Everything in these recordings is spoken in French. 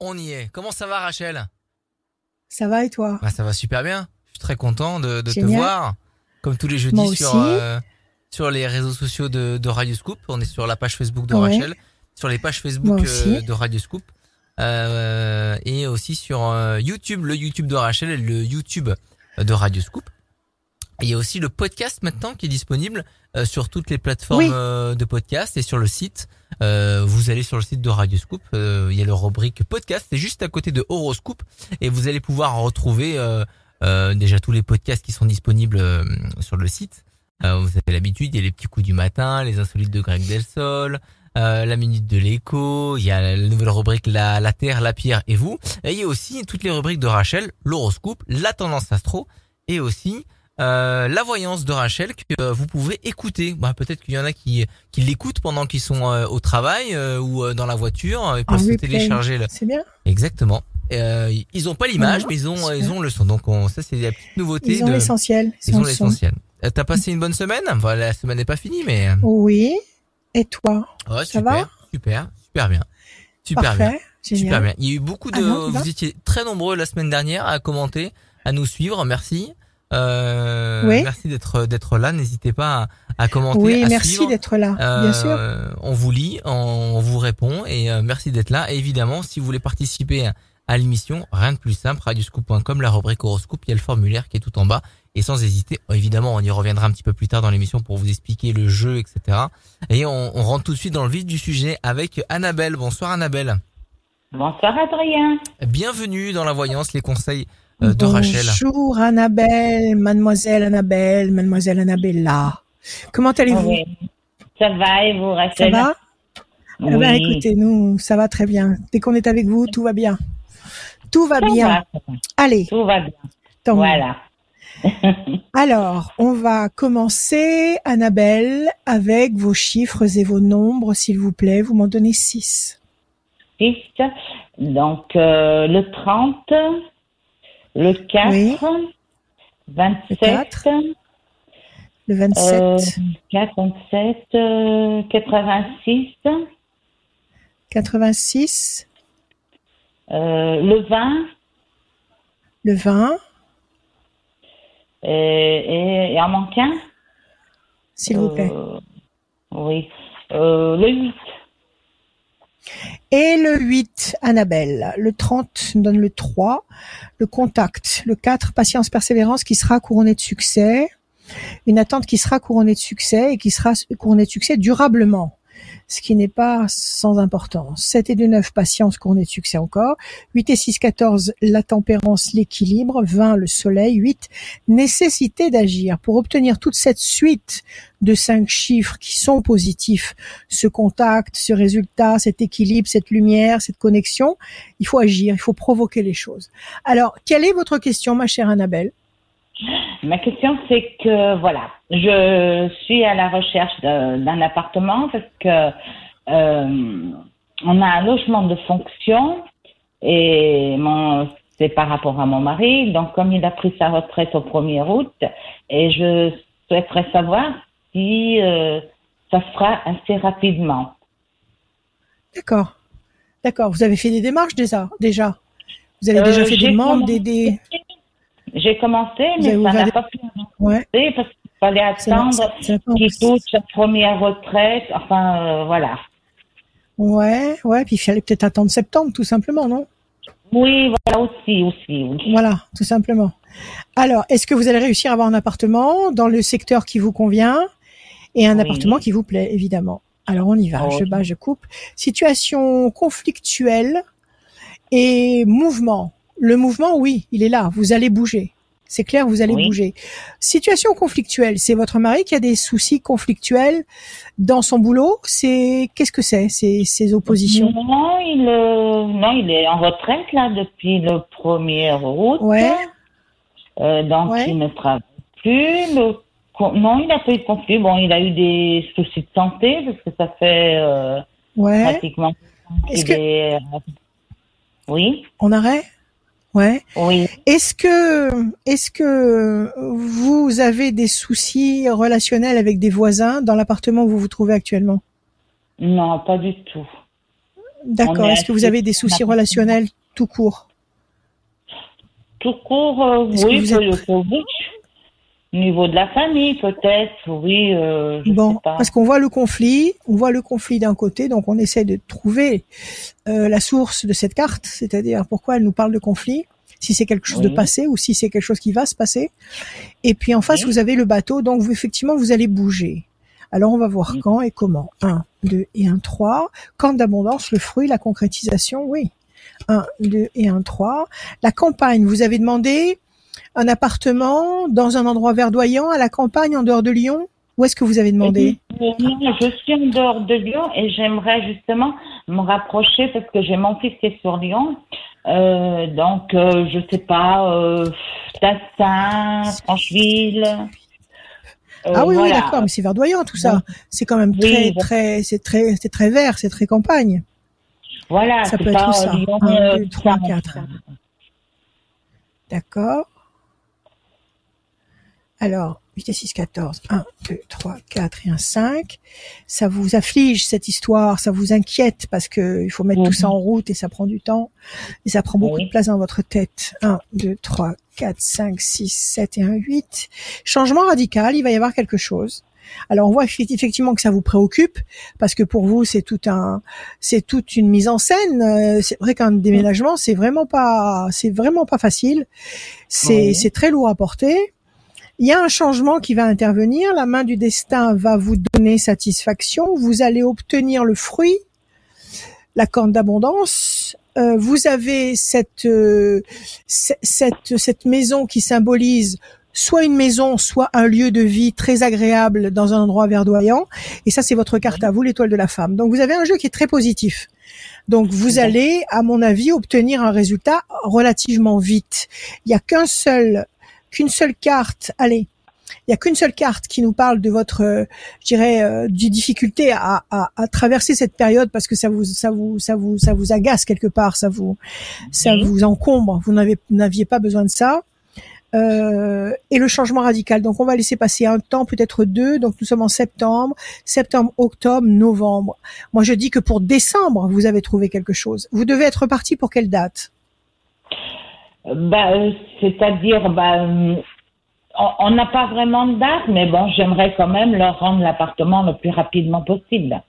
On y est. Comment ça va, Rachel? Ça va et toi? Bah, Ça va super bien. Je suis très content de, de te voir. Comme tous les jeudis sur, euh, sur les réseaux sociaux de, de Radio Scoop. On est sur la page Facebook de Ouais. Rachel, sur les pages Facebook euh, de Radio Scoop. euh, et aussi sur YouTube, le YouTube de Rachel et le YouTube de Radio Scoop. Il y a aussi le podcast maintenant qui est disponible euh, sur toutes les plateformes Oui. euh, de podcast et sur le site. Euh, vous allez sur le site de Radio Scoop, euh, il y a le rubrique podcast, c'est juste à côté de Horoscoop et vous allez pouvoir retrouver euh, euh, déjà tous les podcasts qui sont disponibles euh, sur le site. Euh, vous avez l'habitude, il y a les petits coups du matin, les insolites de Greg Delsol, euh, la minute de l'écho, il y a la nouvelle rubrique la, la Terre, la Pierre et vous. Et il y a aussi toutes les rubriques de Rachel, l'horoscope, la tendance astro et aussi euh, la voyance de Rachel que euh, vous pouvez écouter. Bah, Peut-être qu'il y en a qui, qui l'écoutent pendant qu'ils sont euh, au travail euh, ou euh, dans la voiture. Ils En peuvent se télécharger le, C'est bien. Exactement. Euh, ils ont pas l'image, Ah, mais ils ont, super. ils ont le son. Donc on, ça c'est la petite nouveauté. Ils ont de, l'essentiel. ils ont l'essentiel. T'as passé une bonne semaine? Voilà, la semaine n'est pas finie, mais Oui. Et toi? Ouais, Ça super, va? Super, super bien, super Parfait. bien, Génial. super bien. Il y a eu beaucoup de, Ah non, vas vous étiez très nombreux la semaine dernière à commenter, à nous suivre. Merci. Euh, Oui. Merci d'être d'être là. N'hésitez pas à, à commenter. Oui, à merci d'être là. Bien sûr. Euh, On vous lit, on vous répond et euh, merci d'être là. Et évidemment, si vous voulez participer à, à l'émission, rien de plus simple, radioscoop.com, la rubrique horoscope, il y a le formulaire qui est tout en bas. Et sans hésiter, évidemment, on y reviendra un petit peu plus tard dans l'émission pour vous expliquer le jeu, etc. Et on, on rentre tout de suite dans le vif du sujet avec Annabelle. Bonsoir Annabelle. Bonsoir Adrien. Bienvenue dans la voyance, les conseils euh, Rachel. Bonjour Annabelle, mademoiselle Annabelle, mademoiselle Annabella. Comment allez-vous? Oui. Ça va et vous Ça Rachel va? Oui. Eh ben, écoutez, nous, ça va très bien. Dès qu'on est avec vous, tout va bien. Tout va Ça bien. va, ça va. Allez, tout va bien. tant. Voilà. Alors, on va commencer, Annabelle, avec vos chiffres et vos nombres, s'il vous plaît. Vous m'en donnez six. Six. Donc euh, le 30, le 4, Oui. 27, quatre. Le 27, euh, 4, 27, euh, 86, 86, euh, le 20 le 20, et, et, et en manque un? S'il vous plaît. Euh, Oui. Euh, le 8. Et le 8, Annabelle. Le 30 nous donne le 3. Le contact. Le 4, patience, persévérance qui sera couronné de succès. Une attente qui sera couronnée de succès et qui sera couronnée de succès durablement. Ce qui n'est pas sans importance. 7 et 2, 9, patience couronnée de succès encore. 8 et 6, 14, la tempérance, l'équilibre. 20, le soleil. 8, nécessité d'agir. Pour obtenir toute cette suite de cinq chiffres qui sont positifs, ce contact, ce résultat, cet équilibre, cette lumière, cette connexion, il faut agir, il faut provoquer les choses. Alors, quelle est votre question, ma chère Annabelle? Ma question, c'est que, voilà, je suis à la recherche d'un appartement parce que euh, on a un logement de fonction et mon, c'est par rapport à mon mari. Donc, comme il a pris sa retraite au 1er août, et je souhaiterais savoir si euh, ça se fera assez rapidement. D'accord. D'accord. Vous avez fait des démarches déjà. déjà. Vous avez Euh, déjà fait j'ai des demandes, des... J'ai commencé, mais ça n'a pas pu avancer Ouais. parce qu'il fallait attendre ça- ça n'a pas- qu'il touche sa première retraite. Enfin, euh, voilà. Ouais, ouais. Puis il fallait peut-être attendre septembre, tout simplement, non? Oui, voilà aussi, aussi. Voilà, tout simplement. Alors, est-ce que vous allez réussir à avoir un appartement dans le secteur qui vous convient et un Oui. appartement qui vous plaît, évidemment? Alors, on y va. Oui. Je bats, je coupe. Situation conflictuelle et mouvement. Le mouvement, oui, il est là. Vous allez bouger. C'est clair, vous allez Oui. bouger. Situation conflictuelle, c'est votre mari qui a des soucis conflictuels dans son boulot. C'est qu'est-ce que c'est Ces ces oppositions? Non, il, euh, non, il est en retraite là depuis le 1er août. Ouais. Euh, donc Ouais. il ne travaille plus. Le non, il n'a pas eu de conflit. Bon, il a eu des soucis de santé parce que ça fait euh, Ouais. pratiquement. Est-ce qu'il que- est, Oui, On arrête Ouais. oui. Est-ce que, est-ce que vous avez des soucis relationnels avec des voisins dans l'appartement où vous vous trouvez actuellement? Non, pas du tout. D'accord. Est-ce que vous avez des soucis relationnels tout court? Tout court, euh, oui, oui. Au niveau de la famille, peut-être, oui. Euh, bon, parce qu'on voit le conflit, on voit le conflit d'un côté, donc on essaie de trouver euh, la source de cette carte, c'est-à-dire pourquoi elle nous parle de conflit, si c'est quelque chose de passé ou si c'est quelque chose qui va se passer. Et puis en face, vous avez le bateau, donc vous, effectivement, vous allez bouger. Alors on va voir quand et comment. 1, 2 et 1, 3. Quand d'abondance, le fruit, la concrétisation, oui. 1, 2 et 1, 3. La campagne, vous avez demandé un appartement dans un endroit verdoyant à la campagne en dehors de Lyon? Où est-ce que vous avez demandé? Je suis en dehors de Lyon et j'aimerais justement me rapprocher parce que j'ai mon fils qui est sur Lyon. Euh, donc, euh, je sais pas, euh, Tassin, Francheville. Euh, ah oui, oui, d'accord, mais c'est verdoyant tout ça. C'est quand même très, très, c'est très, c'est très vert, c'est très campagne. Voilà, ça peut être tout ça? Lyon, 1, 2, 3, 4. D'accord. Alors, 8 et 6, 14. 1, 2, 3, 4 et un 5. Ça vous afflige cette histoire, ça vous inquiète parce que il faut mettre tout ça en route et ça prend du temps. Et ça prend beaucoup de place dans votre tête. 1, 2, 3, 4, 5, 6, 7 et un 8. Changement radical, il va y avoir quelque chose. Alors on voit effectivement que ça vous préoccupe parce que pour vous c'est tout un c'est toute une mise en scène. Euh, c'est vrai qu'un déménagement c'est vraiment pas c'est vraiment pas facile. C'est c'est très lourd à porter il y a un changement qui va intervenir, la main du destin va vous donner satisfaction, vous allez obtenir le fruit, la corne d'abondance. Euh, vous avez cette, euh, cette, cette maison qui symbolise soit une maison, soit un lieu de vie très agréable dans un endroit verdoyant. Et ça, c'est votre carte à vous, l'étoile de la femme. Donc, vous avez un jeu qui est très positif. Donc, vous allez, à mon avis, obtenir un résultat relativement vite. Il n'y a qu'un seul qu'une seule carte, allez, il y a qu'une seule carte qui nous parle de votre, euh, je dirais, euh, du difficulté à, à, à, traverser cette période parce que ça vous, ça vous, ça vous, ça vous agace quelque part, ça vous, ça vous encombre. Vous n'aviez pas besoin de ça. Euh, et le changement radical. Donc on va laisser passer un temps, peut-être deux. Donc nous sommes en septembre, septembre, octobre, novembre. Moi je dis que pour décembre vous avez trouvé quelque chose. Vous devez être parti pour quelle date? Bah, c'est-à-dire, bah, on n'a pas vraiment de date, mais bon, j'aimerais quand même leur rendre l'appartement le plus rapidement possible.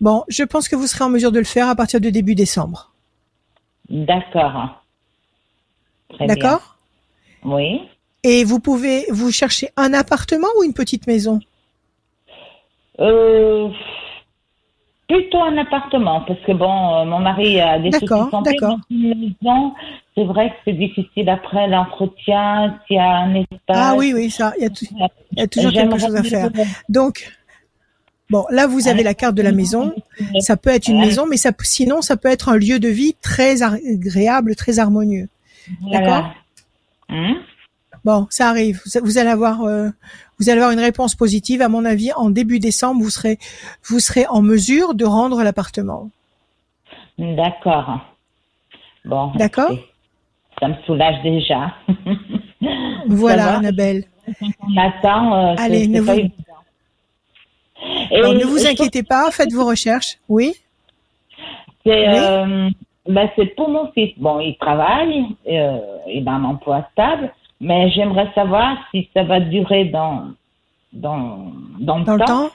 Bon, je pense que vous serez en mesure de le faire à partir de début décembre. D'accord. D'accord? Oui. Et vous pouvez, vous chercher un appartement ou une petite maison? Euh, Plutôt un appartement, parce que bon, euh, mon mari a des soucis de santé. D'accord. C'est vrai que c'est difficile après l'entretien, s'il y a un espace. Ah oui, oui, ça, il y a, toujours quelque chose à faire. Donc, bon, là, vous avez la carte de la maison. Ça peut être une maison, mais ça, sinon, ça peut être un lieu de vie très agréable, très harmonieux. D'accord? Hein? Bon, ça arrive. Vous, allez avoir, euh, vous allez avoir une réponse positive. À mon avis, en début décembre, vous serez, vous serez en mesure de rendre l'appartement. D'accord. Bon. D'accord? Ça me soulage déjà. voilà, Annabelle. On attend. Euh, allez, ne vous... ne vous inquiétez pas, faites vos recherches. Oui? C'est euh, ben, pour mon fils. Bon, il travaille, euh, il a un emploi stable, mais j'aimerais savoir si ça va durer dans, dans, dans, le, temps.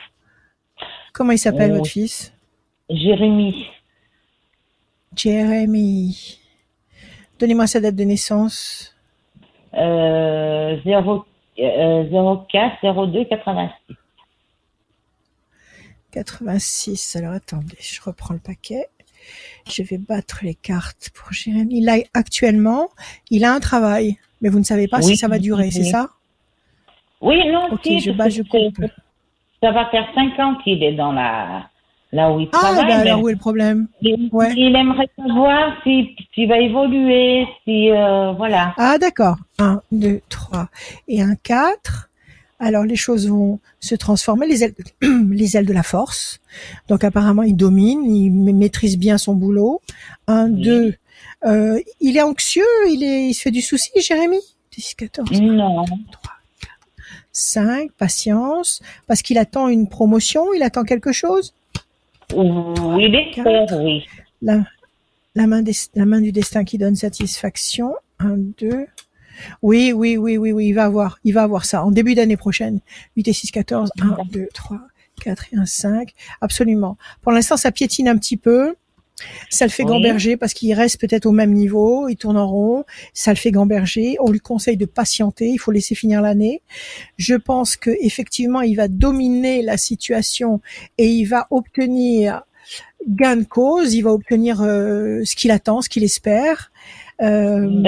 Comment il s'appelle, votre fils? Jérémy. Jérémy. Donnez-moi sa date de naissance. Euh, 0, euh, 04 02 86. 86. Alors attendez, je reprends le paquet. Je vais battre les cartes pour Jérémy. Là, actuellement, il a un travail. Mais vous ne savez pas si ça va durer, c'est ça? Oui, non, Ok, je bats, je coupe. Ça va faire cinq ans qu'il est dans la là où il ah, travaille. Ah, ben où est le problème il, il aimerait savoir s'il si, va évoluer, si euh, voilà. Ah, d'accord. Un, deux, trois et un quatre. Alors les choses vont se transformer, les ailes, les ailes de la force. Donc apparemment il domine, il maîtrise bien son boulot. Un, deux, euh, il est anxieux, il, est, il se fait du souci, Jérémy? 10, 14, non. 3, 4, 5, patience, parce qu'il attend une promotion, il attend quelque chose? Oui, l'espère, oui. La, la, main des- la main du destin qui donne satisfaction. Un, deux. Oui, oui, oui, oui, oui, il va avoir, il va avoir ça en début d'année prochaine. 8 et 6, 14. 1, 2, 3, 4 et 1, 5. Absolument. Pour l'instant, ça piétine un petit peu. Ça le fait Oui. gamberger parce qu'il reste peut-être au même niveau, il tourne en rond, ça le fait gamberger. On lui conseille de patienter, il faut laisser finir l'année. Je pense que effectivement, il va dominer la situation et il va obtenir gain de cause, il va obtenir euh, ce qu'il attend, ce qu'il espère, euh,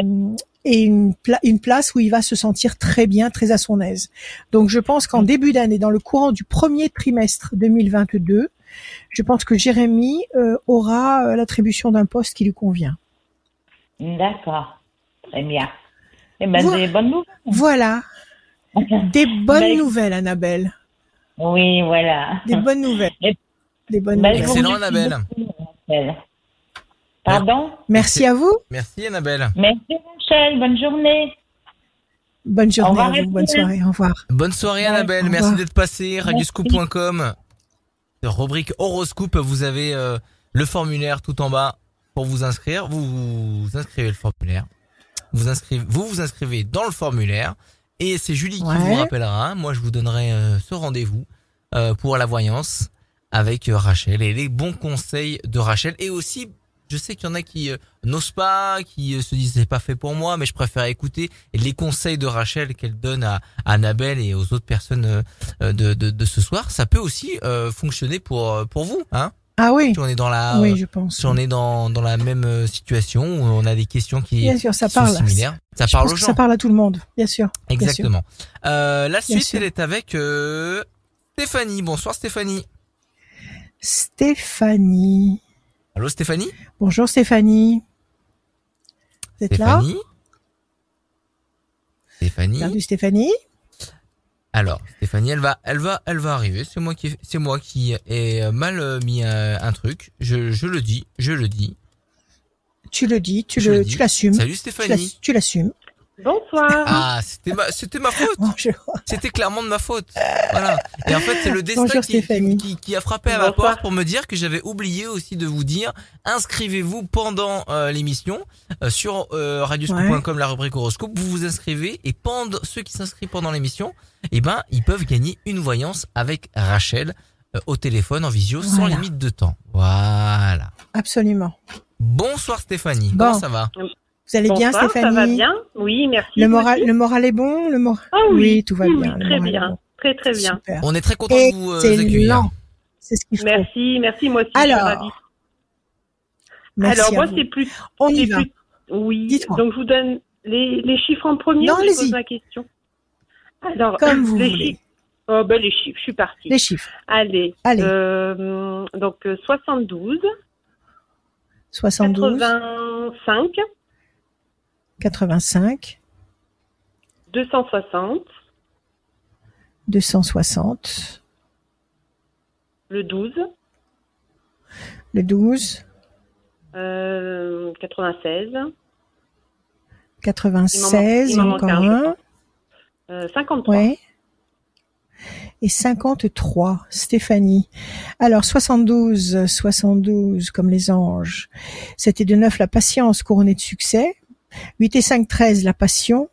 et une, pla- une place où il va se sentir très bien, très à son aise. Donc je pense qu'en début d'année, dans le courant du premier trimestre 2022, je pense que Jérémy euh, aura euh, l'attribution d'un poste qui lui convient. D'accord. Très bien. Eh ben, Voilà. des bonnes nouvelles. Voilà, des bonnes Ben, nouvelles, Annabelle. Oui, voilà. Des bonnes nouvelles. Et- Des bonnes Ben, nouvelles. Excellent, Annabelle. Pardon? Merci à vous. Merci Annabelle. Merci Rachel, bonne journée. Bonne journée revoir, à vous. Bonne soirée. Au revoir. Bonne soirée Annabelle, merci d'être passé. Radioscoop.com. Rubrique horoscope, vous avez euh, le formulaire tout en bas pour vous inscrire. Vous vous inscrivez le formulaire. Vous inscrivez, vous vous inscrivez dans le formulaire et c'est Julie qui vous rappellera. Moi, je vous donnerai euh, ce rendez-vous euh, pour la voyance avec Rachel et les bons conseils de Rachel et aussi je sais qu'il y en a qui euh, n'osent pas, qui euh, se disent c'est pas fait pour moi, mais je préfère écouter les conseils de Rachel qu'elle donne à, à Annabelle et aux autres personnes euh, de, de, de ce soir. Ça peut aussi fonctionner pour pour vous, hein Ah oui. Si on est dans la Oui, je pense. si on est dans dans la même situation où on a des questions qui, Bien sûr, ça qui sont parle. similaires, ça Je parle pense aux que gens. ça parle à tout le monde, bien sûr. bien sûr. Exactement. La suite, elle est avec Stéphanie. Bonsoir Stéphanie. Stéphanie. Allô Stéphanie? Bonjour Stéphanie. Vous êtes là Stéphanie. Perdu Stéphanie Alors, Stéphanie, elle va, elle va, elle va arriver. C'est moi qui, c'est moi qui ai mal euh, mis euh, un truc. Je, je le dis, je le dis. Tu le dis, tu Je le, tu l'assumes. Salut Stéphanie. Tu l'assumes. Bonsoir. Ah, c'était ma, c'était ma faute. Bonjour. C'était clairement de ma faute. Voilà. Et en fait, c'est le destin Bonjour, qui, Stéphanie. qui, qui a frappé à ma porte pour me dire que j'avais oublié aussi de vous dire inscrivez-vous pendant euh, l'émission euh, sur euh, radioscoop.com la rubrique horoscope. Vous vous inscrivez et pendant ceux qui s'inscrivent pendant l'émission, eh ben ils peuvent gagner une voyance avec Rachel euh, au téléphone en visio sans limite de temps. Voilà. Absolument. Bonsoir Stéphanie. Bon. Comment ça va? Vous allez bien Stéphanie Ça va bien Oui, merci. Le moral, aussi le moral est bon le moral... Ah oui, tout va oui, bien. oui, très bien. bon. Très, très bien. Super. On est très content de vous euh, accueillir. Excellent. C'est ce qu'il faut. Merci, merci. Moi aussi, Alors, je suis ravie. Merci Alors, moi, c'est plus. On y va. plus- Oui, Dites-moi. donc je vous donne les, les chiffres en premier Non, allez-y. pose ma question? Alors, Comme vous les voulez. chiffres. Oh, ben, les chiffres, je suis partie. Les chiffres. Allez. Allez. Euh, donc, euh, 72, 72, 85, 85, 260, 260, le 12, le 12, euh, 96, 96, il m'en manque encore un, un. euh, 53. Ouais. Et 53, Stéphanie. Alors, 72, 72, comme les anges. C'était de 9, la patience couronnée de succès. 8 et 5, 13, la passion.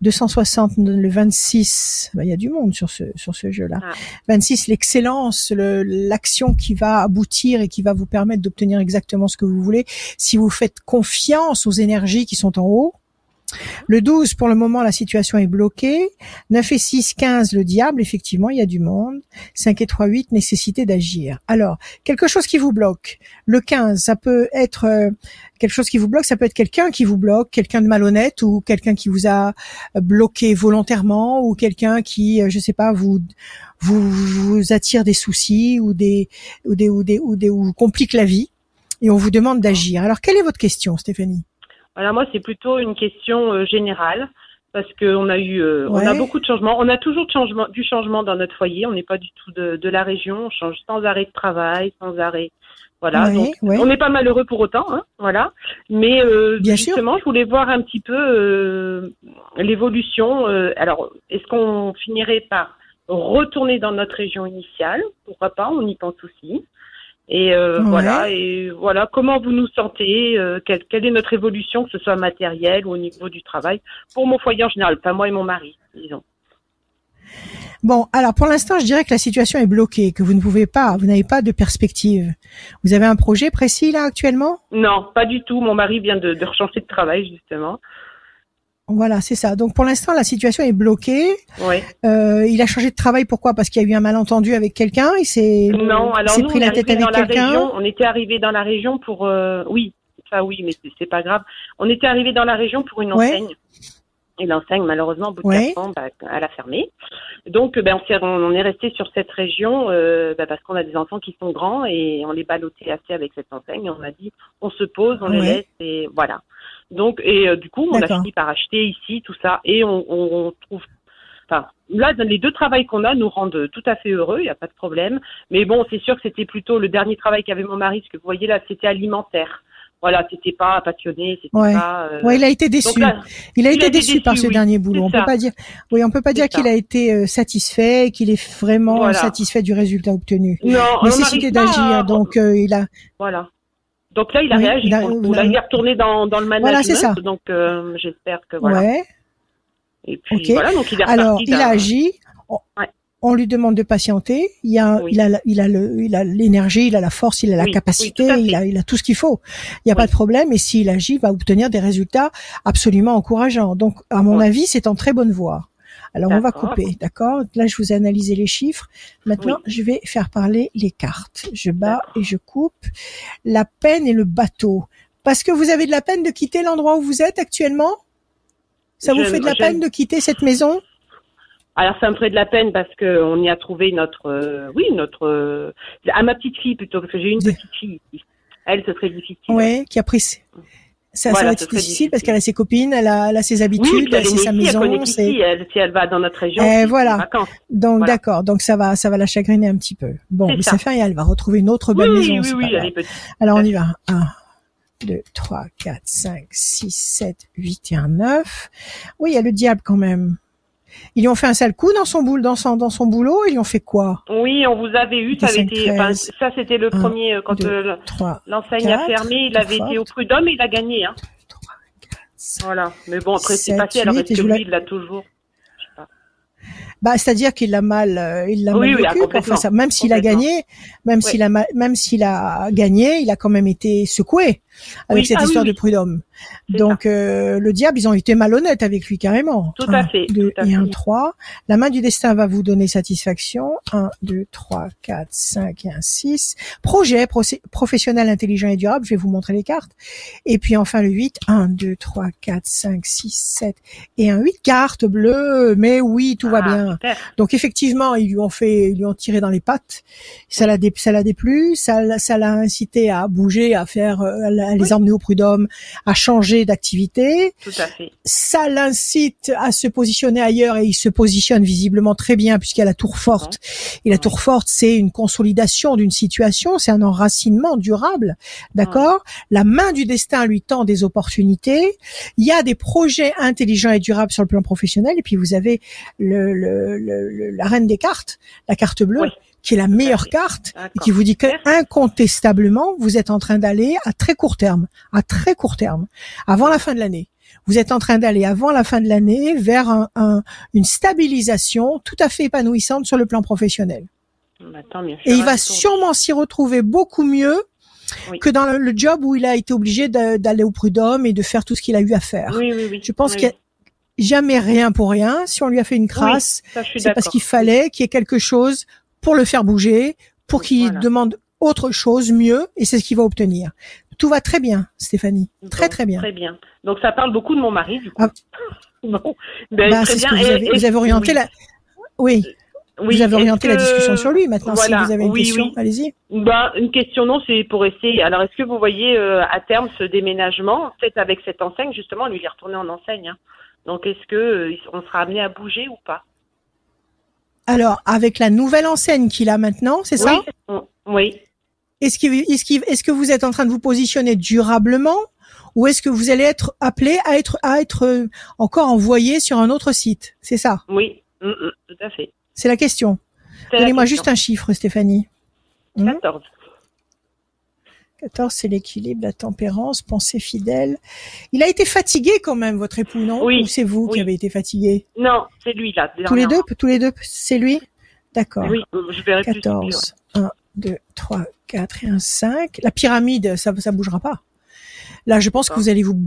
260, le 26, ben, il y a du monde sur ce, sur ce jeu-là. Ah. 26, l'excellence, le- l'action qui va aboutir et qui va vous permettre d'obtenir exactement ce que vous voulez si vous faites confiance aux énergies qui sont en haut. Le 12, pour le moment, la situation est bloquée. 9 et 6, 15, le diable, effectivement, il y a du monde. 5 et 3, 8, nécessité d'agir. Alors, quelque chose qui vous bloque. Le 15, ça peut être euh, quelque chose qui vous bloque, ça peut être quelqu'un qui vous bloque, quelqu'un de malhonnête ou quelqu'un qui vous a euh, bloqué volontairement ou quelqu'un qui, euh, je sais pas, vous vous, vous attire des soucis ou des ou des ou des ou des ou complique la vie et on vous demande d'agir. Alors, quelle est votre question, Stéphanie? Alors moi, c'est plutôt une question euh, générale parce qu'on a eu, euh, on a beaucoup de changements. On a toujours de changement, du changement dans notre foyer. On n'est pas du tout de, de la région. On change sans arrêt de travail, sans arrêt. Voilà. Ouais, donc, ouais. on n'est pas malheureux pour autant. Hein, voilà. Mais euh, Bien sûr. justement, je voulais voir un petit peu euh, l'évolution. alors, est-ce qu'on finirait par retourner dans notre région initiale? Pourquoi pas? On y pense aussi. Et euh, Ouais. voilà, et voilà, comment vous nous sentez, euh, quelle, quelle est notre évolution, que ce soit matérielle ou au niveau du travail, pour mon foyer en général, pas moi et mon mari, disons. Bon, alors pour l'instant, je dirais que la situation est bloquée, que vous ne pouvez pas, vous n'avez pas de perspective. Vous avez un projet précis là actuellement? Non, pas du tout. Mon mari vient de, de rechanger de travail, justement. Voilà, c'est ça. Donc pour l'instant, la situation est bloquée. Oui. Euh, il a changé de travail, pourquoi? Parce qu'il y a eu un malentendu avec quelqu'un. Il s'est Non, alors nous, pris on la tête avec dans la quelqu'un. région. On était arrivé dans la région pour, euh, oui, ça oui, mais c'est- pas grave. On était arrivé dans la région pour une Ouais. enseigne. Et l'enseigne, malheureusement, au bout de Ouais. ans, bah, elle a fermé. Donc, ben, on, est resté sur cette région euh, bah, parce qu'on a des enfants qui sont grands et on les ballottait assez avec cette enseigne. Et on a dit, on se pose, on les laisse et voilà. Donc, et euh, du coup, on a fini par acheter ici tout ça et on, on, on trouve. Enfin, là, les deux travails qu'on a nous rendent tout à fait heureux, il n'y a pas de problème. Mais bon, c'est sûr que c'était plutôt le dernier travail qu'avait mon mari, parce que vous voyez là, c'était alimentaire. Voilà, c'était pas passionné, c'était Ouais. pas. euh, Ouais, il a été déçu. là, il a il été a déçu par ce oui. dernier boulot. On peut ça. pas dire. Oui, on peut pas dire qu'il a été euh, satisfait, qu'il est vraiment Voilà. satisfait du résultat obtenu. non, on Nécessité à- d'agir. Donc euh, il a. Voilà. Donc là, il a Oui, réagi. il Là, il est retourné dans, dans le management. Voilà, c'est ça. Donc, euh, j'espère que voilà. Ouais. Et puis voilà, donc il est Alors, il a agi. On, Ouais. on lui demande de patienter. Il y a, Oui. il a, il a le, il a l'énergie, il a la force, il a la Oui, capacité, il a, il a tout ce qu'il faut. Il n'y a pas de problème. Et s'il agit, il va obtenir des résultats absolument encourageants. Donc, à mon avis, c'est en très bonne voie. Alors, on va couper, d'accord? Là, je vous ai analysé les chiffres. Maintenant, je vais faire parler les cartes. Je bats et je coupe. La peine et le bateau. Parce que vous avez de la peine de quitter l'endroit où vous êtes actuellement? Ça vous fait de la je- peine de quitter cette maison? Alors ça me ferait de la peine parce que on y a trouvé notre, euh, oui, notre, euh, à ma petite fille plutôt parce que j'ai une petite fille. ici. Elle, ce serait difficile. Ouais, qui a pris. Ça, ça va être difficile difficile. parce qu'elle a ses copines, elle a, elle a ses Oui, habitudes, c'est née sa ici, elle maison. Elle, si elle va dans notre région, Eh, voilà. donc Voilà. d'accord, donc ça va, ça va la chagriner un petit peu. Bon, mais ça. ça fait rien, elle va retrouver une autre Oui, belle oui, maison. oui, oui, petite. Alors on y va. 1, 2, 3, 4, 5, 6, 7, 8 et un 9. Oui, il y a le diable quand même. Ils lui ont fait un sale coup dans son boule, dans son, dans son boulot. Ils lui ont fait quoi? Oui, on vous avait eu, ça avait été, enfin, ça c'était le premier euh, quand euh, 3, l'enseigne a fermé, il avait été au forte. prud'homme et il a gagné, hein. 3, 4, 5. Voilà. Mais bon, après c'est passé, alors est-ce que lui, il l'a toujours? Bah, c'est-à-dire qu'il l'a mal, euh, il l'a Oui, mal oui, ah, vécu. complètement. Enfin, ça, même s'il a gagné, même s'il a, même s'il a gagné, il a quand même été secoué avec Oui, cette ah oui, histoire oui. de prud'homme. Donc, euh, le diable, ils ont été malhonnêtes avec lui carrément. Tout à Un, fait, Deux tout à et un fait. 3. La main du destin va vous donner satisfaction. 1, 2, 3, 4, 5 et un 6. Projet professionnel intelligent et durable. Je vais vous montrer les cartes. Et puis enfin le 8. 1, 2, 3, 4, 5, 6, 7 et un 8. Cartes bleues. Mais oui, tout va Ah, bien. super. Donc effectivement, ils lui ont fait, ils lui ont tiré dans les pattes. Ça l'a, déplu, ça, l'a- ça l'a incité à bouger, à faire, euh, à, la- à les Oui. emmener au prud'homme, à changer d'activité. Tout à fait. Ça l'incite à se positionner ailleurs et il se positionne visiblement très bien puisqu'il y a la tour forte. Et la tour forte, c'est une consolidation d'une situation, c'est un enracinement durable, d'accord? La main du destin lui tend des opportunités. Il y a des projets intelligents et durables sur le plan professionnel. Et puis vous avez le, le- le- le- la reine des cartes, la carte bleue, Oui. Qui est la meilleure carte et qui vous dit que Merci. incontestablement, vous êtes en train d'aller à très court terme, à très court terme, avant la fin de l'année. Vous êtes en train d'aller avant la fin de l'année vers un- un- une stabilisation tout à fait épanouissante sur le plan professionnel. Bah, tant mieux. Et il va sûrement s'y retrouver beaucoup mieux Oui. que dans le, le job où il a été obligé d'aller au prud'homme et de faire tout ce qu'il a eu à faire. Oui, oui, oui. Je pense qu'il y a jamais rien pour rien. Si on lui a fait une crasse, c'est parce qu'il fallait qu'il y ait quelque chose pour le faire bouger, pour qu'il Voilà. demande autre chose, mieux, et c'est ce qu'il va obtenir. Tout va très bien, Stéphanie. Très Bon, très bien. Très bien. Donc ça parle beaucoup de mon mari, du coup. Ah. bon. Ben, Bah, très bien. vous Et- avez, et- vous avez orienté oui. la. Oui, Oui, vous avez orienté la discussion sur lui. Maintenant, Voilà, si vous avez une oui, question, oui. allez-y. Ben, une question non, c'est pour essayer. Alors, est-ce que vous voyez euh, à terme ce déménagement, peut-être avec cette enseigne, justement, lui il est retourné en enseigne. hein. Donc, est-ce que euh, on sera amené à bouger ou pas? Alors, avec la nouvelle enseigne qu'il a maintenant, c'est ça? Oui. Est-ce qu'il- est-ce qu'il- est-ce que vous êtes en train de vous positionner durablement ou est-ce que vous allez être appelé à être à être euh, encore envoyé sur un autre site? C'est ça? Oui. Mm, mm, tout à fait. C'est la question. Donnez-moi juste un chiffre, Stéphanie. Hmm 14. 14, c'est l'équilibre, la tempérance, pensée fidèle. Il a été fatigué quand même, votre époux, non? Oui, Ou c'est vous qui oui. avez été fatigué? Non, c'est lui là. Tous les deux. Tous les deux C'est lui? D'accord. Oui, je verrai plus. c'est lui, ouais. 14, 1, 2, 3, 4 et un 5. La pyramide, ça ça bougera pas. Là, je pense que D'accord. vous allez vous,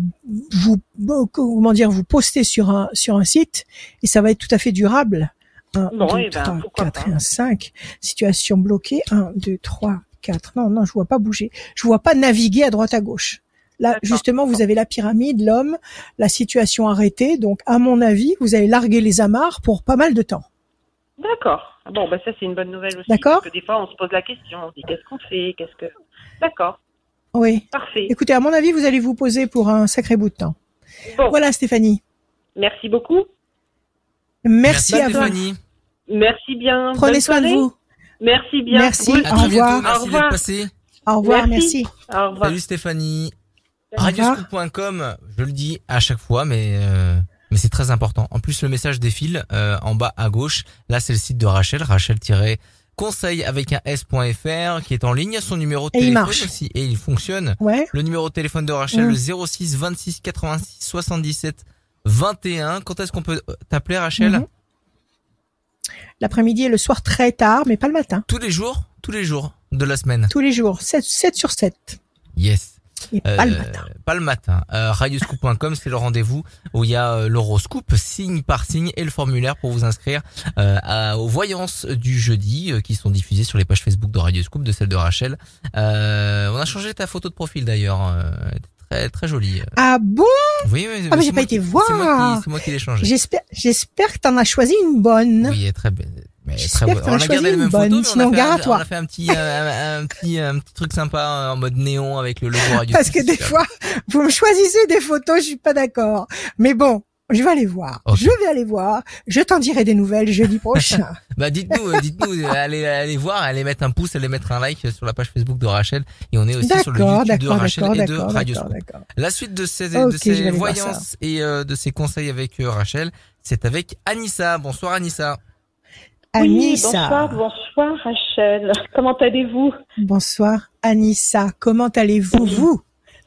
vous, comment dire, vous poster sur un, sur un site et ça va être tout à fait durable. 1, Bon, 2, eh ben, 3, pourquoi 4 pas. et un 5. Situation bloquée. 1, 2, 3, 4. Non, non, je vois pas bouger. Je vois pas naviguer à droite à gauche. Là, justement, vous avez la pyramide, l'homme, la situation arrêtée. Donc, à mon avis, vous allez larguer les amarres pour pas mal de temps. D'accord. Ah Bon, bah ça c'est une bonne nouvelle aussi. D'accord. Parce que des fois on se pose la question, on se dit qu'est-ce qu'on fait, qu'est-ce que. D'accord. Oui. Parfait. Écoutez, à mon avis, vous allez vous poser pour un sacré bout de temps. Bon, Voilà, Stéphanie. merci beaucoup. Merci, à vous. Stéphanie. Merci bien. Prenez Bonne soin de vous. Merci bien. Merci. Au bientôt. revoir. Merci Au d'être revoir. passé. Au revoir, merci. Merci. Au revoir. Salut Stéphanie. Radioscoop.com, je le dis à chaque fois, mais euh, mais c'est très important. En plus, le message défile euh, en bas à gauche. Là, c'est le site de Rachel, Rachel-conseil avec un s.fr qui est en ligne. Son numéro de Et il téléphone marche. aussi et il fonctionne. Ouais. Le numéro de téléphone de Rachel, Mm. le 06 26 86 77 21. Quand est-ce qu'on peut euh, t'appeler Rachel? Mhm. L'après-midi et le soir très tard, mais pas le matin. Tous les jours, tous les jours de la semaine. Tous les jours. 7, 7 sur 7. Yes. Et pas le Euh, matin. Pas le matin. Euh, radioscoop.com, c'est le rendez-vous où il y a euh, l'horoscope signe par signe et le formulaire pour vous inscrire euh, à- aux voyances du jeudi euh, qui sont diffusées sur les pages Facebook de Radioscoop, de celle de Rachel. Euh, on a changé ta photo de profil d'ailleurs. Très très jolie. Ah bon? Oui, oui. Ah, mais j'ai pas été qui- voir. c'est moi qui l'ai changé. J'espère, j'espère que t'en as choisi une bonne. Oui, elle est très belle. Mais très bonne. On a gardé une mêmes bonne, photos, mais sinon on a, fait gare à un, toi. on a fait un petit, euh, un, petit, un petit truc sympa en mode néon avec le logo Radio. Parce que des fois, vous me choisissez des photos, je suis pas d'accord. Mais bon, je vais aller voir. Je vais aller voir. Je t'en dirai des nouvelles jeudi prochain. Bah dites-nous, euh, dites-nous, euh, allez, allez voir, allez mettre un pouce, allez mettre un like sur la page Facebook de Rachel et on est aussi sur le d'accord, YouTube de d'accord, Rachel et de Radio. La suite de ces, de voyances et euh, de ces conseils avec euh, Rachel, c'est avec Anissa. Bonsoir Anissa. Anissa. Oui, bonsoir, bonsoir Rachel. Comment allez-vous? Bonsoir, Anissa. Comment allez-vous, vous?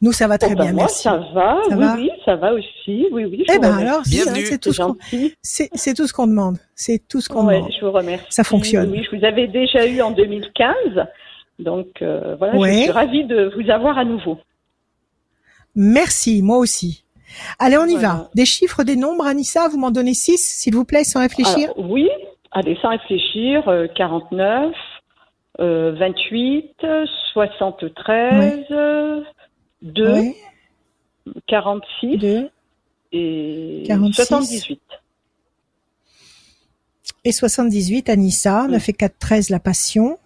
Nous, ça va très Oh, ben, bien, moi, merci. ça va, Ça oui, va oui, ça va aussi, oui, oui. je Eh vous ben remercie. alors, si, hein, c'est tout ce qu'on, gentil. c'est, c'est tout ce qu'on demande. C'est tout ce qu'on Ouais, demande. je vous remercie. Ça fonctionne. Oui, je vous avais déjà eu en 2015, donc euh, voilà, Ouais. je suis ravie de vous avoir à nouveau. Merci, moi aussi. Allez, on y Voilà. va. Des chiffres, des nombres, Anissa, vous m'en donnez six, s'il vous plaît, sans réfléchir. Alors, oui, allez, sans réfléchir, euh, 49, euh, 28, 73, euh, 2, Ouais, 46 deux et 46. 78. et 78, Anissa. 9 et 4, 13, la passion.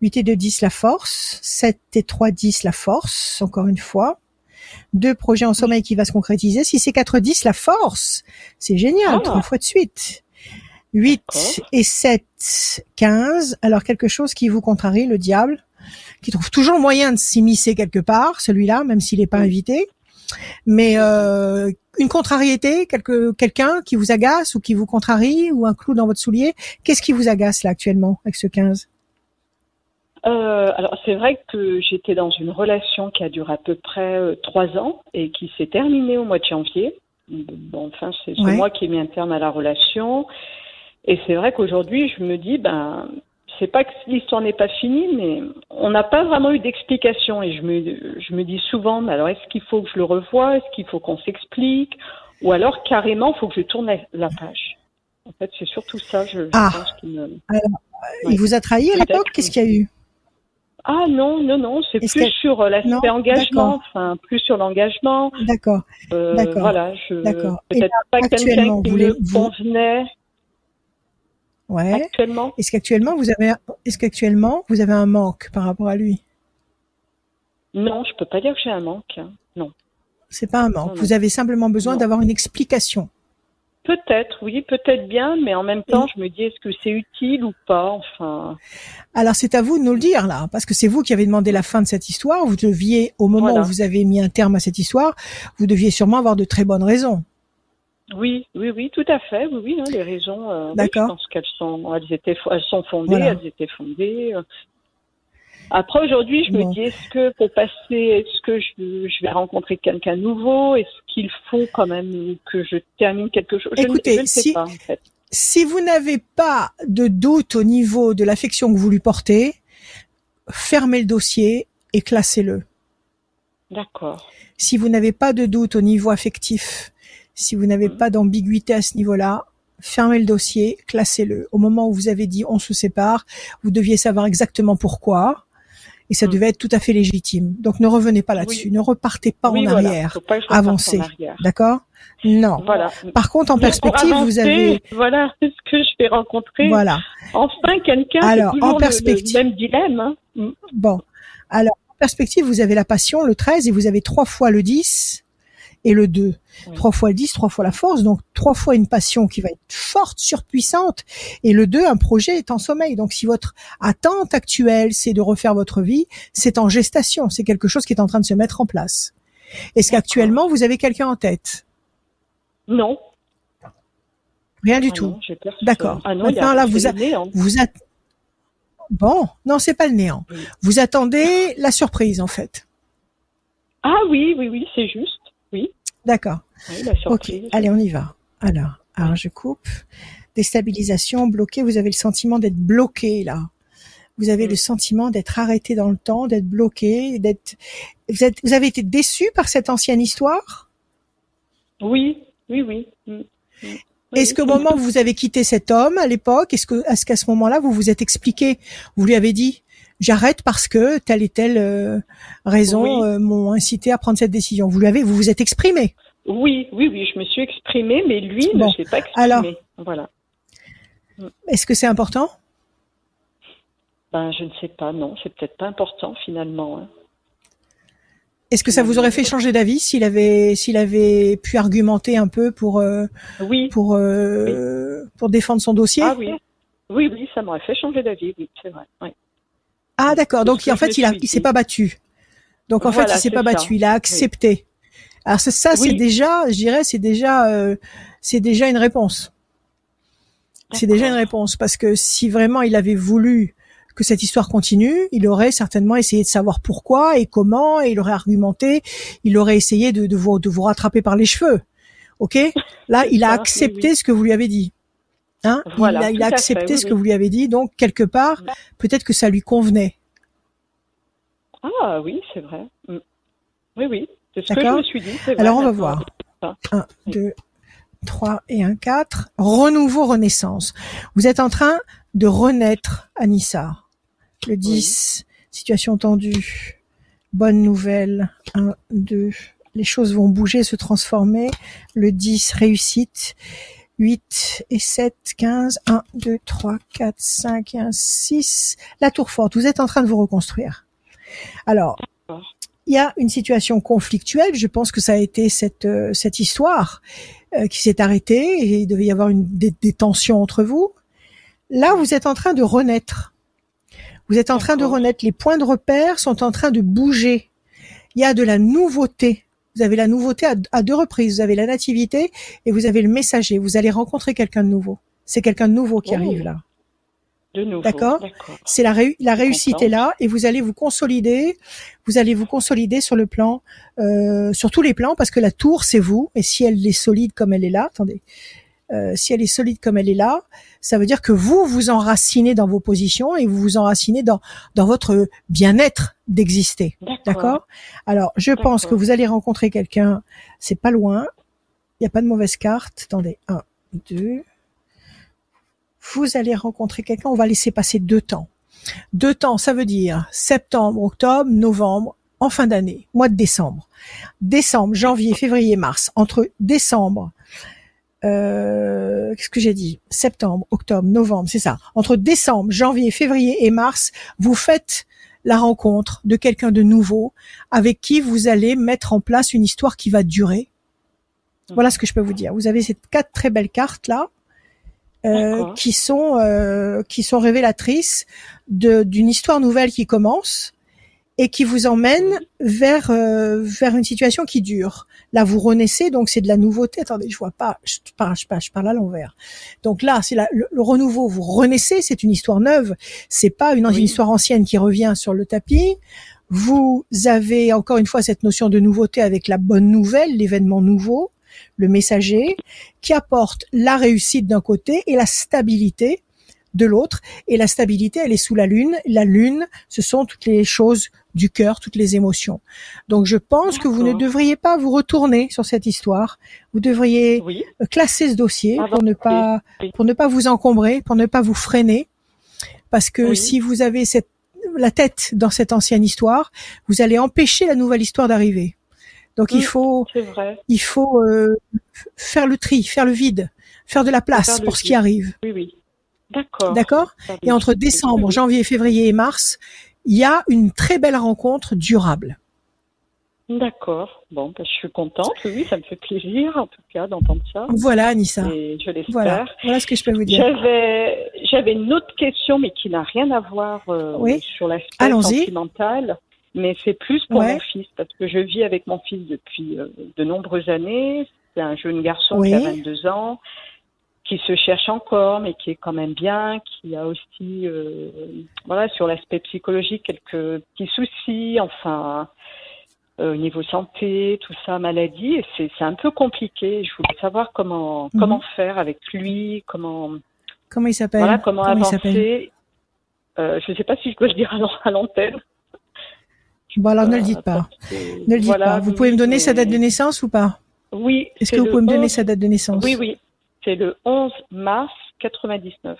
8 et 2, 10, la force. 7 et 3, 10, la force, encore une fois. Deux projets en sommeil qui va se concrétiser. 6 et 4, 10, la force. C'est génial, Ah. trois fois de suite. 8 D'accord. et 7, 15. Alors quelque chose qui vous contrarie, le diable, qui trouve toujours moyen de s'immiscer quelque part, celui-là, même s'il n'est pas invité. Mais euh, une contrariété, quelque, quelqu'un qui vous agace ou qui vous contrarie ou un clou dans votre soulier, qu'est-ce qui vous agace là actuellement avec ce 15 Euh, alors c'est vrai que j'étais dans une relation qui a duré à peu près euh, trois ans et qui s'est terminée au mois de janvier. Bon, enfin, c'est c'est Ouais. moi qui ai mis un terme à la relation. Et c'est vrai qu'aujourd'hui, je me dis, ben, c'est pas que l'histoire n'est pas finie, mais on n'a pas vraiment eu d'explication. Et je me, je me dis souvent, mais alors est-ce qu'il faut que je le revoie? Est-ce qu'il faut qu'on s'explique? Ou alors carrément, il faut que je tourne la, page. En fait, c'est surtout ça, je, je Ah. pense qui me... Il vous a trahi à l'époque? Qu'est-ce qu'il y a eu? Ah non, non, non, c'est Est-ce plus que- sur euh, l'aspect Non, engagement, enfin plus sur l'engagement. D'accord. Euh, D'accord, Voilà, je d'accord. Peut-être pas quelqu'un qui vous me voulez- vous- convenait Ouais. actuellement. Est-ce qu'actuellement vous avez, est-ce qu'actuellement vous avez un manque par rapport à lui? Non, je peux pas dire que j'ai un manque. hein. Non. C'est pas un manque. Non, non. Vous avez simplement besoin d'avoir une explication. Peut-être, oui, peut-être bien, mais en même temps, je me dis est-ce que c'est utile ou pas? Enfin, Alors c'est à vous de nous le dire là, parce que c'est vous qui avez demandé la fin de cette histoire. Vous deviez, au moment Voilà. où vous avez mis un terme à cette histoire, vous deviez sûrement avoir de très bonnes raisons. Oui, oui, oui, tout à fait, oui, oui, hein, les raisons. euh, oui, je pense qu'elles sont, elles étaient, elles sont fondées, Voilà. elles étaient fondées. euh. Après aujourd'hui, je Bon. me dis est-ce que pour passer, est-ce que je, je vais rencontrer quelqu'un nouveau? Est-ce qu'il faut quand même que je termine quelque chose? Je ne- Écoutez, je ne sais si- pas en fait. Si vous n'avez pas de doute au niveau de l'affection que vous lui portez, fermez le dossier et classez-le. D'accord. Si vous n'avez pas de doute au niveau affectif, si vous n'avez Mhm. pas d'ambiguïté à ce niveau-là, fermez le dossier, classez-le. Au moment où vous avez dit on se sépare, vous deviez savoir exactement pourquoi. Et ça Mhm. devait être tout à fait légitime. Donc ne revenez pas là-dessus, ne repartez pas oui, en voilà. arrière. Pas Avancez. D'accord? Non. Voilà. Par contre, en perspective, vous avez Voilà, est-ce que je vais rencontrer voilà. enfin quelqu'un qui Alors, toujours en perspective. le même dilemme hein. Mm. Bon. Alors, en perspective, vous avez la passion, le 13, et vous avez trois fois le 10 et le 2. Oui. Trois fois le 10, trois fois la force. Donc, trois fois une passion qui va être forte, surpuissante. Et le 2, un projet est en sommeil. Donc, si votre attente actuelle, c'est de refaire votre vie, c'est en gestation. C'est quelque chose qui est en train de se mettre en place. Est-ce qu'actuellement, vous avez quelqu'un en tête? Non. Rien du Ah tout. D'accord. Ah a- Maintenant, là, vous a-. Vous at- Bon. Non, c'est pas le néant. Oui. Vous attendez la surprise, en fait. Ah oui, oui, oui, c'est juste. D'accord. oui Ok, allez, on y va. Alors, alors je coupe. Déstabilisation, bloqué. Vous avez le sentiment d'être bloqué là. Vous avez le sentiment d'être arrêté dans le temps, d'être bloqué, d'être. Vous, êtes- vous avez été déçu par cette ancienne histoire? Oui, oui, oui. Mm. Mm. Est-ce qu'au moment où vous avez quitté cet homme à l'époque, est-ce que, est-ce qu'à ce moment-là vous vous êtes expliqué, vous lui avez dit, j'arrête parce que telle et telle euh, raison Oui. euh, m'ont incité à prendre cette décision. Vous lui avez, vous vous êtes exprimé. Oui, oui, oui, je me suis exprimée, mais lui Bon, ne s'est pas exprimé. alors. Voilà. Est-ce que c'est important? Ben, je ne sais pas, non, c'est peut-être pas important finalement. hein. Est-ce que ça vous aurait fait changer d'avis s'il avait s'il avait pu argumenter un peu pour euh, Oui, pour euh, pour défendre son dossier? Ah oui. Oui, oui, ça m'aurait fait changer d'avis, oui, c'est vrai. Oui. Ah d'accord. Donc en fait il a il s'est pas battu. Donc en Voilà, fait il s'est pas ça. battu. Il a accepté. Alors ça, ça c'est déjà je dirais c'est déjà euh, c'est déjà une réponse. C'est déjà une réponse parce que si vraiment il avait voulu que cette histoire continue, il aurait certainement essayé de savoir pourquoi et comment, et il aurait argumenté, il aurait essayé de, de, vous, de vous rattraper par les cheveux. Ok? Là, il a oui, accepté oui. ce que vous lui avez dit. Hein Voilà, il a, il a à fait, accepté oui, ce oui. que vous lui avez dit, donc quelque part, peut-être que ça lui convenait. Ah oui, c'est vrai. Mm. Oui, oui, c'est ce que je me suis dit. vrai, Alors on va voir. Ça. 1, 2, 3 et un 4. Renouveau, renaissance. Vous êtes en train de renaître, Anissa. Le 10, situation tendue. Bonne nouvelle. 1, 2. Les choses vont bouger, se transformer. Le 10, réussite. 8 et 7, 15. 1, 2, 3, 4, 5 et 1, 6. La tour forte. Vous êtes en train de vous reconstruire. Alors, il y a une situation conflictuelle. Je pense que ça a été cette euh, cette histoire euh, qui s'est arrêtée et il devait y avoir une des, des tensions entre vous. Là, vous êtes en train de renaître. Vous êtes en train de renaître. Les points de repère sont en train de bouger. Il y a de la nouveauté. Vous avez la nouveauté à, à deux reprises. Vous avez la nativité et vous avez le messager. Vous allez rencontrer quelqu'un de nouveau. C'est quelqu'un de nouveau qui Oh. arrive là. De nouveau. D'accord. C'est la, réu- la réussite est là et vous allez vous consolider. Vous allez vous consolider sur le plan, euh, sur tous les plans parce que la tour c'est vous et si elle est solide comme elle est là, attendez, euh, si elle est solide comme elle est là, ça veut dire que vous vous enracinez dans vos positions et vous vous enracinez dans dans votre bien-être d'exister. D'accord Alors, je pense que vous allez rencontrer quelqu'un, c'est pas loin. Il n'y a pas de mauvaise carte. Attendez, un, deux. Vous allez rencontrer quelqu'un, on va laisser passer deux temps. Deux temps, ça veut dire septembre, octobre, novembre, en fin d'année, mois de décembre. Décembre, janvier, février, mars. Entre décembre, euh, qu'est-ce que j'ai dit? Septembre, octobre, novembre, c'est ça. Entre décembre, janvier, février et mars, vous faites la rencontre de quelqu'un de nouveau avec qui vous allez mettre en place une histoire qui va durer. Voilà ce que je peux vous dire. Vous avez ces quatre très belles cartes là. Euh, qui sont euh, qui sont révélatrices d'une histoire nouvelle qui commence et qui vous emmène vers euh, vers une situation qui dure. Là, vous renaissez, donc c'est de la nouveauté. Attendez, je vois pas, je parle, je parle, je parle à l'envers. Donc là, c'est le, le, renouveau. Vous renaissez, c'est une histoire neuve. C'est pas une, une histoire ancienne qui revient sur le tapis. Vous avez encore une fois cette notion de nouveauté avec la bonne nouvelle, l'événement nouveau, le messager, qui apporte la réussite d'un côté et la stabilité de l'autre. Et la stabilité, elle est sous la lune. La lune, ce sont toutes les choses du cœur, toutes les émotions. Donc je pense que vous ne devriez pas vous retourner sur cette histoire. Vous devriez classer ce dossier pour ne pas pour ne pas vous encombrer, pour ne pas vous freiner. Parce que si vous avez cette la tête dans cette ancienne histoire, vous allez empêcher la nouvelle histoire d'arriver. Donc il mmh, faut il faut euh, faire le tri, faire le vide, faire de la place pour ce qui arrive. Oui oui. D'accord. D'accord? Et entre décembre, janvier, février et mars, il y a une très belle rencontre durable. D'accord. Bon, ben, je suis contente. Oui, ça me fait plaisir, en tout cas, d'entendre ça. Voilà, Anissa. Et je l'espère. Voilà. voilà ce que je peux vous dire. J'avais, une autre question, mais qui n'a rien à voir euh, sur l'aspect sentimental. Mais c'est plus pour mon fils, parce que je vis avec mon fils depuis euh, de nombreuses années. C'est un jeune garçon qui a 22 ans qui se cherche encore, mais qui est quand même bien, qui a aussi, euh, voilà, sur l'aspect psychologique, quelques petits soucis, enfin, euh, au niveau santé, tout ça, maladie, et c'est, c'est un peu compliqué. Je voulais savoir comment, mhm. comment faire avec lui, comment. Comment il s'appelle? Voilà, comment, avancer. Euh, je ne sais pas si je peux le dire à l'antenne. Bon, alors ne le dites pas. Ne le dites pas. Vous pouvez me donner sa date de naissance ou pas? Oui. Est-ce que vous pouvez me donner sa date de naissance? Oui, oui. C'est le 11 mars 99.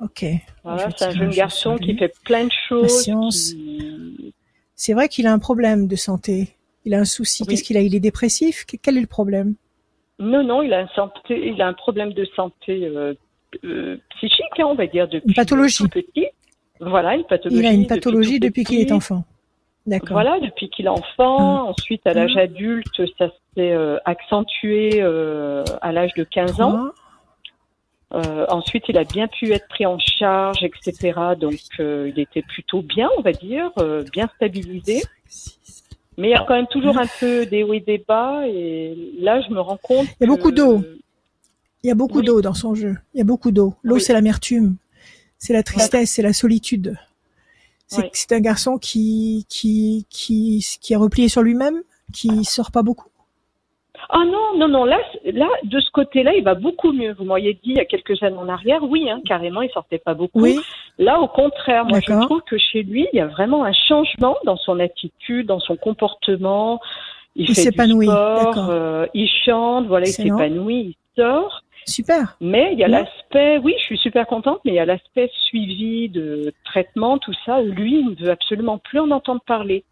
Ok. Voilà, c'est un jeune garçon qui fait plein de choses. C'est vrai qu'il a un problème de santé. Il a un souci. Qu'est-ce qu'il a? Il est dépressif? Quel est le problème? Non, non, il a un, santé, il a un problème de santé euh, euh, psychique, hein, on va dire, depuis une pathologie. petit. Voilà, une pathologie. Il a une pathologie depuis qu'il est enfant. Voilà, depuis qu'il est enfant. Ah. Ensuite, à l'âge ah. adulte, ça s'est euh, accentué euh, à l'âge de 15 ans. Euh, ensuite, il a bien pu être pris en charge, etc. Donc, il était plutôt bien, on va dire, bien stabilisé. Mais il y a quand même toujours un peu des hauts et des bas. Et là, je me rends compte. Il y a beaucoup d'eau. Il y a beaucoup d'eau dans son jeu. Il y a beaucoup d'eau. L'eau, c'est l'amertume, c'est la tristesse, c'est la solitude. C'est un garçon qui, qui, qui, qui est replié sur lui-même, qui sort pas beaucoup. Ah non, non, non, là, là, de ce côté-là, il va beaucoup mieux. Vous m'auriez dit il y a quelques années en arrière, oui, hein, carrément, il sortait pas beaucoup. Oui. Là, au contraire, moi, je trouve que chez lui, il y a vraiment un changement dans son attitude, dans son comportement. Il, s'épanouit, euh, il chante, voilà, il s'épanouit, il sort. Super. Mais il y a l'aspect, oui, je suis super contente, mais il y a l'aspect suivi de traitement, tout ça, où lui, il ne veut absolument plus en entendre parler.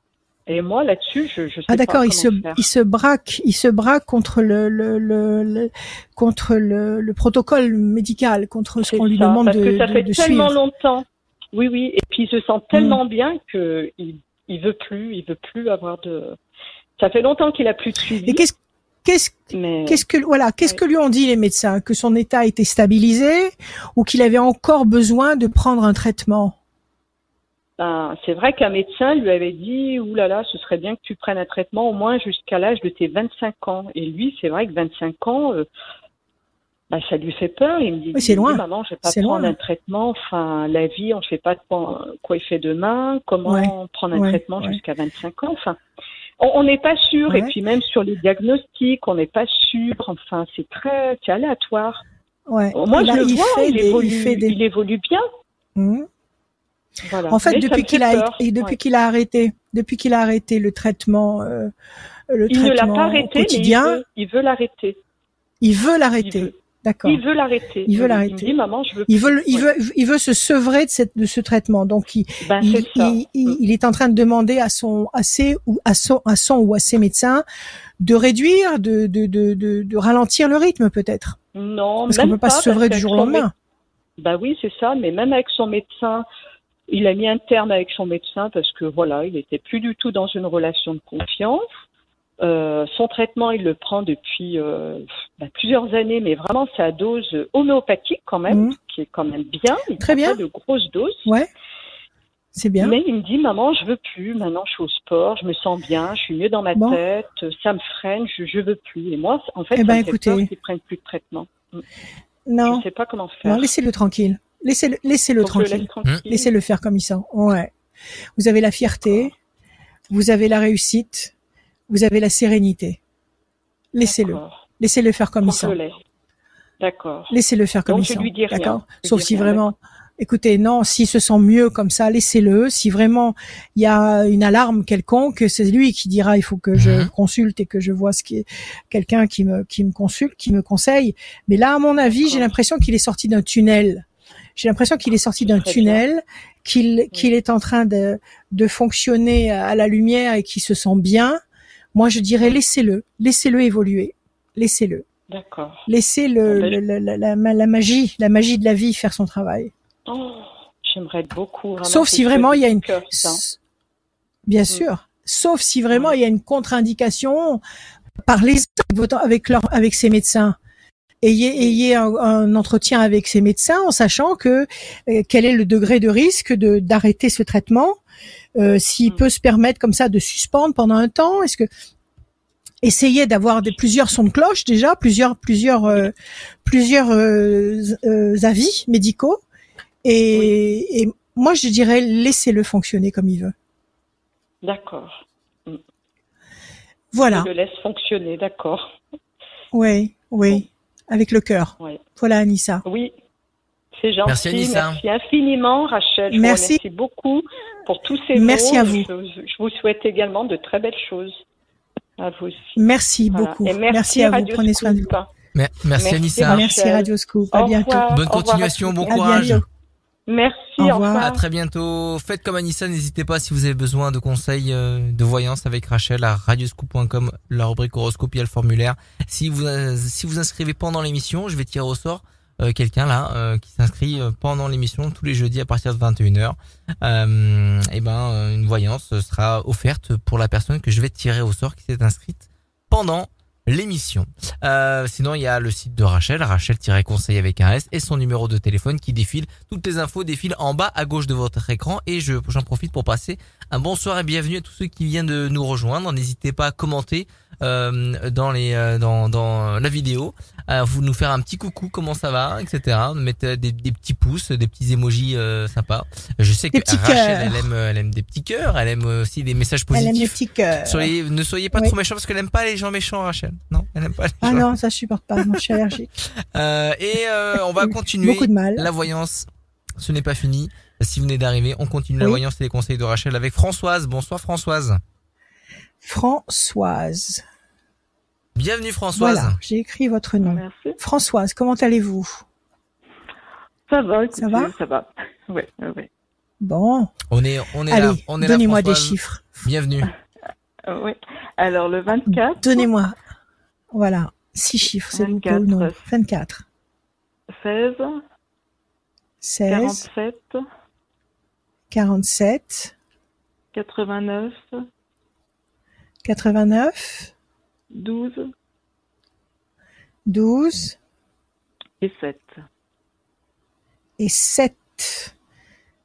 Et moi, là-dessus, je, je sais ah, d'accord, il se, il se braque, il se braque contre le, le, le, contre le, le, protocole médical, contre ce qu'on lui demande parce de, que ça fait tellement longtemps. Oui, oui. Et puis il se sent tellement mm. bien que il, il veut plus, il veut plus avoir de. Ça fait longtemps qu'il a plus de suivi. Et qu'est-ce Qu'est-ce qu'est-ce que voilà, qu'est-ce que lui ont dit les médecins? Que son état était stabilisé ou qu'il avait encore besoin de prendre un traitement? Ben, c'est vrai qu'un médecin lui avait dit Ouh là là, ce serait bien que tu prennes un traitement au moins jusqu'à l'âge de tes 25 ans. Et lui, c'est vrai que 25 ans, euh, ben, ça lui fait peur. Il me dit oui, c'est loin. Maman, je vais pas prendre un traitement. Enfin, la vie, on ne sait pas quoi, quoi il fait demain. Comment prendre un traitement jusqu'à 25 ans Enfin, on n'est pas sûr. Et puis même sur les diagnostics, on n'est pas sûr. Enfin, c'est très, c'est aléatoire. Ouais. Moi, je le vois, il, évolue, il, évolue bien. Mmh. Voilà. En fait, depuis qu'il a depuis qu'il a arrêté, depuis qu'il a arrêté le traitement, euh, le il traitement ne l'a pas arrêté, quotidien, il veut l'arrêter. Il veut l'arrêter. D'accord. Il veut l'arrêter. Il veut l'arrêter. Il me dit, maman, je veux. Il veut, il veut, il veut se sevrer de cette, de ce traitement. Donc, il, ben, il, est il, il, est en train de demander à son, à ses, ou à son, à son ou à ses médecins de réduire, de, de, de, de, de ralentir le rythme, peut-être. Non, parce qu'on peut pas, se sevrer du jour au lendemain. Bah oui, c'est ça. Mais même avec son médecin, il a mis un terme avec son médecin parce que voilà, il était plus du tout dans une relation de confiance. Euh, son traitement, il le prend depuis euh, bah, plusieurs années, mais vraiment c'est à dose homéopathique quand même, mmh. qui est quand même bien. Très bien. de grosses doses. Ouais. C'est bien. Mais il me dit, maman, je veux plus. Maintenant, je suis au sport, je me sens bien, je suis mieux dans ma Bon. tête, ça me freine, je, je veux plus. Et moi, en fait, Eh ça ben, me fait écoutez. qu'ils prennent plus de traitement. Non, Je sais pas comment faire. non, laissez-le tranquille. Laissez-le, laissez-le laisse tranquille. Laissez-le faire comme il sent. Ouais. Vous avez la fierté, vous avez la réussite, vous avez la sérénité. Laissez-le. Laissez-le faire comme il Faut que je sent. D'accord. Laissez-le faire comme Donc, il je sent. D'accord. Sauf si rien, vraiment, écoutez, non, s'il se sent mieux comme ça, laissez-le. Si vraiment il y a une alarme quelconque, c'est lui qui dira il faut que je Mhm. consulte et que je vois ce qui est quelqu'un qui me qui me consulte, qui me conseille. Mais là, à mon avis, j'ai l'impression qu'il est sorti d'un tunnel. J'ai l'impression qu'il est sorti d'un tunnel, qu'il qu'il est en train de de fonctionner à la lumière et qu'il se sent bien. Moi, je dirais laissez-le, laissez-le évoluer, laissez-le. D'accord. Laissez le, ben, le- le- la, la- la magie, la magie de la vie faire son travail. Oh, j'aimerais beaucoup. Sauf si vraiment il y a une, cœur, bien sûr. Sauf si vraiment il y a une contre-indication. Parlez avec, leur, avec ses médecins. Ayez, ayez un, un entretien avec ses médecins en sachant que euh, quel est le degré de risque de d'arrêter ce traitement. Euh, S'il Mm. peut se permettre comme ça de suspendre pendant un temps, est-ce que essayez d'avoir des plusieurs sons de cloche déjà, plusieurs plusieurs euh, plusieurs euh, euh, avis médicaux et, et moi je dirais laissez-le fonctionner comme il veut. D'accord. Voilà. Je le laisse fonctionner, d'accord. Oui, oui, avec le cœur. Voilà Anissa. Oui. C'est gentil. Merci, Anissa. Merci infiniment, Rachel. Je Merci. vous remercie beaucoup pour tous ces Merci mots. à vous. Je, je vous souhaite également de très belles choses. À vous aussi. Merci Voilà. beaucoup. Et merci, à vous. Radio Prenez soin de vous. Merci, Merci, Anissa. Rachel. Merci Radio Scoop. À bientôt. Bonne continuation, bon courage. Merci, Au au revoir. À très bientôt. Faites comme Anissa, n'hésitez pas si vous avez besoin de conseils euh, de voyance avec Rachel à radioscoop.com, la rubrique horoscope, il y a le formulaire. Si vous euh, si vous inscrivez pendant l'émission, je vais tirer au sort euh, quelqu'un là euh, qui s'inscrit euh, pendant l'émission tous les jeudis à partir de 21h. Euh, et ben une voyance sera offerte pour la personne que je vais tirer au sort qui s'est inscrite pendant l'émission. Sinon, il y a le site de Rachel, Rachel-conseil avec un S et son numéro de téléphone qui défile. Toutes les infos défilent en bas à gauche de votre écran et je, j'en profite pour passer un bonsoir et bienvenue à tous ceux qui viennent de nous rejoindre. N'hésitez pas à commenter euh, dans les euh, dans dans la vidéo, à vous nous faire un petit coucou, comment ça va, etc. Mettre des, des petits pouces, des petits emojis euh, sympas. Je sais que Rachel, elle aime elle aime des petits cœurs, elle aime aussi des messages Elle aime les positifs. petits cœurs. Soyez, ne soyez pas Oui. trop méchants parce qu'elle aime pas les gens méchants, Rachel. Non, elle aime pas les Ah gens. non, ça je supporte pas. Non, je suis allergique. Euh, et euh, on va continuer Beaucoup de mal. la voyance. Ce n'est pas fini. Si vous venez d'arriver, on continue la voyance et les conseils de Rachel avec Françoise. Bonsoir Françoise. Françoise. Bienvenue Françoise. Voilà, j'ai écrit votre nom. Merci. Françoise, comment allez-vous? Ça va, Ça va? écoutez, Ça va. Ouais, ouais. Bon, On est on est là, allez, on est là. donnez-moi des chiffres. Bienvenue. Euh, ouais. Alors, le 24, Donnez-moi, voilà, six chiffres, c'est vous plaît ou non 24. 24, 16, 16, 47, 47, 89, 89, 12 12 et 7. et 7.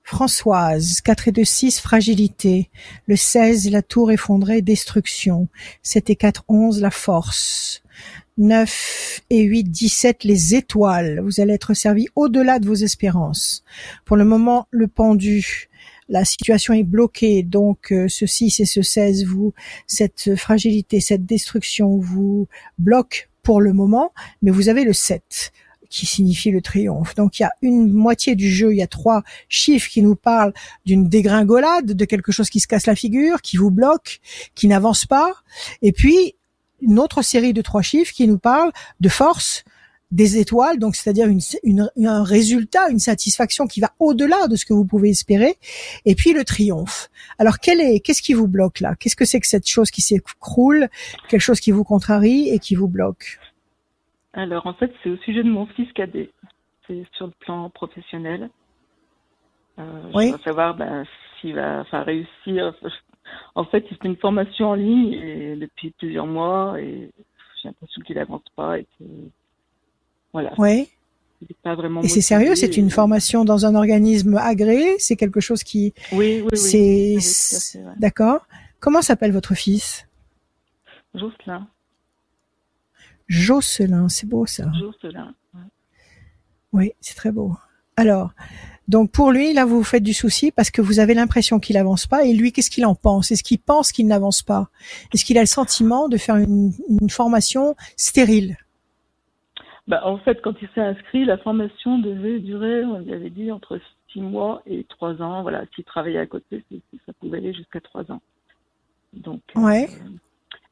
Françoise, 4 et 2, 6, fragilité. Le 16, la tour effondrée, destruction. 7 et 4, 11, la force. 9 et 8, 17, les étoiles. Vous allez être servi au-delà de vos espérances. Pour le moment, le pendu. La situation est bloquée, donc euh, ce 6 et ce 16, vous, cette fragilité, cette destruction vous bloque pour le moment, mais vous avez le 7 qui signifie le triomphe. Donc il y a une moitié du jeu, il y a trois chiffres qui nous parlent d'une dégringolade, de quelque chose qui se casse la figure, qui vous bloque, qui n'avance pas, et puis une autre série de trois chiffres qui nous parlent de force, des étoiles, donc c'est-à-dire une, une- un résultat, une satisfaction qui va au-delà de ce que vous pouvez espérer, et puis le triomphe. Alors quel est, qu'est-ce qui vous bloque là? Qu'est-ce que c'est que cette chose qui s'écroule, quelque chose qui vous contrarie et qui vous bloque? Alors, en fait, c'est au sujet de mon fils cadet. C'est sur le plan professionnel. Euh, Oui. Je veux savoir ben, s'il va enfin, réussir. En fait, il fait une formation en ligne et depuis plusieurs mois et j'ai l'impression qu'il avance pas et que voilà. Oui. pas vraiment. Et c'est sérieux, c'est une formation dans un organisme agréé, c'est quelque chose qui. Oui, oui, oui. C'est Oui, ouais. d'accord. Comment s'appelle votre fils? Jocelyn, Jocelyn, c'est beau ça. Jocelyn. ouais. Oui, c'est très beau. Alors, donc pour lui, là, vous vous faites du souci parce que vous avez l'impression qu'il avance pas. Et lui, qu'est-ce qu'il en pense? Est-ce qu'il pense qu'il n'avance pas? Est-ce qu'il a le sentiment de faire une, une formation stérile? Bah, en fait, quand il s'est inscrit, la formation devait durer, on lui avait dit, entre six mois et trois ans. Voilà, s'il travaillait à côté, ça pouvait aller jusqu'à trois ans. Donc, euh, Ouais.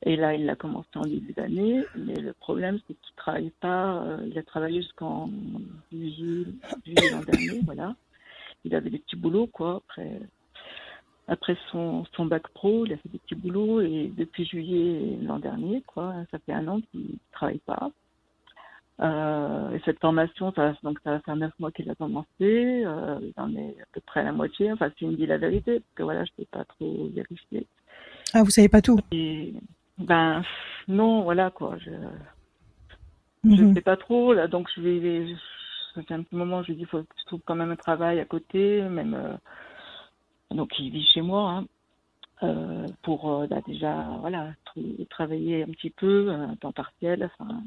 et là, il a commencé en début d'année, mais le problème, c'est qu'il travaille pas. euh, il a travaillé jusqu'en juillet, juillet l'an dernier, voilà. Il avait des petits boulots, quoi. Après, après son, son bac pro, il a fait des petits boulots et depuis juillet l'an dernier, quoi, ça fait un an qu'il travaille pas. Euh, et cette formation, ça, donc ça va faire neuf mois qu'il a commencé. Euh, il en est à peu près à la moitié. Enfin, s'il me dit la vérité, parce que voilà, je peux pas trop vérifier. Ah, vous savez pas tout. Et ben non, voilà quoi. Je je Mhm. sais pas trop là, donc je vais. Ça fait un petit moment, je lui dis, il faut que je trouve quand même un travail à côté, même. euh, donc il vit chez moi. Hein, euh, pour euh, bah, déjà voilà travailler un petit peu un temps partiel enfin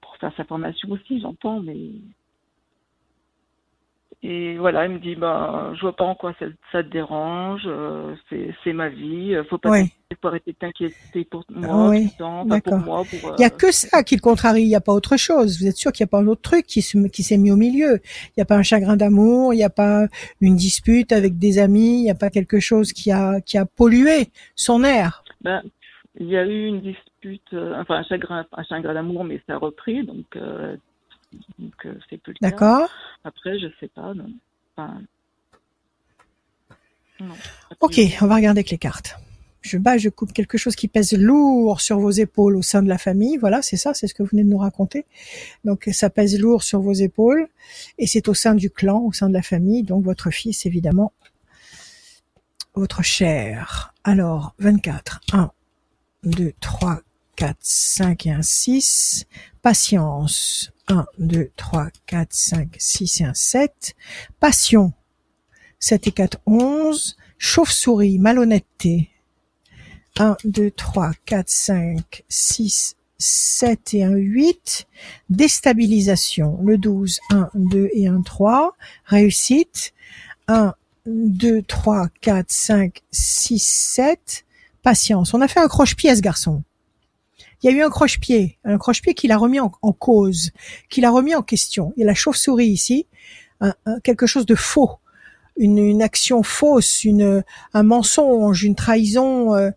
pour faire sa formation aussi j'entends mais et voilà il me dit bah je vois pas en quoi ça, ça te dérange euh, c'est ma vie euh, faut pas faut arrêter de t'inquiéter pour moi Oui, tout le temps, pas pour moi pour Il y a euh, que ça qui le contrarie, il n'y a pas autre chose. Vous êtes sûr qu'il n'y a pas un autre truc qui s'est mis au milieu? Il n'y a pas un chagrin d'amour, il n'y a pas une dispute avec des amis, il n'y a pas quelque chose qui a qui a pollué son air? Ben, il y a eu une dispute, euh, enfin un chagrin, un chagrin d'amour, mais ça a repris, donc euh, donc euh, c'est plus le cas. D'accord Après, je sais pas, non. Enfin, non. Ok, on va regarder avec les cartes. Je bats, je coupe quelque chose qui pèse lourd sur vos épaules au sein de la famille. Voilà, c'est ça, c'est ce que vous venez de nous raconter. Donc ça pèse lourd sur vos épaules et c'est au sein du clan, au sein de la famille. Donc votre fils, évidemment, votre chair. Alors, 24. 1, 2, 3, 4, 5 et un 6. Patience. 1, 2, 3, 4, 5, 6 et un 7. Passion. 7 et 4, 11. Chauve-souris, malhonnêteté. 1, 2, 3, 4, 5, 6, 7 et un 8. Déstabilisation, le 12, 1, 2 et un 3. Réussite, 1, 2, 3, 4, 5, 6, 7. Patience. On a fait un croche-pied ce garçon. Il y a eu un croche-pied, un croche-pied qu'il a remis en, en cause, qu'il a remis en question. Il y a la chauve-souris ici, un- un- quelque chose de faux, une, une action fausse, une, un mensonge, une trahison, euh,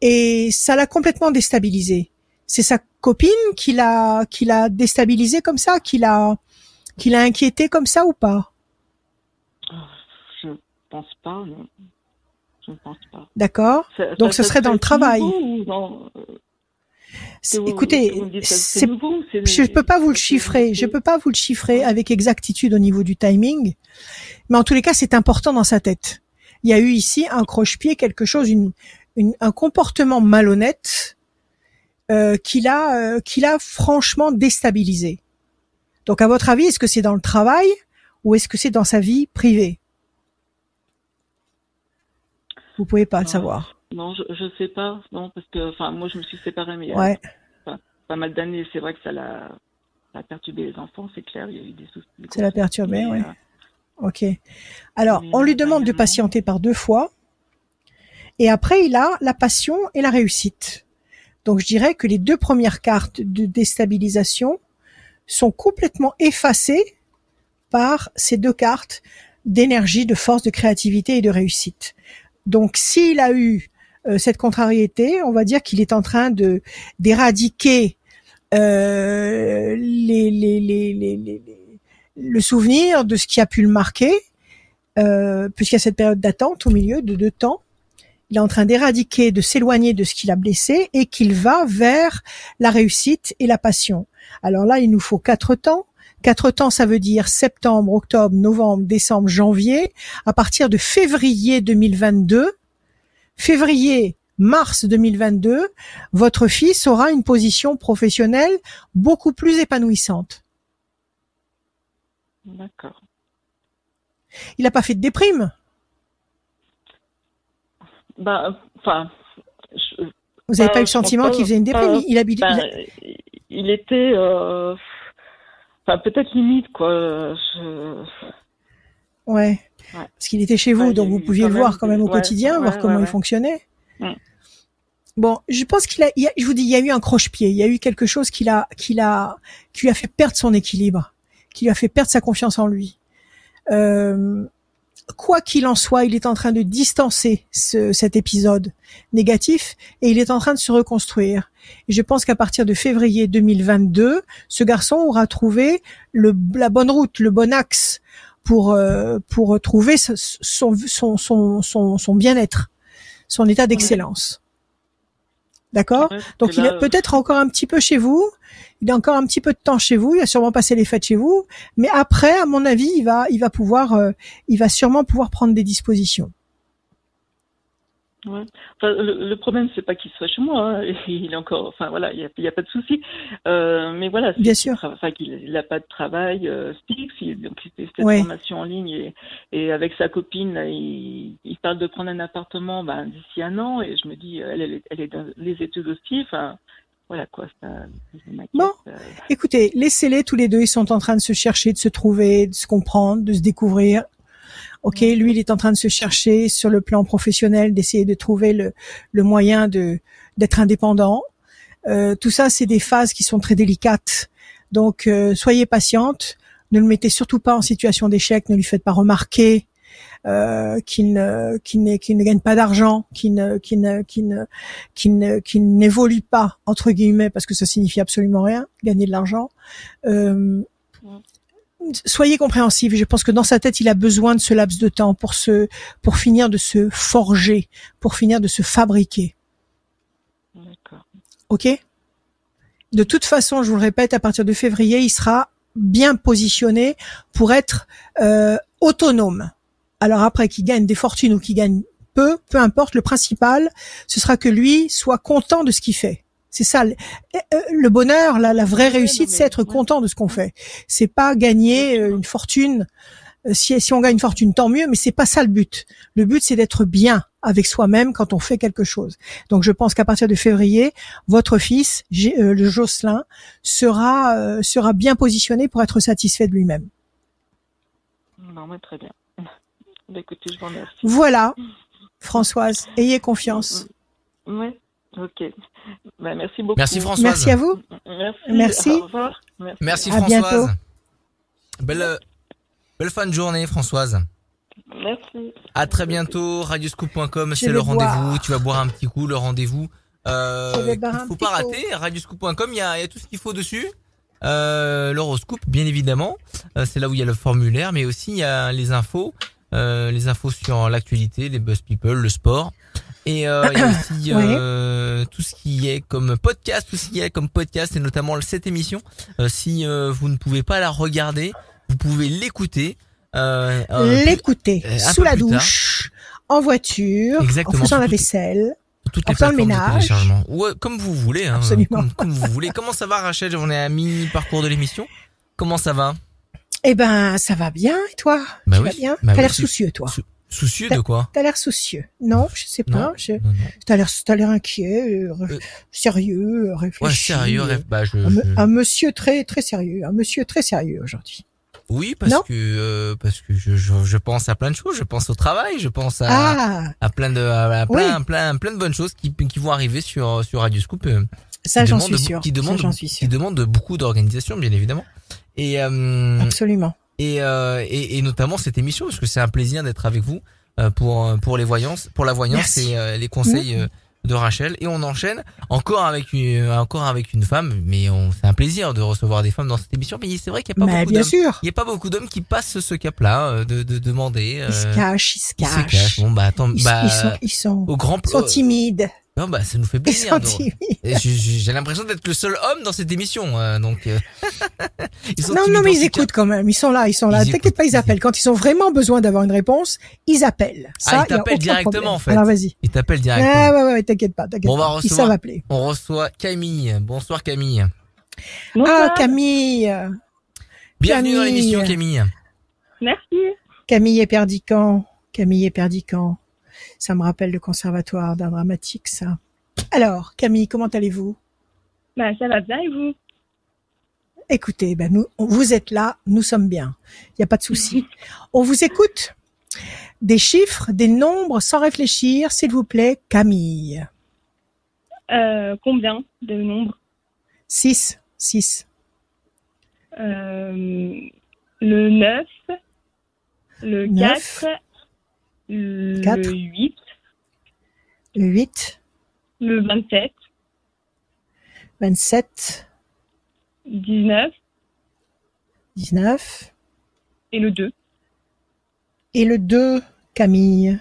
et ça l'a complètement déstabilisé. C'est sa copine qui l'a, qui l'a déstabilisé comme ça, qui l'a, qui l'a inquiété comme ça ou pas? Je pense pas, non. Je ne pense pas. D'accord. Donc, ce serait dans le travail. dans- vous- Écoutez, c'est Je peux pas vous le chiffrer. Je peux pas vous le chiffrer avec exactitude au niveau du timing. Mais en tous les cas, c'est important dans sa tête. Il y a eu ici un croche-pied, quelque chose, une, une- un comportement malhonnête euh, qui l'a, euh, qui l'a franchement déstabilisé. Donc, à votre avis, est-ce que c'est dans le travail ou est-ce que c'est dans sa vie privée? Vous pouvez pas le savoir. Non, je, je sais pas, non, parce que, enfin, moi, je me suis séparée, mais il y a pas mal d'années, c'est vrai que ça l'a, ça a perturbé les enfants, c'est clair, il y a eu des soucis. Ça l'a perturbé, ouais. euh, Ok. Alors, on lui demande de patienter par deux fois. Et après, il a la passion et la réussite. Donc, je dirais que les deux premières cartes de déstabilisation sont complètement effacées par ces deux cartes d'énergie, de force, de créativité et de réussite. Donc, s'il a eu euh, cette contrariété, on va dire qu'il est en train d'éradiquer euh, le souvenir de ce qui a pu le marquer, euh, puisqu'il y a cette période d'attente au milieu de deux temps. Il est en train d'éradiquer, de s'éloigner de ce qui l'a blessé et qu'il va vers la réussite et la passion. Alors là, il nous faut quatre temps. Quatre temps, ça veut dire septembre, octobre, novembre, décembre, janvier. À partir de février 2022, février, mars 2022, votre fils aura une position professionnelle beaucoup plus épanouissante. D'accord. Il n'a pas fait de déprime? Ben, enfin, je- Vous n'avez Bah, pas eu le sentiment qu'il faisait une déprime? Il habite. ben, il a- il était, euh, enfin, peut-être limite, quoi. Je- Ouais. Ouais. Parce qu'il était chez vous, Ouais, donc vous pouviez le voir quand même au quotidien, voir comment il fonctionnait. Bon, je pense qu'il a, il y a- je vous dis, il y a eu un croche-pied, il y a eu quelque chose qui l'a, qui l'a, qui lui a fait perdre son équilibre, qui lui a fait perdre sa confiance en lui. Euh, quoi qu'il en soit, il est en train de distancer ce- cet épisode négatif et il est en train de se reconstruire. Et je pense qu'à partir de février 2022, ce garçon aura trouvé le, la bonne route, le bon axe pour euh, pour trouver son son son son, son bien-être, son état d'excellence. D'accord Donc il est peut-être encore un petit peu chez vous, il a encore un petit peu de temps chez vous, il a sûrement passé les fêtes chez vous, mais après, à mon avis, il va il va pouvoir euh, il va sûrement pouvoir prendre des dispositions. Ouais. Enfin, le, le problème, c'est pas qu'il soit chez moi. hein. Il est encore, enfin voilà, il y a, pas de souci. Euh, mais voilà, Bien sûr. Enfin, qu'il il a pas de travail euh, fixe. Il, donc cette Ouais. formation en ligne et, et avec sa copine, là, il, il parle de prendre un appartement ben, d'ici un an. Et je me dis, elle, elle, est, elle est dans les études aussi. Enfin, voilà quoi. Ça. Bon. Euh, Écoutez, laissez-les tous les deux, ils sont en train de se chercher, de se trouver, de se comprendre, de se découvrir. Ok, lui, il est en train de se chercher sur le plan professionnel, d'essayer de trouver le, le moyen de d'être indépendant. Euh, tout ça, c'est des phases qui sont très délicates. Donc, euh, soyez patiente. Ne le mettez surtout pas en situation d'échec. Ne lui faites pas remarquer euh, qu'il ne qu'il ne qu'il ne gagne pas d'argent, qu'il ne qu'il ne qu'il ne qu'il ne qu'il n'évolue pas entre guillemets parce que ça signifie absolument rien gagner de l'argent. Euh, soyez compréhensifs. Je pense que dans sa tête, il a besoin de ce laps de temps pour se pour finir de se forger, pour finir de se fabriquer. D'accord. Ok? De toute façon, je vous le répète, à partir de février, il sera bien positionné pour être euh, autonome. Alors après, qu'il gagne des fortunes ou qu'il gagne peu, peu importe. Le principal, ce sera que lui soit content de ce qu'il fait. C'est ça le, euh, le bonheur, la, la vraie réussite, c'est être content de ce qu'on fait. C'est pas gagner euh, une fortune. Euh, Si, si on gagne une fortune, tant mieux, mais c'est pas ça le but. Le but, c'est d'être bien avec soi-même quand on fait quelque chose. Donc, je pense qu'à partir de février, votre fils, euh, le Jocelyn, sera euh, sera bien positionné pour être satisfait de lui-même. Non, mais très bien. Bah, écoutez, je vous remercie. Voilà, Françoise, ayez confiance. Oui. Ok. Bah, merci beaucoup. Merci Françoise. Merci à vous. Merci. Merci. Au revoir. Merci. Merci À Françoise. bientôt. Belle, euh, belle fin de journée Françoise. Merci. À très bientôt. Radioscoop.com, Je c'est vais le rendez-vous. Tu vas boire un petit coup, le rendez-vous. Euh, un faut petit pas rater. Radioscoop.com, il y a, il y a tout ce qu'il faut dessus. Euh, L'horoscope, bien évidemment. Euh, c'est là où il y a le formulaire, mais aussi il y a les infos, euh, les infos sur l'actualité, les buzz people, le sport. Et euh, il y a aussi euh, tout ce qui est comme podcast, tout ce qui est comme podcast, et notamment cette émission. Euh, si vous ne pouvez pas la regarder, vous pouvez l'écouter. L'écouter sous la tard. douche, en voiture, Exactement, en faisant la vaisselle. toutes les En plateformes de ménage. téléchargement. Ouais, comme vous voulez, hein. Comme, comme vous voulez. Comment ça va, Rachel On est à mi-parcours de l'émission? Comment ça va? Eh ben, ça va bien, et toi? Bah Tu oui. vas bien? Bah T'as oui, l'air soucieux, toi. Sou- Soucieux de quoi? T'as l'air soucieux. Non, je sais pas. Je... T'as l'air, t'as l'air inquiet, euh, Euh, sérieux, réfléchi. Ouais, sérieux, euh, rêve. Bah, je, Un, me- je- un monsieur très très sérieux, un monsieur très sérieux aujourd'hui. Oui, parce Non? que euh, parce que je, je, je pense à plein de choses. Je pense au travail. Je pense à, Ah, à plein de à, à plein, Oui. plein plein de bonnes choses qui qui vont arriver sur sur Radio Scoop. euh, ça j'en suis sûr. Qui demande j'en suis qui demande beaucoup d'organisation, bien évidemment. Et euh, Absolument. Et, euh, et, et notamment cette émission parce que c'est un plaisir d'être avec vous euh, pour pour les voyances pour la voyance Merci. et euh, les conseils euh, de Rachel et on enchaîne encore avec une encore avec une femme mais on c'est un plaisir de recevoir des femmes dans cette émission mais c'est vrai qu'il y a pas Mais beaucoup bien d'hommes sûr. il y a pas beaucoup d'hommes qui passent ce cap là de, de demander Ils se euh, cachent, ils se ils se cachent. cachent bon bah attends Ils, bah ils sont, ils sont, au grand ils sont timides. Non bah ça nous fait plaisir j'ai- l'impression d'être le seul homme dans cette émission euh, donc euh, ils sont Non, non, mais ils écoutent quand même. Ils sont là, ils sont là. T'inquiète pas, ils appellent. Quand ils ont vraiment besoin d'avoir une réponse, ils appellent. Ça, Ah, ils t'appellent directement, problème. en fait. Alors vas-y. ils t'appellent directement Ah ouais, ouais, ouais, t'inquiète pas, t'inquiète Bon, on va pas. Ils recevoir- savent appeler. On reçoit Camille. Bonsoir Camille. Ah, Camille. Bienvenue dans l'émission Camille. Merci. Camille et Perdican. Camille et Perdican. Ça me rappelle le conservatoire d'art dramatique, ça. Alors, Camille, comment allez-vous? Bah, ça va bien et vous? Écoutez, ben nous, vous êtes là, nous sommes bien. Il n'y a pas de souci. On vous écoute. Des chiffres, des nombres, sans réfléchir, s'il vous plaît, Camille. euh, Combien de nombres? 6, 6, euh, Le 9, le Neuf. 4, le Quatre. 8, le 8, le 27, 27, 19 19 et le 2. et le 2, Camille.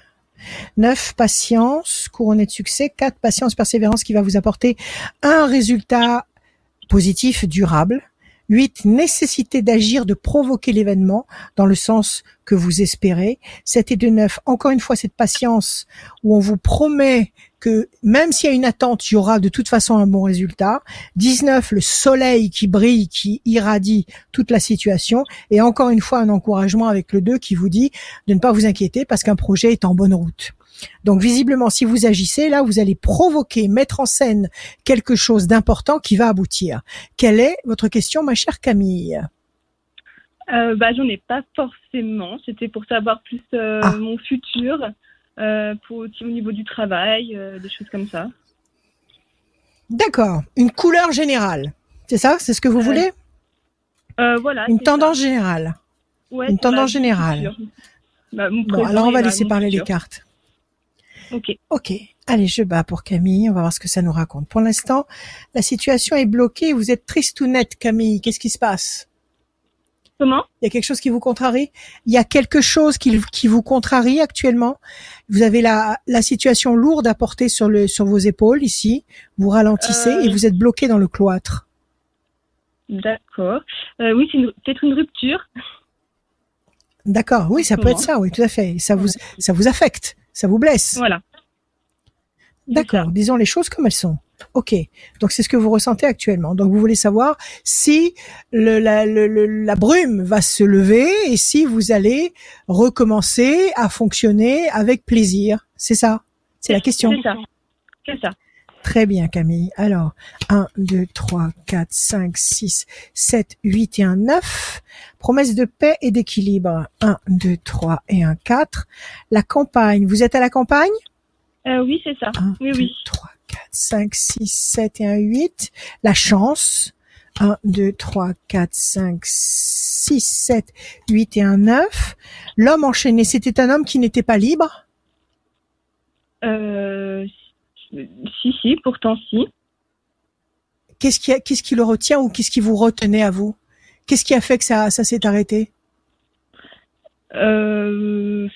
9, patience, couronné de succès. 4, patience, persévérance qui va vous apporter un résultat positif, durable. 8, nécessité d'agir, de provoquer l'événement dans le sens que vous espérez. 7 et 2, 9, encore une fois, cette patience où on vous promet que même s'il y a une attente, il y aura de toute façon un bon résultat. 19, le soleil qui brille, qui irradie toute la situation. Et encore une fois, un encouragement avec le 2 qui vous dit de ne pas vous inquiéter parce qu'un projet est en bonne route. Donc visiblement, si vous agissez, là, vous allez provoquer, mettre en scène quelque chose d'important qui va aboutir. Quelle est votre question, ma chère Camille? Euh, bah, j'en ai pas forcément. C'était pour savoir plus euh, Ah. mon futur, euh, pour, au niveau du travail, euh, des choses comme ça. D'accord. Une couleur générale. C'est ça? C'est ce que vous voulez? Voilà. Une ça. tendance générale. Ouais, une tendance générale. Bah, Bon, alors on va laisser parler les cartes. Ok. Ok. Allez, je bats pour Camille. On va voir ce que ça nous raconte. Pour l'instant, la situation est bloquée. Vous êtes triste ou nette, Camille? Qu'est-ce qui se passe? Comment? Il y a quelque chose qui vous contrarie? Il y a quelque chose qui, qui vous contrarie actuellement? Vous avez la, la situation lourde à porter sur, le, sur vos épaules ici. Vous ralentissez Euh. et vous êtes bloqué dans le cloître. D'accord. Euh, oui, c'est une- peut-être une rupture. D'accord. Oui, ça peut être ça. Oui, tout à fait. Ça vous, ça vous affecte. Ça vous blesse. Voilà. D'accord, disons les choses comme elles sont. Ok, donc c'est ce que vous ressentez actuellement. Donc vous voulez savoir si le, la, le- le- la brume va se lever et si vous allez recommencer à fonctionner avec plaisir. C'est ça? C'est la question. C'est ça. C'est ça. Très bien Camille. Alors, 1, 2, 3, 4, 5, 6, 7, 8 et un 9. Promesse de paix et d'équilibre. 1, 2, 3 et un 4. La campagne. Vous êtes à la campagne? Euh, oui, c'est ça. 1, Oui, 2, oui. 3, 4, 5, 6, 7 et un 8. La chance. 1, 2, 3, 4, 5, 6, 7, 8 et un 9. L'homme enchaîné, c'était un homme qui n'était pas libre? Euh, si, si, pourtant si. Qu'est-ce qui, a- qu'est-ce qui le retient ou qu'est-ce qui vous retenait à vous? Qu'est-ce qui a fait que ça, ça s'est arrêté? Euh,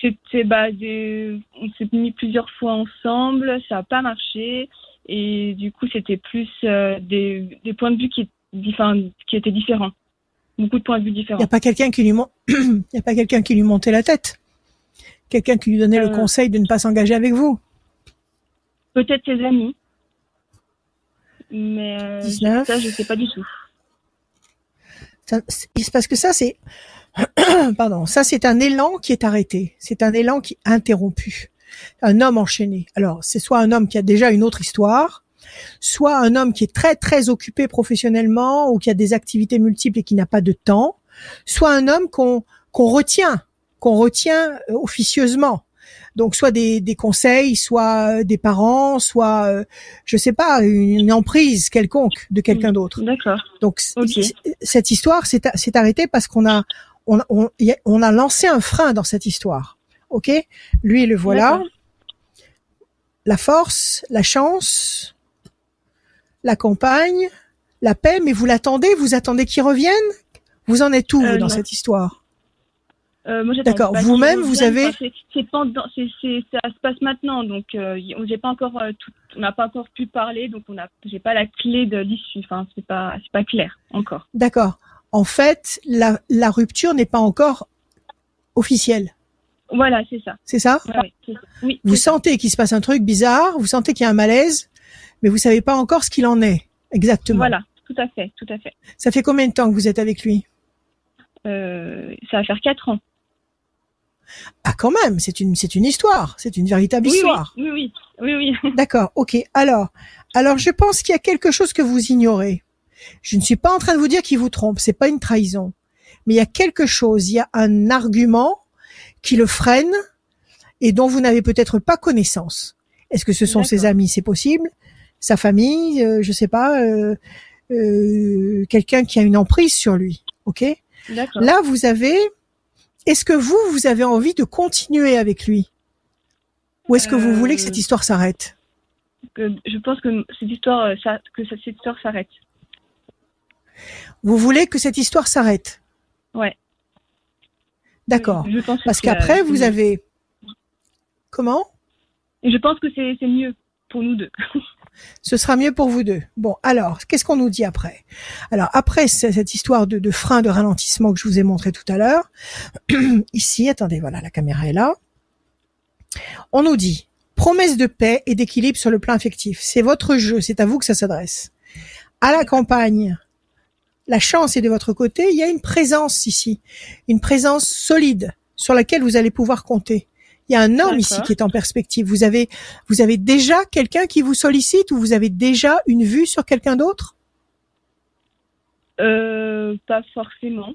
c'était bah, des, on s'est mis plusieurs fois ensemble, ça n'a pas marché et du coup c'était plus euh, des, des points de vue qui, enfin, qui étaient différents, beaucoup de points de vue Il n'y différents. a pas quelqu'un qui lui mon- il y a pas quelqu'un qui lui montait la tête? Quelqu'un qui lui donnait le Euh. conseil de ne pas s'engager avec vous? Peut-être ses amis, mais euh, 19. ça je sais pas du tout. Ça- parce que ça c'est pardon, ça c'est un élan qui est arrêté, c'est un élan qui est interrompu. Un homme enchaîné. Alors, c'est soit un homme qui a déjà une autre histoire, soit un homme qui est très très occupé professionnellement ou qui a des activités multiples et qui n'a pas de temps, soit un homme qu'on qu'on retient, qu'on retient euh, officieusement. Donc soit des, des conseils, soit euh, des parents, soit euh, je sais pas une, une emprise quelconque de quelqu'un d'autre. D'accord. Donc cette histoire s'est arrêtée parce qu'on a on, on, on a lancé un frein dans cette histoire. Ok? Lui le voilà. La force, la chance, la campagne, la paix. Mais vous l'attendez? Vous attendez qu'il revienne? Vous en êtes où Euh, dans non. cette histoire? Euh, D'accord. Vous-même, vous avez- Enfin, c'est- pendant, c'est, ça se passe maintenant, donc euh, y- on j'ai pas encore euh, tout, on n'a pas encore pu parler, donc on a, j'ai pas la clé de l'issue. Enfin, c'est pas, c'est pas clair encore. D'accord. En fait, la, la rupture n'est pas encore officielle. Voilà, c'est ça. C'est ça Ouais, ça. Oui. Vous sentez qu'il se passe un truc bizarre, vous sentez qu'il y a un malaise, mais vous savez pas encore ce qu'il en est exactement. Voilà, tout à fait, tout à fait. Ça fait combien de temps que vous êtes avec lui? Ça va faire quatre ans. Ah, quand même, c'est une, c'est une histoire. C'est une véritable Oui, histoire. oui, oui, oui, oui, oui. D'accord, ok. Alors, alors je pense qu'il y a quelque chose que vous ignorez. Je ne suis pas en train de vous dire qu'il vous trompe, c'est pas une trahison. Mais il y a quelque chose, il y a un argument qui le freine et dont vous n'avez peut-être pas connaissance. Est-ce que ce sont ses amis C'est possible? Sa famille, euh, je sais pas, euh, euh, quelqu'un qui a une emprise sur lui. Ok? D'accord. Là, vous avez. Est-ce que vous, vous avez envie de continuer avec lui? Ou est-ce que vous Euh, voulez que cette histoire s'arrête? je pense que cette histoire, euh, ça, que cette histoire s'arrête. Vous voulez que cette histoire s'arrête? Ouais. D'accord. Parce c'est, qu'après, euh, vous avez. Comment? Et je pense que c'est mieux pour nous deux. Ce sera mieux pour vous deux. Bon, alors, qu'est-ce qu'on nous dit après? Alors, après cette histoire de, de frein, de ralentissement que je vous ai montré tout à l'heure, ici, attendez, voilà, la caméra est là. On nous dit promesse de paix et d'équilibre sur le plan affectif. C'est votre jeu, c'est à vous que ça s'adresse. À la campagne, la chance est de votre côté. Il y a une présence ici, une présence solide sur laquelle vous allez pouvoir compter. Il y a un homme ici qui est en perspective. Vous avez, vous avez déjà quelqu'un qui vous sollicite ou vous avez déjà une vue sur quelqu'un d'autre? Euh, pas forcément.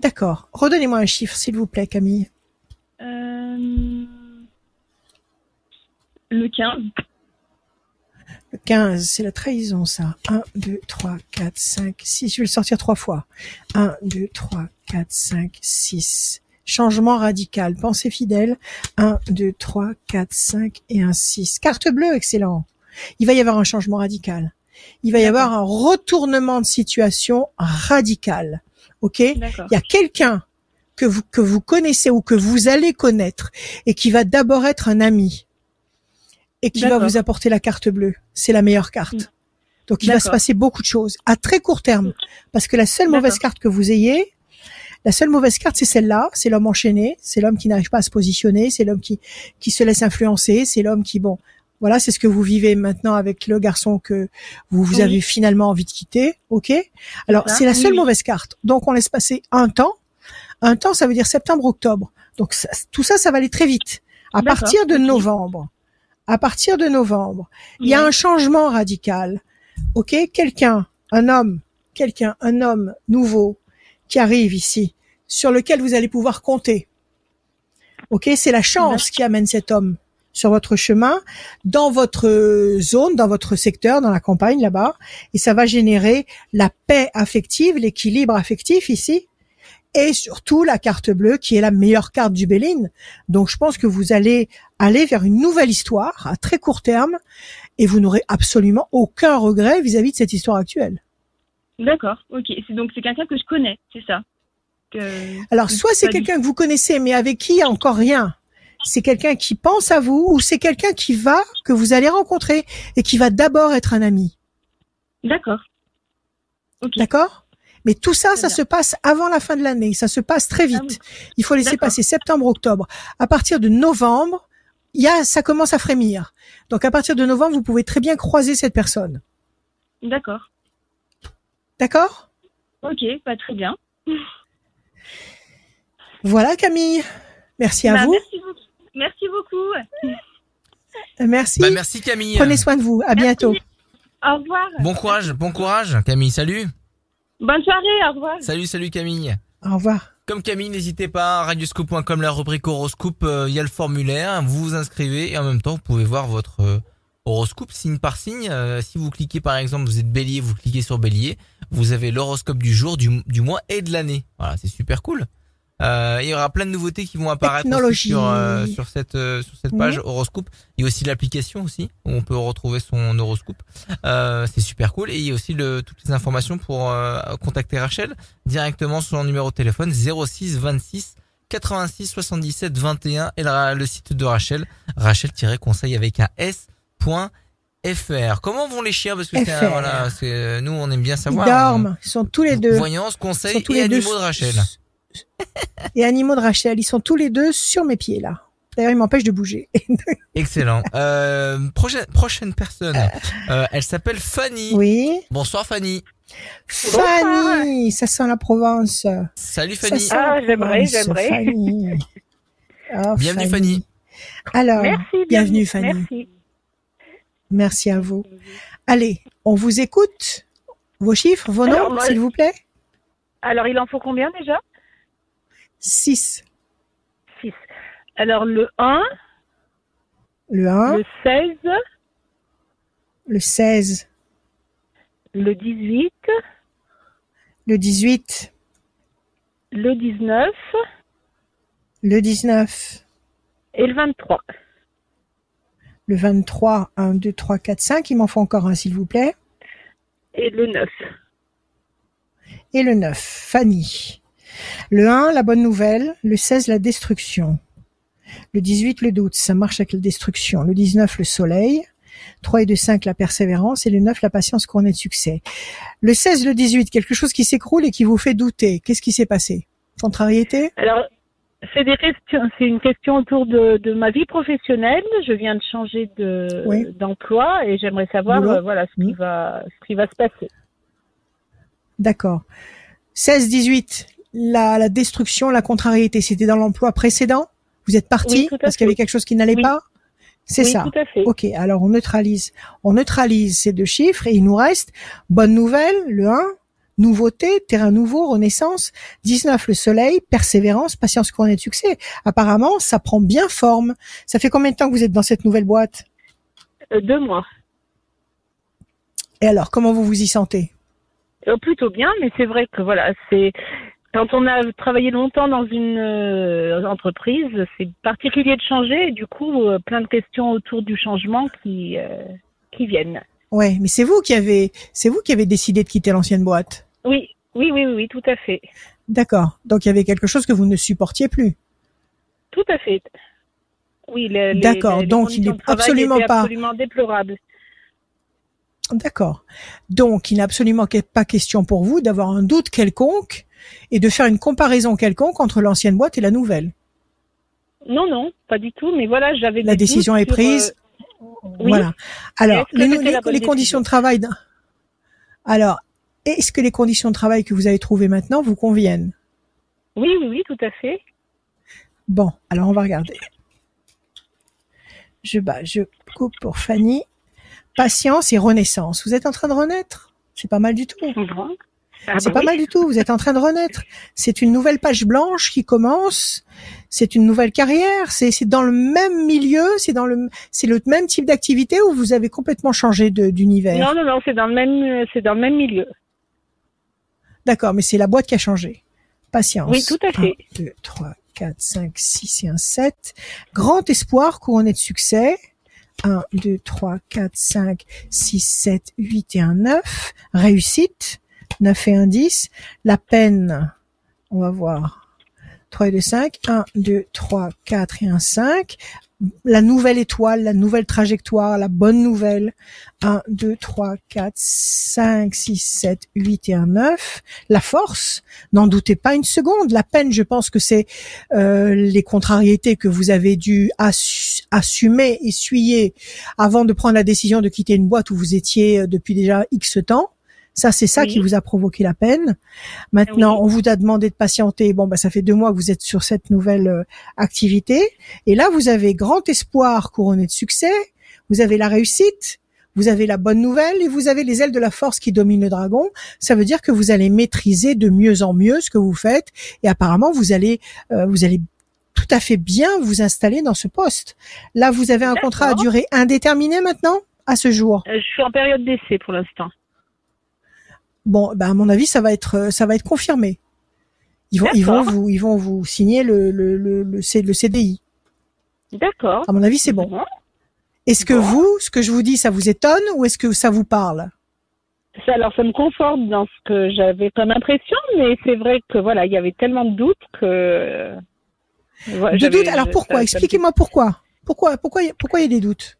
D'accord. Redonnez-moi un chiffre, s'il vous plaît, Camille. Euh, le 15. Le 15, c'est la trahison, ça. 1, 2, 3, 4, 5, 6. Je vais le sortir trois fois. 1, 2, 3, 4, 5, 6. Changement radical. Pensée fidèle. 1, 2, 3, 4, 5 et un 6. Carte bleue, excellent. Il va y avoir un changement radical. Il va y avoir un retournement de situation radical. OK il y a quelqu'un que vous, que vous connaissez ou que vous allez connaître et qui va d'abord être un ami et qui va vous apporter la carte bleue. C'est la meilleure carte. Donc il va se passer beaucoup de choses à très court terme parce que la seule mauvaise carte que vous ayez, la seule mauvaise carte c'est celle-là, c'est l'homme enchaîné, c'est l'homme qui n'arrive pas à se positionner, c'est l'homme qui qui se laisse influencer, c'est l'homme qui bon voilà, c'est ce que vous vivez maintenant avec le garçon que vous, vous Oui. avez finalement envie de quitter, ok Alors c'est la seule oui. mauvaise carte. Donc on laisse passer un temps. Un temps, ça veut dire septembre-octobre. Donc ça- tout ça, ça va aller très vite. À partir de novembre, à partir de novembre, il y a un changement radical. Ok, quelqu'un, un homme, quelqu'un, un homme nouveau qui arrive ici, sur lequel vous allez pouvoir compter. Ok, c'est la chance qui amène cet homme sur votre chemin, dans votre zone, dans votre secteur, dans la campagne là-bas, et ça va générer la paix affective, l'équilibre affectif ici, et surtout la carte bleue qui est la meilleure carte du Béline. Donc je pense que vous allez aller vers une nouvelle histoire à très court terme, et vous n'aurez absolument aucun regret vis-à-vis de cette histoire actuelle. D'accord. Ok. C'est donc c'est quelqu'un que je connais, c'est ça? Alors soit c'est du- quelqu'un que vous connaissez, mais avec qui il y a encore rien. C'est quelqu'un qui pense à vous, ou c'est quelqu'un qui va, que vous allez rencontrer, et qui va d'abord être un ami. D'accord. D'accord? Mais tout ça, ça bien. se passe avant la fin de l'année. Ça se passe très vite. Ah oui. Il faut laisser passer septembre, octobre. À partir de novembre, il y a, ça commence à frémir. Donc à partir de novembre, vous pouvez très bien croiser cette personne. D'accord. D'accord? Ok. Pas très bien. Voilà Camille. Merci à Bah, vous. Merci beaucoup. Merci beaucoup. Euh, Merci. Bah, merci Camille. Prenez soin de vous. À bientôt. Au revoir. Bon courage, bon courage Camille, salut. Bonne soirée. Au revoir. Salut, salut Camille. Au revoir. Comme Camille, n'hésitez pas, radioscope.com, la rubrique horoscope, euh, il y a le formulaire, vous vous inscrivez et en même temps vous pouvez voir votre euh, horoscope signe par signe. Euh, si vous cliquez par exemple, vous êtes bélier, vous cliquez sur bélier, vous avez l'horoscope du jour, du, du mois et de l'année. Voilà, c'est super cool. Euh, il y aura plein de nouveautés qui vont apparaître sur, euh, sur cette, euh, sur cette page Mhm. horoscope. Il y a aussi l'application aussi où on peut retrouver son horoscope. Euh, c'est super cool. Et il y a aussi le, toutes les informations pour euh, contacter Rachel directement sur son numéro de téléphone 06 26 86 77 21 et le, le site de Rachel, Rachel-conseil avec un s.fr. Comment vont les chiens? Parce que un- FR. voilà, c'est nous on aime bien Ils savoir. dorment. Ils sont tous les deux. Voyance, conseil tous et les deux animaux de Rachel. Et animaux de Rachel. Ils sont tous les deux sur mes pieds là. D'ailleurs, ils m'empêchent de bouger. Excellent. Euh, prochaine, prochaine personne. Euh, elle s'appelle Fanny. oui. Bonsoir Fanny. Fanny, ça sent la Provence. Salut Ça Fanny. Ah, j'aimerais, j'aimerais. Fanny. Oh, Bienvenue Fanny. Alors, Merci, bienvenue Fanny. Merci. Merci à vous. Allez, on vous écoute. Vos chiffres, vos Alors, noms, s'il vous plaît. Alors, il en faut combien déjà? 6. 6. Alors, le 1, Le 1, le 16, le 16, le 18, le 18, le 19 le 19, et le 23. Le 23, 1, 2, 3, 4, 5. Il m'en faut encore un, s'il vous plaît. Et le 9. Et le 9, Fanny. Le 1, la bonne nouvelle. Le 16, la destruction. Le 18, le doute. Ça marche avec la destruction. Le 19, le soleil. 3 et 2, 5, la persévérance. Et le 9, la patience couronnée de succès. Le 16, le 18, quelque chose qui s'écroule et qui vous fait douter. Qu'est-ce qui s'est passé? Contrariété? Alors, c'est des questions, c'est une question autour de, de ma vie professionnelle. Je viens de changer de Oui. d'emploi et j'aimerais savoir, euh, voilà, ce qui Mhm. va, ce qui va se passer. D'accord. 16, 18, la, la destruction, la contrariété. C'était dans l'emploi précédent? Vous êtes parti Oui, parce qu'il y avait quelque chose qui n'allait Oui. pas? C'est oui, ça. tout à fait. Ok, alors on neutralise. On neutralise ces deux chiffres et il nous reste bonne nouvelle, le 1, nouveauté, terrain nouveau, renaissance, 19 le soleil, persévérance, patience couronnée de succès. Apparemment, ça prend bien forme. Ça fait combien de temps que vous êtes dans cette nouvelle boîte? Euh, deux mois. Et alors, comment vous vous y sentez? Euh, plutôt bien, mais c'est vrai que voilà, c'est quand on a travaillé longtemps dans une euh, entreprise, c'est particulier de changer et du coup euh, plein de questions autour du changement qui qui viennent. Ouais, mais c'est vous qui avez c'est vous qui avez décidé de quitter l'ancienne boîte. Oui, oui, oui, oui, tout à fait, D'accord. Donc il y avait quelque chose que vous ne supportiez plus. tout à fait. Oui, les- D'accord, donc il est de travail absolument pas- absolument. D'accord. Donc, il n'est absolument pas question pour vous d'avoir un doute quelconque et de faire une comparaison quelconque entre l'ancienne boîte et la nouvelle. Non, non, pas du tout. Mais voilà, j'avais La décision est prise. euh, oui. Voilà. Alors, les, les- conditions de travail. Alors, est-ce que les conditions de travail que vous avez trouvées maintenant vous conviennent? Oui, oui, oui, tout à fait. Bon, alors on va regarder. Je bats, je coupe pour Fanny. Patience et renaissance. Vous êtes en train de renaître? C'est pas mal du tout. Bon. Ah C'est bah pas oui. mal du tout. Vous êtes en train de renaître. C'est une nouvelle page blanche qui commence. C'est une nouvelle carrière. C'est dans le même milieu. C'est dans le c'est le même type d'activité où vous avez complètement changé d'univers? Non, non, non, c'est dans le même, c'est dans le même milieu. D'accord, mais c'est la boîte qui a changé. Patience. Oui, tout à fait. 1, 2, 3, 4, 5, 6 et un 7. Grand espoir couronné de succès. 1, 2, 3, 4, 5, 6, 7, 8 et un 9. Réussite. 9 et un 10. La peine. On va voir. 3 et 2, 5. 1, 2, 3, 4 et un 5. La nouvelle étoile, la nouvelle trajectoire, la bonne nouvelle. 1, 2, 3, 4, 5, 6, 7, 8 et un 9. La force, n'en doutez pas une seconde. La peine, je pense que c'est euh, les contrariétés que vous avez dû assu- assumer, essuyer avant de prendre la décision de quitter une boîte où vous étiez euh, depuis déjà X temps. Ça, c'est ça Oui. qui vous a provoqué la peine. Maintenant, Oui. on vous a demandé de patienter. Bon, bah, ça fait deux mois que vous êtes sur cette nouvelle euh, activité. Et là, vous avez grand espoir couronné de succès. Vous avez la réussite. Vous avez la bonne nouvelle et vous avez les ailes de la force qui dominent le dragon. Ça veut dire que vous allez maîtriser de mieux en mieux ce que vous faites et apparemment vous allez euh, vous allez tout à fait bien vous installer dans ce poste. Là, vous avez un contrat à durée indéterminée maintenant à ce jour? Euh, Je suis en période d'essai pour l'instant. Bon, ben à mon avis, ça va être euh, ça va être confirmé. Ils vont ils vont vous ils vont vous signer le le le, le, CDI. D'accord. À mon avis, c'est bon. Est-ce que Bon. vous, ce que je vous dis, ça vous étonne ou est-ce que ça vous parle? Ça, alors, ça me conforte dans ce que j'avais comme impression, mais c'est vrai que voilà, il y avait tellement de doutes que. Voilà, De doutes Alors pourquoi? Expliquez-moi pourquoi. Pourquoi pourquoi pourquoi il y a des doutes?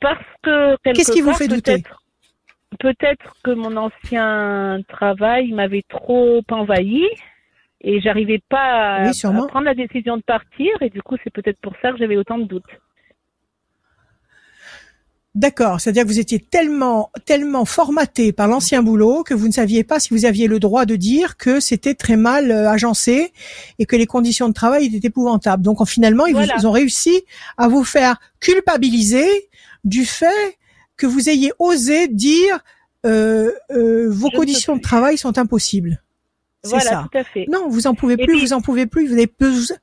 Parce que Qu'est-ce qui vous fait douter? Peut-être- que mon ancien travail m'avait trop envahi et j'arrivais pas à, Oui, sûrement. à prendre la décision de partir et du coup c'est peut-être pour ça que j'avais autant de doutes. D'accord, c'est-à-dire que vous étiez tellement tellement formaté par l'ancien boulot que vous ne saviez pas si vous aviez le droit de dire que c'était très mal euh, agencé et que les conditions de travail étaient épouvantables. Donc en- finalement, ils, vous- Voilà. ils ont réussi à vous faire culpabiliser du fait que vous ayez osé dire euh, euh, vos Je conditions de travail sont impossibles. C'est Voilà, ça. tout à fait. Non, vous en pouvez plus, puis- vous en pouvez plus. Vous avez besoin,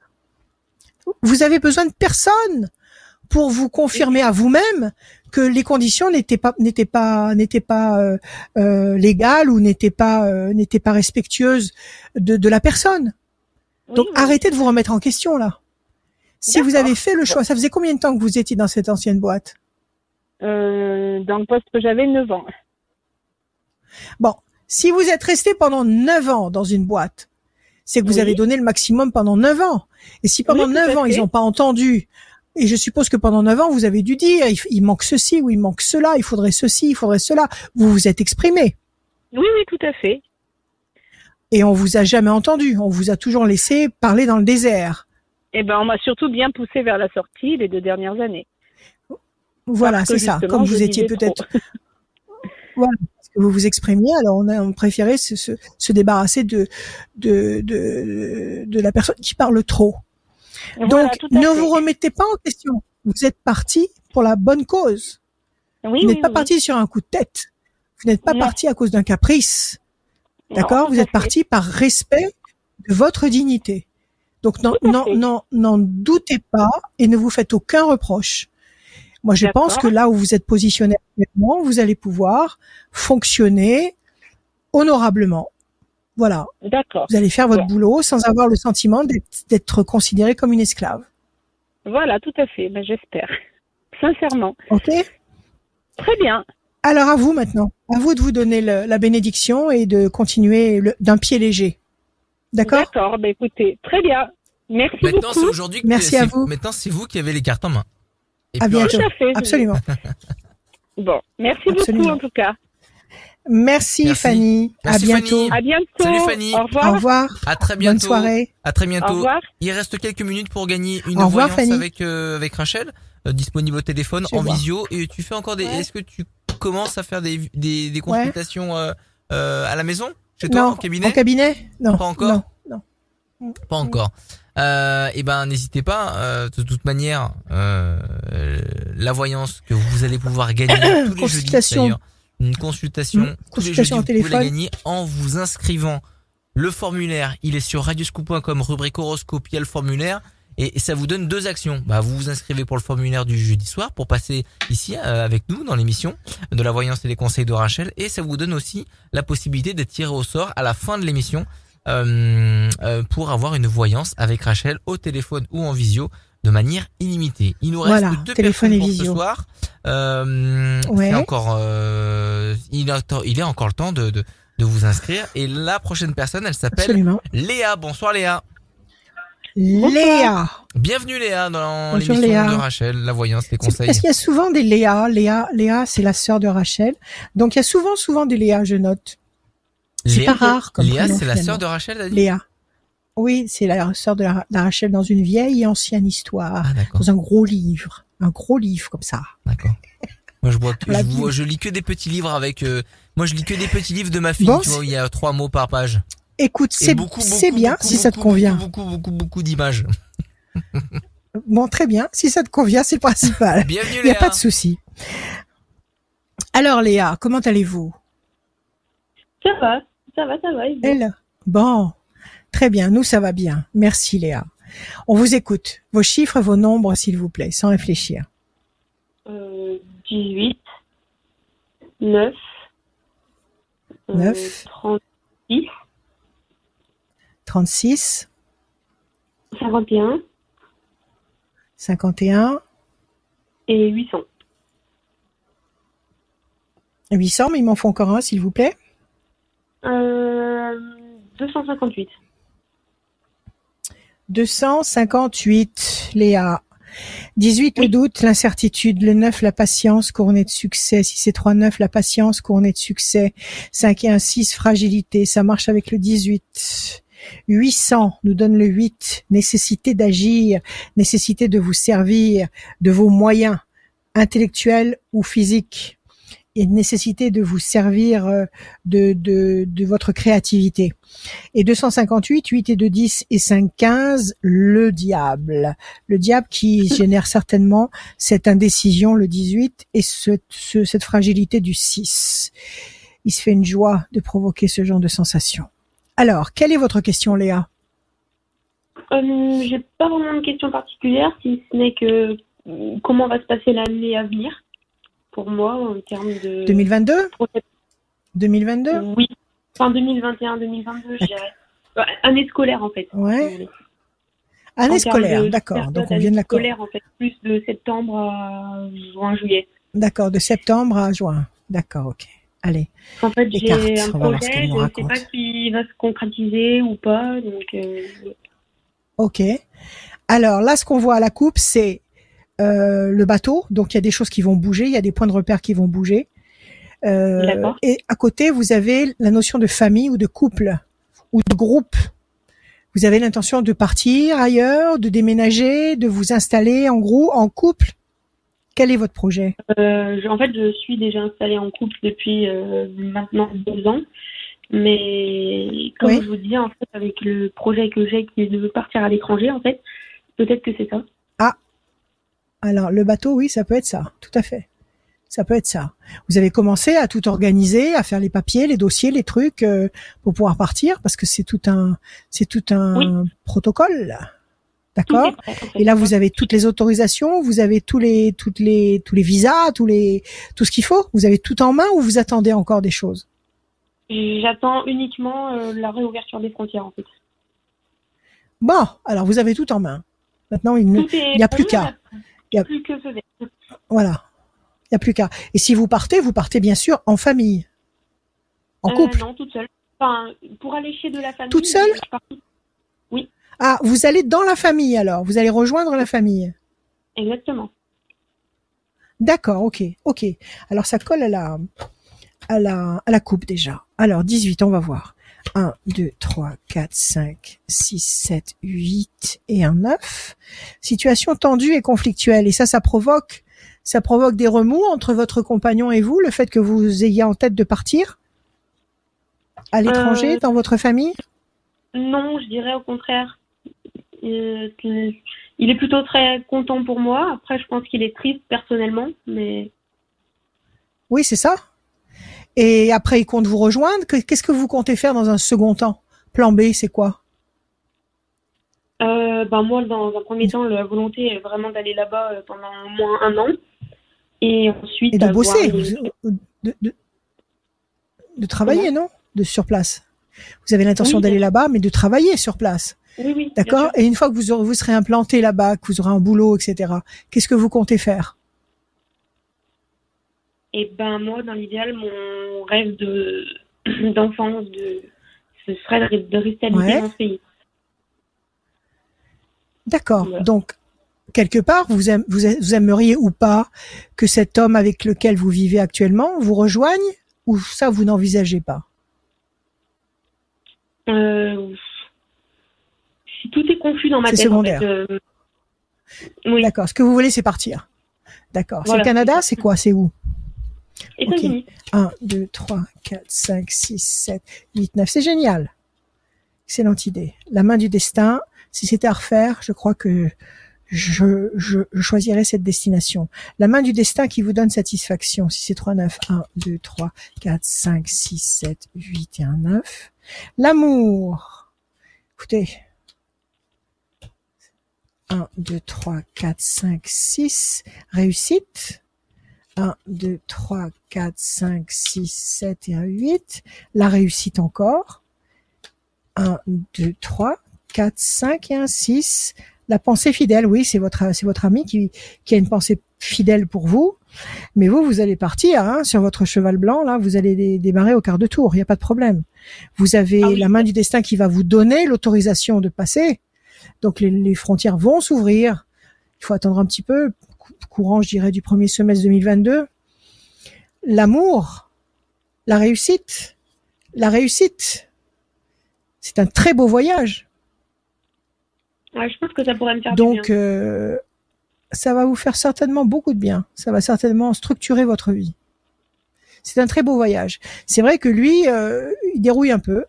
vous avez besoin de personne pour vous confirmer à vous-même que les conditions n'étaient pas n'étaient pas n'étaient pas euh, euh, légales ou n'étaient pas euh, n'étaient pas respectueuses de, de la personne. Oui, Donc oui. arrêtez de vous remettre en question là. Si vous avez fait le choix, ça faisait combien de temps que vous étiez dans cette ancienne boîte? Dans le poste que j'avais, 9 ans. Bon, si vous êtes resté pendant 9 ans dans une boîte, c'est que vous Oui. avez donné le maximum pendant 9 ans. Et si pendant Oui, tout à 9 ans, fait. ils n'ont pas entendu, et je suppose que pendant 9 ans, vous avez dû dire, il, il manque ceci ou il manque cela, il faudrait ceci, il faudrait cela. Vous vous êtes exprimé. Oui, oui, tout à fait. Et on vous a jamais entendu. On vous a toujours laissé parler dans le désert. Eh ben, on m'a surtout bien poussé vers la sortie les deux dernières années. Voilà, c'est ça. Comme vous étiez peut-être, voilà, parce que vous vous exprimiez, alors on a on préférait se, se, se débarrasser de, de, de, de la personne qui parle trop. Donc, ne vous remettez pas en question. Vous êtes parti pour la bonne cause. Oui, vous n'êtes oui, pas oui. parti sur un coup de tête. Vous n'êtes pas parti à cause d'un caprice. D'accord? Vous êtes parti par respect de votre dignité. Donc, n'en doutez pas et ne vous faites aucun reproche. Moi, je pense que là où vous êtes positionné actuellement, vous allez pouvoir fonctionner honorablement. Voilà. D'accord. Vous allez faire votre boulot sans avoir le sentiment d'être- considéré comme une esclave. Voilà, tout à fait. Ben, j'espère. Sincèrement. OK Très bien. Alors à vous maintenant, à vous de vous donner le- la bénédiction et de continuer d'un pied léger. D'accord? D'accord. Ben, écoutez, très bien. Merci Maintenant, c'est beaucoup. aujourd'hui que Merci à vous. Maintenant, c'est vous qui avez les cartes en main. Et À puis, bientôt. Tout à fait. Absolument. Bon, merci Absolument. beaucoup en tout cas. Merci, Merci. Fanny. Merci, à bientôt. Fanny. À bientôt. Salut, Fanny. Au Au revoir. revoir. À très bientôt. Bonne soirée. À très Au bientôt. revoir. Il reste quelques minutes pour gagner une Au revoir, voyance Fanny. avec euh, avec Rachel, euh, disponible au téléphone Je en voir. visio et tu fais encore des. Ouais. Est-ce que tu commences à faire des des, des consultations euh, euh, à la maison? Chez toi non, au cabinet? En cabinet? Non. Pas encore? Non, non. Pas encore. Euh, et ben n'hésitez pas. euh, de toute manière, euh, la voyance que vous allez pouvoir gagner tous les jeudis Consultation. d'ailleurs, une consultation tous les consultation jeudis, au vous pouvez la téléphone. gagner en vous inscrivant. Le formulaire, il est sur radioscoop.com, rubrique horoscope, il y a le formulaire. Et ça vous donne deux actions. Bah, vous vous inscrivez pour le formulaire du jeudi soir pour passer ici euh, avec nous dans l'émission de la voyance et des conseils de Rachel. Et ça vous donne aussi la possibilité d'être tiré au sort à la fin de l'émission pour avoir une voyance avec Rachel au téléphone ou en visio de manière illimitée. Il nous reste Voilà, deux téléphone personnes et pour visio. ce soir. Euh, Ouais. encore, euh, il, a, il est encore le temps de, de, de vous inscrire. Et la prochaine personne, elle s'appelle. Léa. Bonsoir Léa. Léa. Bienvenue Léa dans l'émission de Rachel, la voyance, les conseils. Parce qu'il y a souvent des Léa. Léa, Léa, c'est la sœur de Rachel. Donc il y a souvent, souvent des Léa, je note. C'est Léa, pas rare comme Léa, c'est la sœur de Rachel, t'as dit? Léa. Oui, c'est la sœur de, la- de Rachel dans une vieille et ancienne histoire, Ah d'accord, dans un gros livre, un gros livre comme ça. d'accord. Moi je vois, que, La je, Bible. vois- je lis que des petits livres avec. euh, moi je lis que des petits livres de ma fille. Bon, tu vois, où il y a trois mots par page. Écoute, c'est beaucoup, bien beaucoup, si ça te beaucoup, convient. Beaucoup, beaucoup, beaucoup, beaucoup d'images. Bon, très bien. Si ça te convient, c'est le principal. Bienvenue Il n'y a Léa. pas de souci. Alors Léa, comment allez-vous? Ça va, ça va, ça va. et Elle Bon, très bien. Nous, ça va bien. Merci Léa. On vous écoute. Vos chiffres, vos nombres, s'il vous plaît, sans réfléchir. Euh, 18, 9, euh, 9. 36, 36, 51 51, et 800. 800, mais il m'en faut encore un, s'il vous plaît. Euh, 258. 258, Léa. 18, le doute, l'incertitude. Le 9, la patience, couronnée de succès. Si c'est 3, 9, la patience, couronnée de succès. 5 et 1, 6, fragilité. Ça marche avec le 18. 800 nous donne le 8, nécessité d'agir, nécessité de vous servir de vos moyens intellectuelle ou physique et une nécessité de vous servir euh, de, de, de votre créativité. Et 258, 8 et 2, 10 et 5, 15, le diable. Le diable qui génère certainement cette indécision, le 18, et ce, ce- cette fragilité du 6. Il se fait une joie de provoquer ce genre de sensation. Alors, quelle est votre question, Léa? Euh, J'ai pas vraiment de question particulière, si ce n'est que euh, comment va se passer l'année à venir pour moi en termes de 2022 projet. 2022 Oui, fin 2021-2022, je dirais. Ouais, année scolaire en fait. Ouais. Année En scolaire, d'accord. Donc on vient de la scolaire en fait, plus de septembre à juin, juillet. D'accord, de septembre à juin. D'accord, ok. Allez. En fait, j'ai un projet, je ne sais pas s'il va se concrétiser ou pas, donc euh, Ok. Alors là, ce qu'on voit à la coupe, c'est euh, le bateau. Donc il y a des choses qui vont bouger, il y a des points de repère qui vont bouger. Euh, et à côté, vous avez la notion de famille ou de couple ou de groupe. Vous avez l'intention de partir ailleurs, de déménager, de vous installer en gros en couple. Quel est votre projet? Euh, en fait, je suis déjà installée en couple depuis euh, maintenant deux ans. Mais comme Oui. je vous dis, en fait, avec le projet que j'ai qui est de partir à l'étranger, en fait, peut-être que c'est ça. Alors le bateau, oui, ça peut être ça, tout à fait. Ça peut être ça. Vous avez commencé à tout organiser, à faire les papiers, les dossiers, les trucs euh, pour pouvoir partir, parce que c'est tout un, c'est tout un protocole. D'accord. Et là, vous avez toutes les autorisations, vous avez tous les, toutes les, tous les visas, tous les, tout ce qu'il faut. Vous avez tout en main ou vous attendez encore des choses? J'attends uniquement euh, la réouverture des frontières, en fait. Bon, alors vous avez tout en main. Maintenant, il ne, Tout est il y a plus qu'à. Il y a plus que voilà, il y a plus qu'à. Et si vous partez, vous partez bien sûr en famille, en Euh, couple. non, toute seule. Enfin, pour aller chez de la famille. Toute seule toute- Ah, vous allez dans la famille alors. Vous allez rejoindre la famille. Exactement. D'accord, ok, ok. Alors ça colle à la, à la, à la coupe déjà. Alors 18, on va voir. 1, 2, 3, 4, 5, 6, 7, 8 et un 9. Situation tendue et conflictuelle. Et ça, ça provoque, ça provoque des remous entre votre compagnon et vous, le fait que vous ayez en tête de partir à l'étranger, Euh, dans votre famille? Non, je dirais au contraire. Euh, il est plutôt très content pour moi. Après, je pense qu'il est triste personnellement, mais Oui, c'est ça. Et après, il compte vous rejoindre. Que- Qu'est-ce que vous comptez faire dans un second temps? Plan B, c'est quoi? Euh, ben moi, dans un premier temps, la volonté est vraiment d'aller là-bas euh, pendant au moins un an, et ensuite Et de avoir bosser, de, de, de travailler, non? De sur place. Vous avez l'intention Oui, d'aller là-bas, mais de travailler sur place. Oui, oui. D'accord? Et une fois que vous, aurez- vous serez implanté là-bas, que vous aurez un boulot, etc., qu'est-ce que vous comptez faire? Et ben moi, dans l'idéal, mon rêve de d'enfance, de ce serait de, rester Ouais. dans ce pays. D'accord. Donc, quelque part, vous, vous, aimeriez ou pas que cet homme avec lequel vous vivez actuellement vous rejoigne ou ça, vous n'envisagez pas? Euh, si tout est confus dans ma C'est tête, en secondaire. fait, euh, oui, D'accord. Ce que vous voulez, c'est partir. D'accord. Voilà, c'est le Canada, c'est quoi? C'est où? États-Unis. 1, 2, 3, 4, 5, 6, 7, 8, 9. C'est génial. Excellente idée. La main du destin. Si c'était à refaire, je crois que je, je, je choisirais cette destination. La main du destin qui vous donne satisfaction. Si c'est 3, 9, 1, 2, 3, 4, 5, 6, 7, 8 et un 9. L'amour. Écoutez. 1, 2, 3, 4, 5, 6. Réussite. 1, 2, 3, 4, 5, 6, 7 et un 8. La réussite encore. 1, 2, 3, 4, 5 et un 6. La pensée fidèle, oui, c'est votre, c'est votre ami qui, qui a une pensée fidèle pour vous. Mais vous, vous allez partir hein, sur votre cheval blanc, là, vous allez dé- démarrer au quart de tour, il n'y a pas de problème. Vous avez Ah oui. la main du destin qui va vous donner l'autorisation de passer. Donc les, les frontières vont s'ouvrir. Il faut attendre un petit peu, courant, je dirais, du premier semestre 2022. L'amour, la réussite, la réussite, c'est un très beau voyage. Ouais, je pense que ça pourrait me faire Donc, du bien. euh, ça va vous faire certainement beaucoup de bien. Ça va certainement structurer votre vie. C'est un très beau voyage. C'est vrai que lui, euh, il dérouille un peu.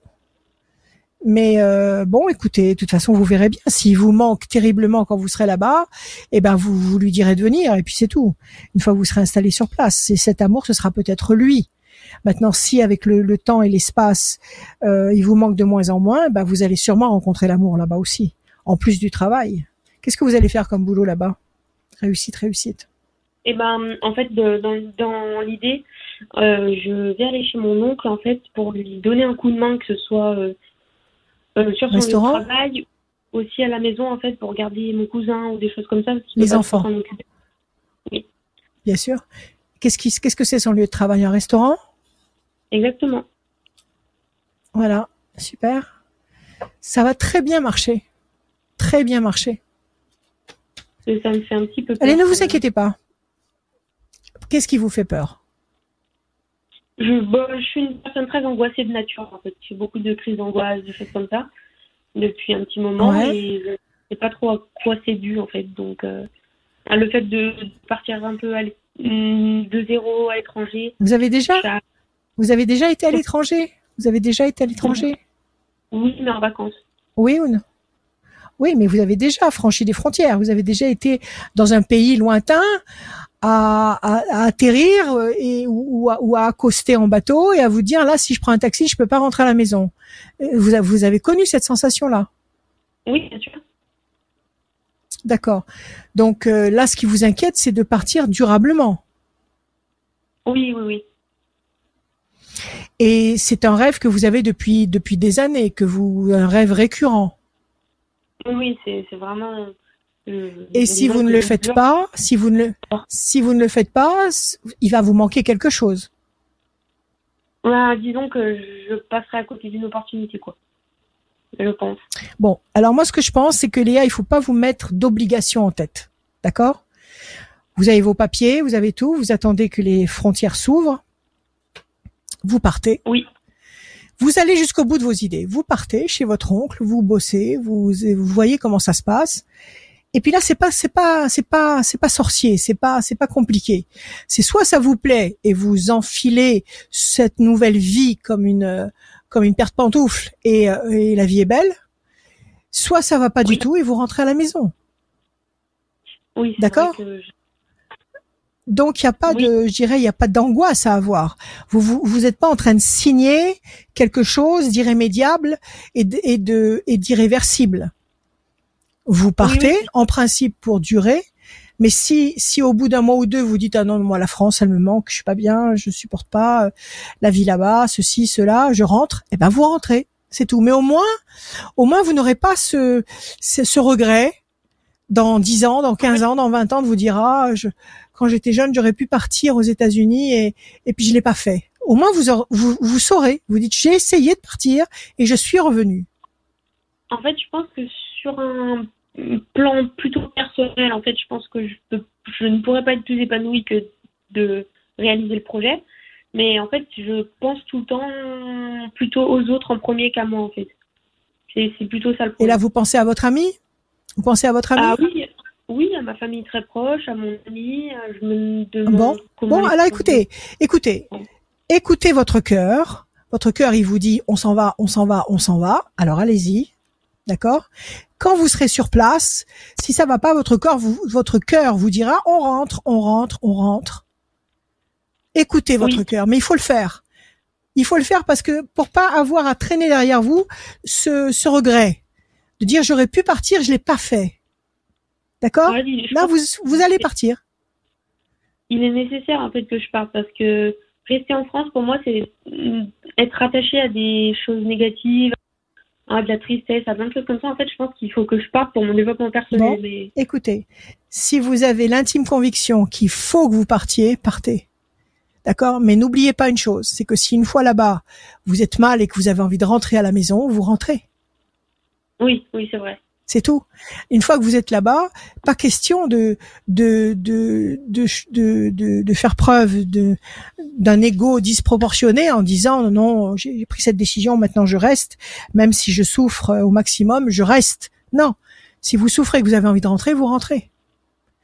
Mais euh, bon, écoutez, de toute façon, vous verrez bien. S'il vous manque terriblement quand vous serez là-bas, eh ben vous, vous lui direz de venir et puis c'est tout. Une fois que vous serez installé sur place, et cet amour, ce sera peut-être lui. Maintenant, si avec le, le temps et l'espace, euh, il vous manque de moins en moins, ben vous allez sûrement rencontrer l'amour là-bas aussi, en plus du travail. Qu'est-ce que vous allez faire comme boulot là-bas? Réussite, réussite. Et ben, en fait, dans, dans l'idée, euh, je vais aller chez mon oncle, en fait, pour lui donner un coup de main, que ce soit euh, sur son lieu de Restaurant travail, aussi à la maison, en fait, pour garder mon cousin ou des choses comme ça. Les enfants. occuper. Bien sûr. Qu'est-ce qui, qu'est-ce que c'est son lieu de travail? Un restaurant? Exactement. Voilà, super. Ça va très bien marcher. Très bien marcher. Ça me fait un petit peu peur. Allez, ne vous inquiétez pas. Qu'est-ce qui vous fait peur? Je, bah, je suis une personne très angoissée de nature, en fait. J'ai beaucoup de crises d'angoisse, des choses comme ça, depuis un petit moment. Ouais. Et je sais pas trop à quoi c'est dû, en fait. Donc, euh, le fait de partir un peu à hum, de zéro à l'étranger, Vous avez déjà, ça- vous avez déjà été à l'étranger? Vous avez déjà été à l'étranger? Oui, mais en vacances. Oui ou non? Oui, mais vous avez déjà franchi des frontières. Vous avez déjà été dans un pays lointain à, à- à atterrir euh, et ou, ou à, ou à accoster en bateau et à vous dire là, si je prends un taxi, je peux pas rentrer à la maison. Euh, Vous, avez- vous avez connu cette sensation-là? Oui, bien sûr. D'accord. Donc euh, là, ce qui vous inquiète, c'est de partir durablement. Oui, oui, oui. Et c'est un rêve que vous avez depuis depuis des années, que vous un rêve récurrent. Oui, oui, c'est c'est vraiment. Et si vous ne le faites pas, si vous ne le si vous ne le faites pas, il va vous manquer quelque chose. Ouais, disons que je passerai à côté d'une opportunité, quoi. Je pense. Bon, alors moi ce que je pense, c'est que Léa, il faut pas vous mettre d'obligation en tête, d'accord? Vous avez vos papiers, vous avez tout, vous attendez que les frontières s'ouvrent, vous partez. Oui. Vous allez jusqu'au bout de vos idées. Vous partez chez votre oncle, vous bossez, vous, vous voyez comment ça se passe. Et puis là, c'est pas, c'est pas, c'est pas, c'est pas sorcier, c'est pas, c'est pas compliqué. C'est soit ça vous plaît et vous enfilez cette nouvelle vie comme une, comme une paire de pantoufles et, euh, et la vie est belle. Soit ça va pas du tout et vous rentrez à la maison. Oui, D'accord? que Donc il y a pas Oui. de, je dirais, il y a pas d'angoisse à avoir. Vous vous vous êtes pas en train de signer quelque chose d'irrémédiable et de et d'irréversible. Vous partez Oui, oui. en principe pour durer, mais si si au bout d'un mois ou deux vous dites ah non moi la France elle me manque, je suis pas bien, je supporte pas euh, la vie là-bas, ceci cela, je rentre, et ben vous rentrez, c'est tout. Mais au moins au moins vous n'aurez pas ce ce, ce regret dans 10 ans, dans 15 ans, dans 20 ans de vous dire ah je quand j'étais jeune, j'aurais pu partir aux États-Unis et, et puis je l'ai pas fait. Au moins, vous, aurez- vous, vous saurez. Vous dites, j'ai essayé de partir et je suis revenu. En fait, je pense que sur un plan plutôt personnel, en fait, je pense que je, peux, je ne pourrais pas être plus épanouie que de réaliser le projet. Mais en fait, je pense tout le temps plutôt aux autres en premier qu'à moi, en fait. C'est c'est plutôt ça le Et problème. là, vous pensez à votre ami? Vous pensez à votre ami? ah oui, oui, à ma famille très proche, à mon ami. Je me demande Bon. comment. Bon, alors écoutez, écoutez, écoutez votre cœur. Votre cœur, il vous dit, on s'en va, on s'en va, on s'en va. Alors allez-y, d'accord? Quand vous serez sur place, si ça va pas, votre corps, vous, votre cœur vous dira, on rentre, on rentre, on rentre. Écoutez votre Oui. cœur, mais il faut le faire. Il faut le faire parce que pour pas avoir à traîner derrière vous ce, ce regret de dire j'aurais pu partir, je l'ai pas fait. D'accord? Là, vous, vous allez partir. il est nécessaire en fait que je parte parce que rester en France pour moi c'est mm, être attaché à des choses négatives, à de la tristesse, à plein de choses comme ça. En fait, je pense qu'il faut que je parte pour mon développement personnel. Bon. Mais Écoutez, si vous avez l'intime conviction qu'il faut que vous partiez, partez. D'accord? Mais n'oubliez pas une chose, c'est que si une fois là-bas, vous êtes mal et que vous avez envie de rentrer à la maison, vous rentrez. oui, oui, c'est vrai. C'est tout. Une fois que vous êtes là-bas, pas question de de de de de, de, de faire preuve de d'un ego disproportionné en disant non, j'ai j'ai pris cette décision, maintenant je reste, même si je souffre au maximum, je reste. Non. Si vous souffrez et que vous avez envie de rentrer, vous rentrez.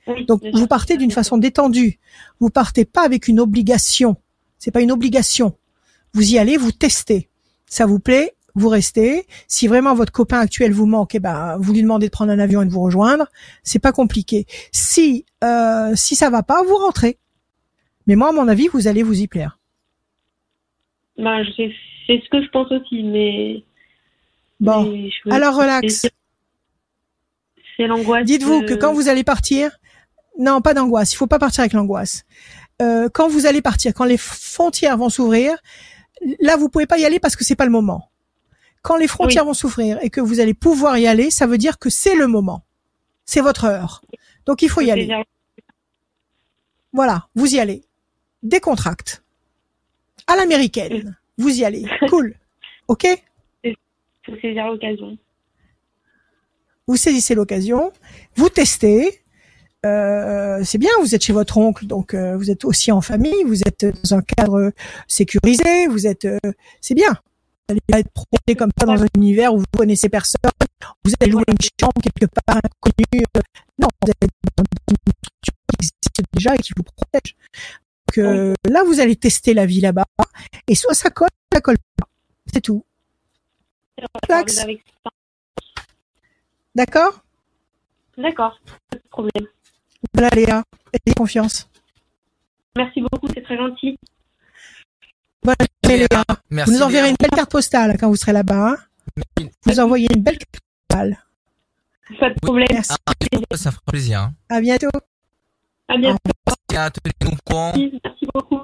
Oui, Donc vous partez d'une façon détendue. Vous partez pas avec une obligation. C'est pas une obligation. Vous y allez, vous testez. Ça vous plaît, vous restez. Si vraiment votre copain actuel vous manque, eh ben vous lui demandez de prendre un avion et de vous rejoindre. C'est pas compliqué. Si euh, si ça va pas, vous rentrez. Mais moi, à mon avis, vous allez vous y plaire. Sais- c'est ce que je pense aussi, mais. Bon, mais je veux- alors relax. c'est- l'angoisse. Dites-vous que quand vous allez partir, non, pas d'angoisse. Il faut pas partir avec l'angoisse. Euh, quand vous allez partir, quand les frontières vont s'ouvrir, là vous pouvez pas y aller parce que c'est pas le moment. Quand les frontières vont s'ouvrir et que vous allez pouvoir y aller, ça veut dire que c'est le moment. C'est votre heure. Donc il faut y aller. Voilà, vous y allez. Décontracte. À l'américaine. Vous y allez. Cool. OK? Faut saisir l'occasion. vous saisissez l'occasion, vous testez. Euh, c'est bien, vous êtes chez votre oncle, donc euh, vous êtes aussi en famille, vous êtes dans un cadre sécurisé, vous êtes, euh, c'est bien. Vous allez pas être projeté comme ça dans un univers où vous connaissez personne, vous allez louer une chambre quelque part inconnue. euh, non, vous êtes dans une structure qui existe déjà et qui vous protège. Donc euh, là, vous allez tester la vie là-bas, et soit ça colle, soit ça colle pas. C'est tout. D'accord? D'accord, pas de problème. Voilà Léa, ayez confiance. Merci beaucoup, c'est très gentil. Voilà, Léa. Merci. Vous nous enverrez Léa. une belle carte postale quand vous serez là-bas. hein. Vous envoyez une belle carte postale. Pas de problème. Merci. Ah, ça fera plaisir. Hein. À bientôt. À bientôt. Merci beaucoup.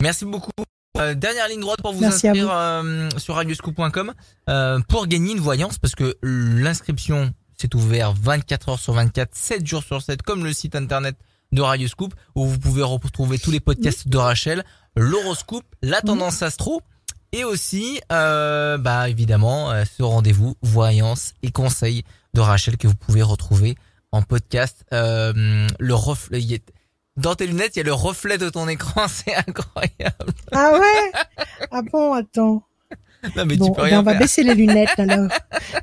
Merci beaucoup. Euh, dernière ligne droite pour vous Merci inscrire euh, sur radioscoop.com euh, pour gagner une voyance parce que l'inscription s'est ouverte 24 heures sur 24, 7 jours sur 7 comme le site internet de Radioscoop où vous pouvez retrouver tous les podcasts de Rachel, l'horoscope, la tendance astro et aussi euh, bah évidemment euh, ce rendez-vous voyance et conseils de Rachel que vous pouvez retrouver en podcast euh, le reflet il y est- dans tes lunettes, il y a le reflet de ton écran, c'est incroyable. Ah ouais? Ah bon, attends. Non mais bon, tu peux ben, rien on va faire. baisser les lunettes alors.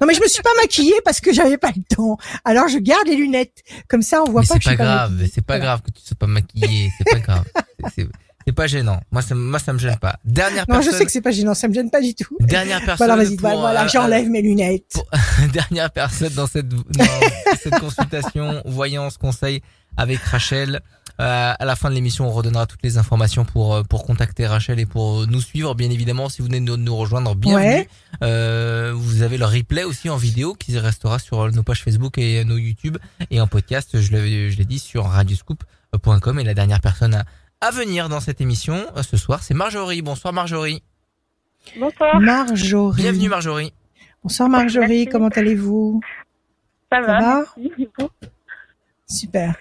Non mais je me suis pas maquillée parce que j'avais pas le temps. Alors je garde les lunettes. Comme ça, on voit Mais pas c'est que je pas pas grave, maquillée. c'est pas Voilà. grave que tu sois pas maquillé, c'est pas grave. C'est c'est pas gênant. Moi ça, moi ça me gêne pas. Dernière Non, je sais que c'est pas gênant, ça me gêne pas du tout. Dernière personne. Voilà, vas-y, pour, voilà, euh, j'enlève mes lunettes. pour- dernière personne dans cette dans cette consultation voyance conseil avec Rachel. Euh, à la fin de l'émission, on redonnera toutes les informations pour euh, pour contacter Rachel et pour nous suivre. Bien évidemment, si vous venez de nous, nous rejoindre, bienvenue. Ouais. Euh, vous avez le replay aussi en vidéo qui restera sur nos pages Facebook et nos YouTube et en podcast. Je l'ai je l'ai dit sur radioscoop.com et la dernière personne à, à venir dans cette émission euh, ce soir, c'est Marjorie. Bonsoir Marjorie. Bonsoir, Marjorie. Bienvenue Marjorie. Bonsoir Marjorie, Merci. comment allez-vous? Ça Ça va? merci, Super.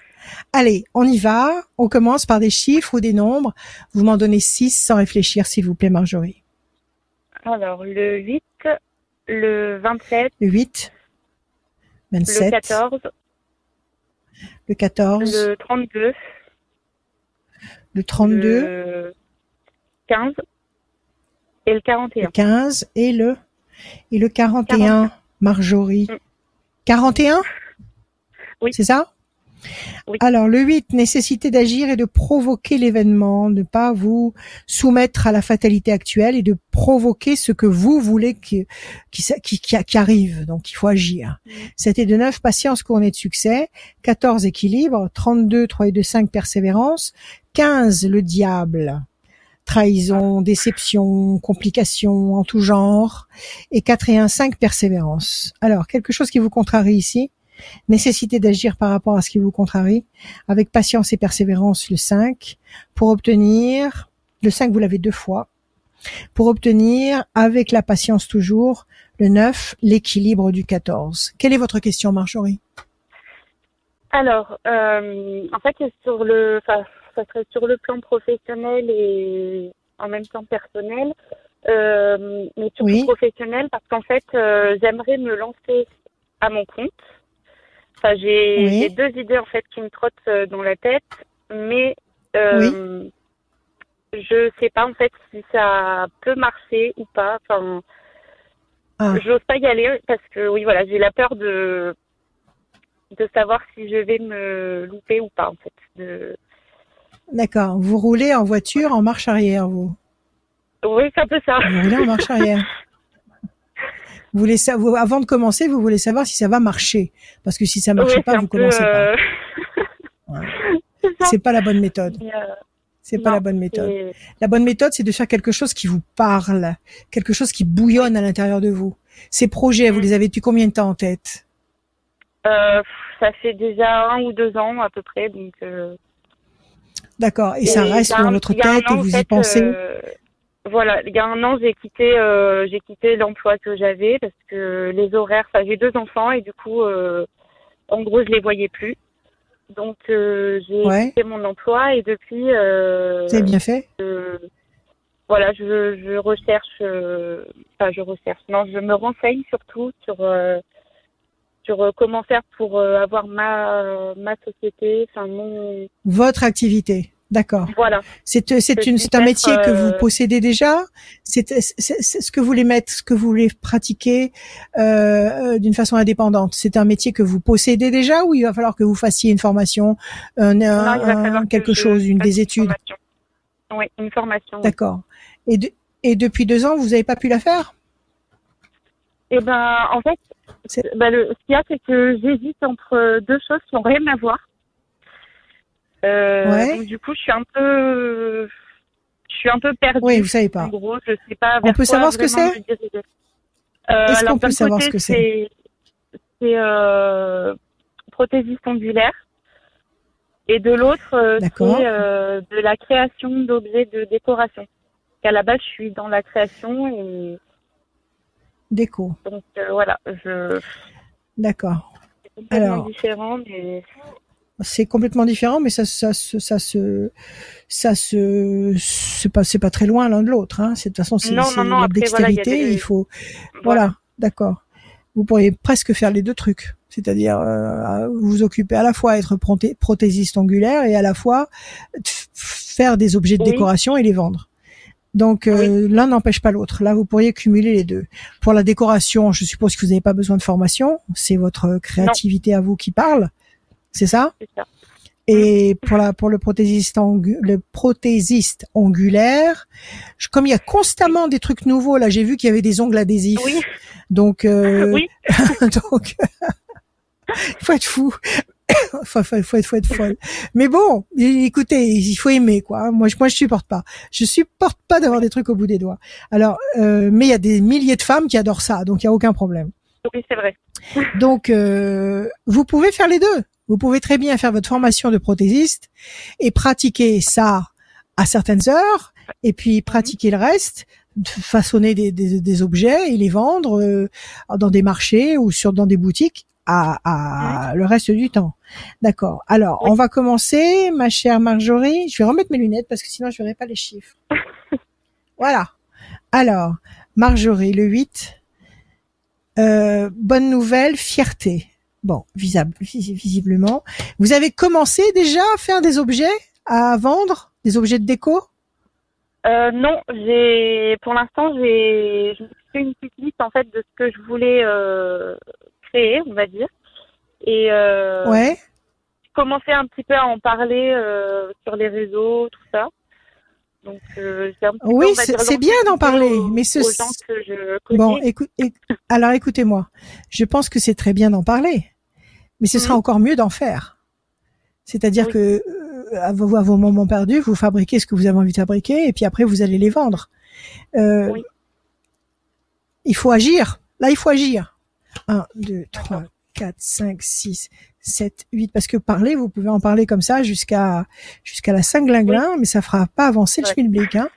Allez, on y va. On commence par des chiffres ou des nombres. Vous m'en donnez 6 sans réfléchir, s'il vous plaît, Marjorie. Alors, le 8, le 27, Le 8, 27, le 14, le 14, le 32, le 32, le 15 et le 41. le 15 et le et le 41, Marjorie. Mm. 41 Oui. C'est ça? Oui. Alors, le 8, nécessité d'agir et de provoquer l'événement, ne pas vous soumettre à la fatalité actuelle et de provoquer ce que vous voulez qui, qui, qui, qui, qui arrive. Donc, il faut agir. Mm. C'était de 9, patience couronnée de succès. 14, équilibre. 32, 3 et 2, 5, persévérance. 15, le diable. Trahison, déception, complications en tout genre. Et 4 et 1, 5, persévérance. Alors, quelque chose qui vous contrarie ici? Nécessité d'agir par rapport à ce qui vous contrarie, avec patience et persévérance le 5, pour obtenir, le 5 vous l'avez deux fois, pour obtenir, avec la patience toujours, le 9, l'équilibre du 14. Quelle est votre question, Marjorie? Alors, euh, en fait, sur le, ça serait sur le plan professionnel et en même temps personnel, euh, mais surtout Oui. professionnel parce qu'en fait, euh, j'aimerais me lancer à mon compte. Enfin, j'ai Oui. deux idées en fait qui me trottent euh, dans la tête, mais euh, je sais pas en fait si ça peut marcher ou pas. Enfin, Ah. j'ose pas y aller parce que oui, voilà, j'ai la peur de de savoir si je vais me louper ou pas en fait. De... D'accord. Vous roulez en voiture en marche arrière, vous Oui, c'est un peu ça. Vous roulez en marche arrière. Vous voulez savoir, avant de commencer, vous voulez savoir si ça va marcher. Parce que si ça marche Oui, pas, vous commencez euh, pas. c'est ça. C'est pas la bonne méthode. Euh, C'est pas non, la bonne méthode. La bonne méthode, c'est de faire quelque chose qui vous parle, quelque chose qui bouillonne à l'intérieur de vous. Ces projets, vous Mm. les avez depuis combien de temps en tête? Euh, ça fait déjà un ou deux ans à peu près, donc. euh, D'accord. Et ça Et reste dans votre un tête et an, en vous y pensez euh, voilà, il y a un an, j'ai quitté, euh, j'ai quitté l'emploi que j'avais parce que les horaires, enfin, j'ai deux enfants et du coup, euh, en gros, je les voyais plus. Donc, euh, j'ai Ouais. quitté mon emploi et depuis, avez bien fait voilà, je, je recherche, enfin, je recherche, non, je me renseigne surtout sur sur euh, comment faire pour euh, avoir ma ma société, enfin mon, Votre activité. D'accord. voilà. C'est c'est une c'est un métier que vous euh, possédez déjà. C'est ce que vous voulez mettre, ce que vous voulez pratiquer euh, euh, d'une façon indépendante. C'est un métier que vous possédez déjà ou il va falloir que vous fassiez une formation, un, Non, que quelque chose, une des études. formation. Oui, une formation. oui. D'accord. Et, de- et depuis deux ans, vous n'avez pas pu la faire? Eh ben, en fait, Ben, le, ce qu'il y a, c'est que j'hésite entre deux choses qui n'ont rien à voir. Euh, Ouais. Donc, du coup, je suis un peu, je suis un peu perdue. Oui, vous savez En pas. gros, je sais pas. On peut savoir ce que c'est. Euh, Est-ce qu'on peut savoir côté, ce que c'est C'est euh, prothésiste ondulaire. Et de l'autre, euh, c'est de la création d'objets de décoration. Qu'à la base, je suis dans la création et Déco. donc euh, voilà, je D'accord. c'est complètement Alors. différent, mais C'est complètement différent, mais ça, ça, se- ça se, ça se, c'est pas, c'est pas très loin l'un de l'autre. Hein. C'est de toute façon, c'est la après, voilà, il dextérité. des- faut, voilà. voilà, d'accord. Vous pourriez presque faire les deux trucs, c'est-à-dire euh, vous occuper à la fois être prothé- prothésiste angulaire et à la fois faire des objets de Oui. décoration et les vendre. Donc euh, l'un n'empêche pas l'autre. Là, vous pourriez cumuler les deux. Pour la décoration, je suppose que vous n'avez pas besoin de formation. C'est votre créativité à vous qui parle. C'est ça et pour la pour le prothésiste angu- le prothésiste angulaire, je- comme il y a constamment des trucs nouveaux là, j'ai vu qu'il y avait des ongles adhésifs. Oui, Donc euh, oui, donc il faut être fou. faut, faut, faut être faut être folle. Mais bon, écoutez, il faut aimer quoi. Moi je moi je supporte pas. Je supporte pas d'avoir des trucs au bout des doigts. Alors euh, mais il y a des milliers de femmes qui adorent ça, donc il y a aucun problème. oui, c'est vrai. Donc, euh, vous pouvez faire les deux. Vous pouvez très bien faire votre formation de prothésiste et pratiquer ça à certaines heures, et puis pratiquer le reste, façonner des, des, des objets et les vendre euh, dans des marchés ou sur dans des boutiques à, à le reste du temps. D'accord. Alors, Oui. on va commencer, ma chère Marjorie. Je vais remettre mes lunettes parce que sinon je verrai pas les chiffres. voilà. Alors, Marjorie, le 8. Euh, bonne nouvelle, fierté. Bon, visiblement. Vous avez commencé déjà à faire des objets à vendre, des objets de déco? Euh, non, j'ai pour l'instant j'ai fait une petite liste en fait de ce que je voulais euh, on va dire, et euh, Ouais. j'ai commencé un petit peu à en parler euh, sur les réseaux, tout ça. Donc euh, un petit Oui, c'est- bien d'en parler, aux- mais ce- aux gens que je connais. Bon, écoute, éc- alors écoutez-moi. Je pense que c'est très bien d'en parler, mais ce sera Mhm. encore mieux d'en faire. C'est-à-dire Oui. que euh, à, vos, à vos moments perdus, vous fabriquez ce que vous avez envie de fabriquer, et puis après vous allez les vendre. Oui. Il faut agir. Là, il faut agir. 1, 2, 3, 4, 5, 6, 7, 8. Parce que parler, vous pouvez en parler comme ça jusqu'à jusqu'à la 5 glinglin, mais ça fera pas avancer le Ouais. schmilblick. Hein.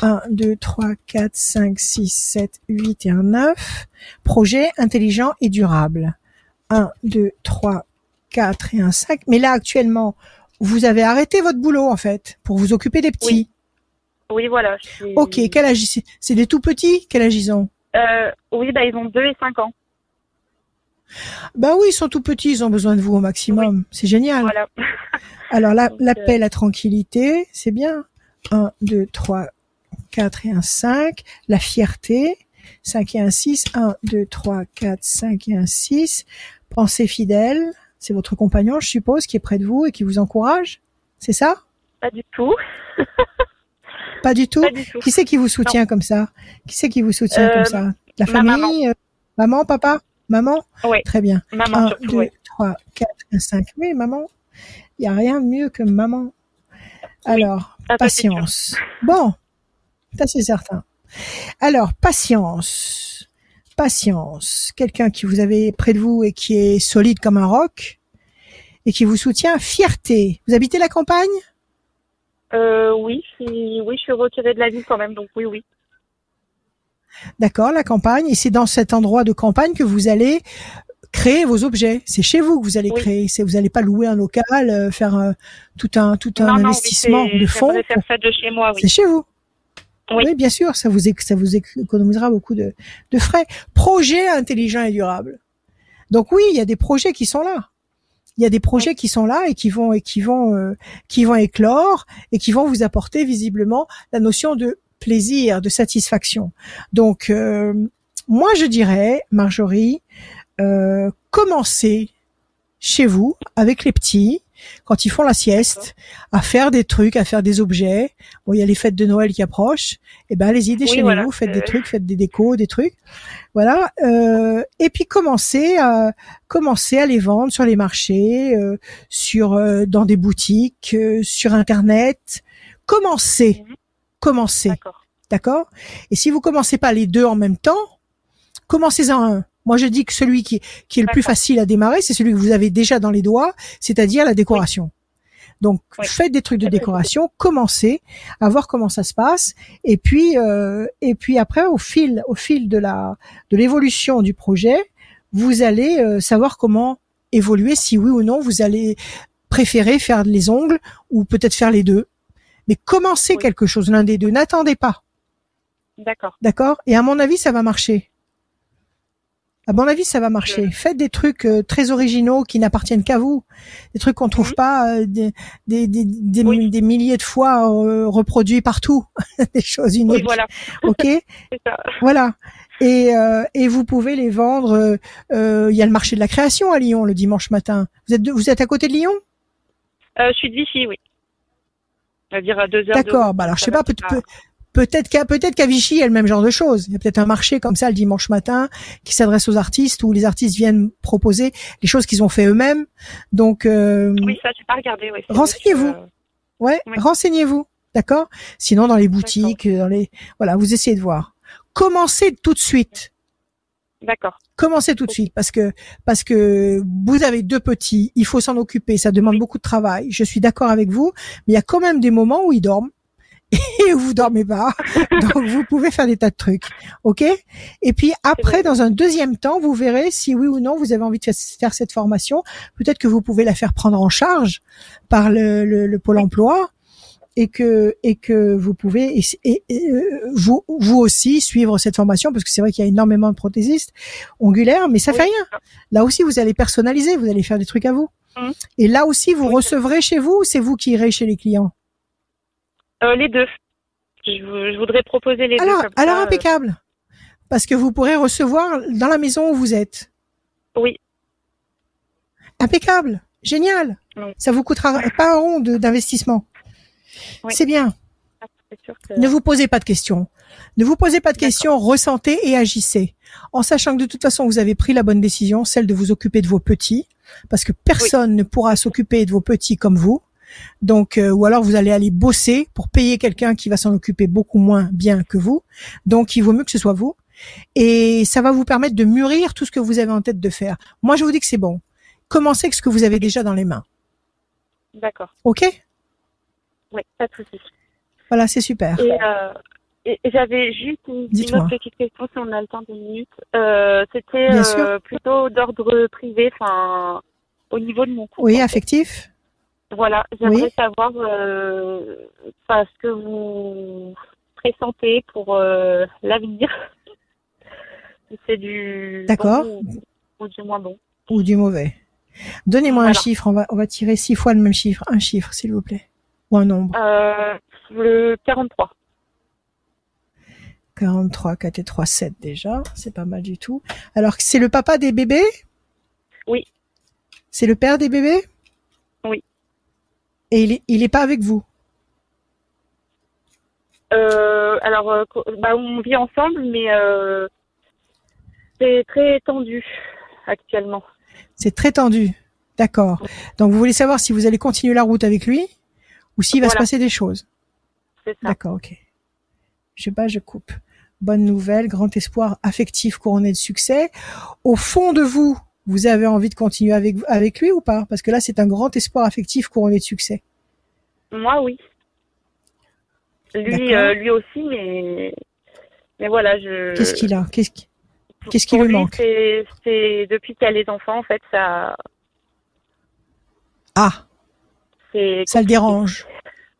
1, 2, 3, 4, 5, 6, 7, 8 et un 9. Projet intelligent et durable. 1, 2, 3, 4 et un 5. Mais là, actuellement, vous avez arrêté votre boulot, en fait, pour vous occuper des petits. Oui, voilà. je suis- Ok, quel âge c'est C'est des tout petits? Quel âge ils ont? Euh, oui, bah ils ont 2 et 5 ans. Bah oui, ils sont tout petits, ils ont besoin de vous au maximum. C'est génial. Voilà. Alors la, Donc, la paix, la tranquillité, c'est bien. 1, 2, 3, 4 et un 5. La fierté, 5 et un 6. 1, 2, 3, 4, 5 et un 6. Pensée fidèle, c'est votre compagnon, je suppose, qui est près de vous et qui vous encourage. C'est ça? Pas du tout. Pas du tout. Pas du tout. Qui c'est qui vous soutient comme ça? Qui c'est qui vous soutient Euh, comme ça? La famille euh, Maman, papa? Maman? Oui. Très bien. Maman 1, surtout. 2, oui. 3, 4, 5. Oui, maman. Il n'y a rien de mieux que maman. Alors, Ah, patience. Bon, ça c'est certain. Alors, patience. Patience. Quelqu'un qui vous avez près de vous et qui est solide comme un roc et qui vous soutient. Fierté. Vous habitez la campagne? Euh, oui, je suis, oui, je suis retirée de la ville quand même, donc oui, oui. D'accord, la campagne. Et c'est dans cet endroit de campagne que vous allez créer vos objets. C'est chez vous que vous allez Oui. créer. C'est vous n'allez pas louer un local, euh, faire euh, tout un tout un non, non, oui, investissement de fonds. faire ça de chez moi, oui. C'est chez vous. Oui. bien sûr, ça vous ça vous éc- économisera beaucoup de, de frais. Projet intelligent et durable. Donc oui, il y a des projets qui sont là. Il y a des projets qui sont là et qui vont et qui vont euh, qui vont éclore et qui vont vous apporter visiblement la notion de plaisir, de satisfaction. Donc euh, moi je dirais, Marjorie, euh, commencez chez vous avec les petits quand ils font la sieste à faire des trucs, à faire des objets. Bon, il y a les fêtes de Noël qui approchent. Eh ben, allez-y, déchaînez-vous, voilà. faites des Euh. trucs, faites des décos, des trucs. Voilà. Euh, et puis commencez à commencez à les vendre sur les marchés, euh, sur euh, dans des boutiques, euh, sur Internet. Commencez, Mhm. commencez. D'accord. D'accord? Et si vous commencez pas les deux en même temps, commencez-en un. Moi, je dis que celui qui, qui est le plus facile à démarrer, c'est celui que vous avez déjà dans les doigts, c'est-à-dire la décoration. Donc, Oui. faites des trucs de Très bien. décoration, commencez à voir comment ça se passe, et puis, euh, et puis après, au fil, au fil de la, de l'évolution du projet, vous allez euh, savoir comment évoluer, si oui ou non vous allez préférer faire les ongles ou peut-être faire les deux. Mais commencez Oui. quelque chose, l'un des deux. N'attendez pas. D'accord. D'accord? Et à mon avis, ça va marcher. À mon avis, ça va marcher. Faites des trucs euh, très originaux qui n'appartiennent qu'à vous. Des trucs qu'on trouve pas euh, des, des, des, des, Oui. des milliers de fois euh, reproduits partout. des choses uniques. Oui, voilà, Ok ça. Voilà. Et, euh, et vous pouvez les vendre. Il y a le marché de la création à Lyon le dimanche matin. Vous êtes, de- vous êtes à côté de Lyon? Euh, je suis Vichy, oui. C'est-à-dire à deux heures. D'accord. Bah alors je sais pas. Peut, c'est peut- peut-être qu'à peut-être qu'à Vichy il y a le même genre de choses. Il y a peut-être un marché comme ça le dimanche matin qui s'adresse aux artistes où les artistes viennent proposer les choses qu'ils ont fait eux-mêmes. Donc euh, Oui, ça, j'ai pas regardé. Oui, Renseignez-vous. euh, ouais, Oui. renseignez-vous. D'accord? Sinon dans les boutiques, dans les voilà, vous essayez de voir. Commencez tout de suite. D'accord. Commencez tout de suite parce que parce que vous avez deux petits, il faut s'en occuper, ça demande Oui. beaucoup de travail. Je suis d'accord avec vous, mais il y a quand même des moments où ils dorment et vous dormez pas. Donc vous pouvez faire des tas de trucs, ok? Et puis après, dans un deuxième temps, vous verrez si oui ou non vous avez envie de fa- faire cette formation. Peut-être que vous pouvez la faire prendre en charge par le, le, le pôle emploi et que et que vous pouvez et, et- et, euh, vous vous aussi suivre cette formation parce que c'est vrai qu'il y a énormément de prothésistes ongulaires mais ça Oui. fait rien là aussi vous allez personnaliser vous allez faire des trucs à vous Mhm. et là aussi vous Oui, recevrez chez vous ou c'est vous qui irez chez les clients Euh, les deux. Je, vou- je voudrais proposer les alors deux. comme alors ça, euh, impeccable parce que vous pourrez recevoir dans la maison où vous êtes Oui. impeccable génial Oui. ça vous coûtera pas un rond d'investissement Oui. c'est bien que- Ne vous posez pas de questions. Ne vous posez pas de questions, ressentez et agissez. En sachant que de toute façon, vous avez pris la bonne décision, celle de vous occuper de vos petits, parce que personne ne pourra s'occuper de vos petits comme vous. Donc, euh, ou alors vous allez aller bosser pour payer quelqu'un qui va s'en occuper beaucoup moins bien que vous. Donc, il vaut mieux que ce soit vous. Et ça va vous permettre de mûrir tout ce que vous avez en tête de faire. Moi, je vous dis que c'est bon. Commencez avec ce que vous avez déjà dans les mains. D'accord. Ok? Oui, pas de souci. Voilà, c'est super. Et, euh, et j'avais juste une, autre petite question si on a le temps de minutes. Euh, C'était plutôt d'ordre privé, enfin au niveau de mon couple. Oui, affectif Voilà, j'aimerais Oui. savoir euh, ce que vous pressentez pour euh, l'avenir. C'est du D'accord. bon ou, ou du moins bon. ou du mauvais. Donnez-moi un chiffre, on va, on va tirer six fois le même chiffre. Un chiffre, s'il vous plaît. Ou un nombre. Euh, le 43. 43, 4 et 3, 7 déjà. C'est pas mal du tout. Alors, c'est le papa des bébés? Oui. C'est le père des bébés? Et il est, il est pas avec vous Euh, alors, euh, bah, on vit ensemble, mais euh, c'est très tendu actuellement. C'est très tendu. D'accord. Donc vous voulez savoir si vous allez continuer la route avec lui ou s'il va se passer des choses. C'est ça. D'accord, ok. Je sais pas, je coupe. Bonne nouvelle, grand espoir affectif couronné de succès. Au fond de vous, vous avez envie de continuer avec, avec lui ou pas? Parce que là, c'est un grand espoir affectif couronné de succès. Moi, oui. Lui, euh, lui aussi, mais mais voilà, je. Qu'est-ce qu'il a? Qu'est-ce qui... qu'est-ce qui pour lui lui, manque? c'est c'est depuis qu'il a les enfants, en fait, ça Ah, c'est ça le dérange.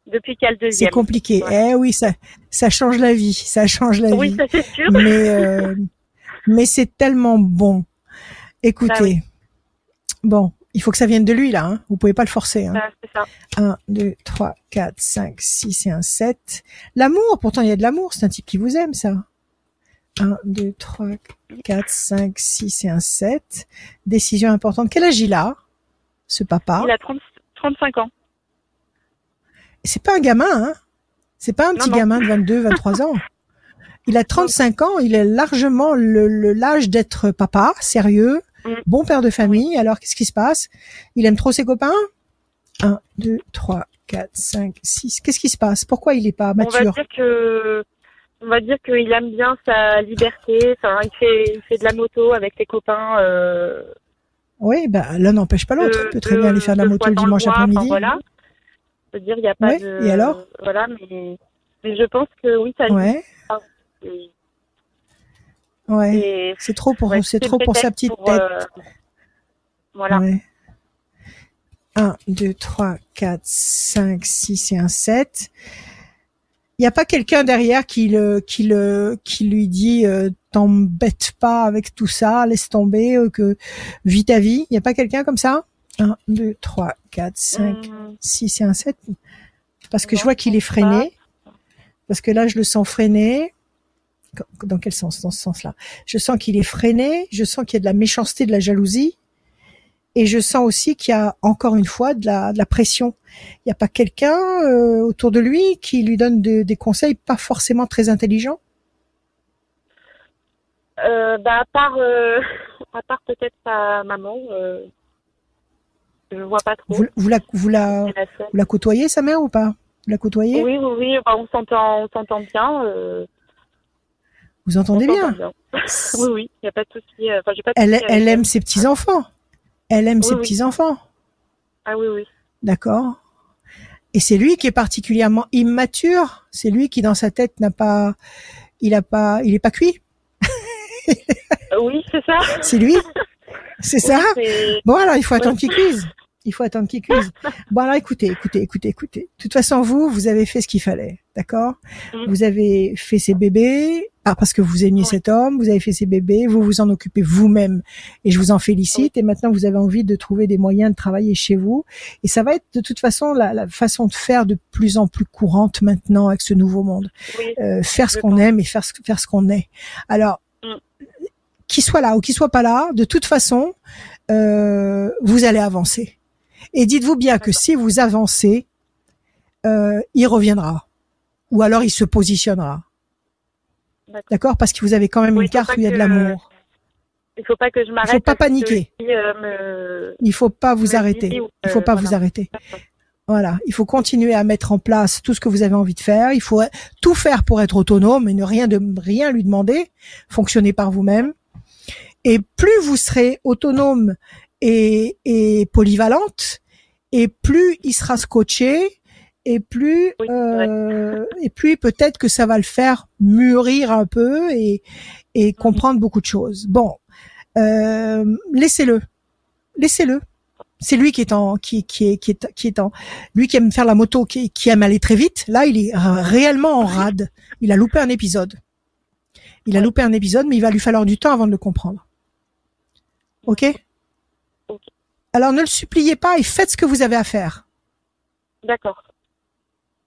depuis qu'il a le C'est deuxième. compliqué. Ouais. Eh oui, ça, ça change la vie. Ça change la Oui, vie. ça c'est sûr. mais euh, mais c'est tellement bon. Écoutez, Bah oui. bon, il faut que ça vienne de lui là. Hein. Vous pouvez pas le forcer. Hein. Ah, ça. 1, 2, 3, 4, 5, 6 et un 7. L'amour, pourtant il y a de l'amour. C'est un type qui vous aime, ça. 1, 2, 3, 4, 5, 6 et un 7. Décision importante. Quel âge il a, ce papa? Il a 30, 35 ans. C'est pas un gamin, hein C'est pas un Non, petit non. gamin de 22, 23 ans. Il a 35 ans, il est largement le le- l'âge d'être papa, sérieux. Bon père de famille. Alors, qu'est-ce qui se passe? Il aime trop ses copains? 1, 2, 3, 4, 5, 6. Qu'est-ce qui se passe? Pourquoi il est pas On va mature? dire que on va dire qu'il aime bien sa liberté. Enfin, il fait il fait de la moto avec ses copains. Euh, Oui, ben, l'un n'empêche pas l'autre. de- Il peut très bien aller faire de la de moto le dimanche mois, enfin, après-midi. voilà. Je veux dire, il n'y a pas Ouais, de. et alors? Voilà, mais, mais je pense que oui, ça. Ouais, Et- ouais. C'est trop pour, ouais, c'est trop pour sa petite pour, tête. euh, voilà. Ouais. 1, 2, 3, 4, 5, 6 et un 7. Il n'y a pas quelqu'un derrière qui le, qui le, qui lui dit, euh, t'embête pas avec tout ça, laisse tomber, euh, que vis ta vie. Il n'y a pas quelqu'un comme ça? 1, 2, 3, 4, 5, Hum, 6 et un 7. Parce que Non, je vois qu'il est freiné. Parce que là, je le sens freiné. Dans quel sens Dans ce sens-là? Je sens qu'il est freiné. Je sens qu'il y a de la méchanceté, de la jalousie. Et je sens aussi qu'il y a encore une fois de la, de la pression. Il n'y a pas quelqu'un euh, autour de lui qui lui donne de- des conseils pas forcément très intelligents? euh, bah, à part, euh, à part peut-être sa maman, je vois pas trop. Vous, vous la, vous la, vous la côtoyez sa mère ou pas? Vous la côtoyez? Oui, oui, oui. bah, on s'entend, on s'entend bien. Vous entendez bien Oui, oui. Il n'y a pas de souci. euh, Enfin, j'ai pas de Elle, souci avec elle aime ses petits enfants. Elle aime Oui, ses oui. petits enfants. Ah oui, oui. D'accord. Et c'est lui qui est particulièrement immature. C'est lui qui, dans sa tête, n'a pas, il a pas, il est pas cuit. Euh, oui, c'est ça. C'est lui. C'est ça. Bon, alors, il faut attendre qu'il cuise. Il faut attendre qu'il cuise. Bon, alors, écoutez, écoutez, écoutez, écoutez. De toute façon, vous, vous avez fait ce qu'il fallait. D'accord? Mm. Vous avez fait ses bébés. Ah, parce que vous aimiez Oui. cet homme. Vous avez fait ses bébés. Vous vous en occupez vous-même. Et je vous en félicite. Et maintenant, vous avez envie de trouver des moyens de travailler chez vous. Et ça va être, de toute façon, la, la façon de faire de plus en plus courante maintenant avec ce nouveau monde. oui. Euh, faire ce qu'on aime et faire ce, faire ce qu'on est. Alors, Mm. qu'il soit là ou qu'il soit pas là, de toute façon, euh, vous allez avancer. Et dites-vous bien que si vous avancez, euh, il reviendra. Ou alors il se positionnera. D'accord. Parce que vous avez quand même Oui, une carte où il y a de l'amour. Il faut pas que je m'arrête. faut pas paniquer. lui, euh, me- Il faut pas vous me arrêter. ou, Il faut euh, pas vous arrêter. Voilà, il faut continuer à mettre en place tout ce que vous avez envie de faire. Il faut tout faire pour être autonome et ne rien de rien lui demander. Fonctionner par vous-même. Et plus vous serez autonome et, et polyvalente, et plus il sera scotché, et plus Oui, euh, et plus peut-être que ça va le faire mûrir un peu et, et comprendre beaucoup de choses. Bon, euh, laissez-le, laissez-le. C'est lui qui est en qui qui est qui est qui est en lui qui aime faire la moto, qui, qui aime aller très vite. Là, il est réellement en rade. Il a loupé un épisode. Il a Ouais. loupé un épisode, mais il va lui falloir du temps avant de le comprendre. Ok? Ok. Alors ne le suppliez pas et faites ce que vous avez à faire. D'accord.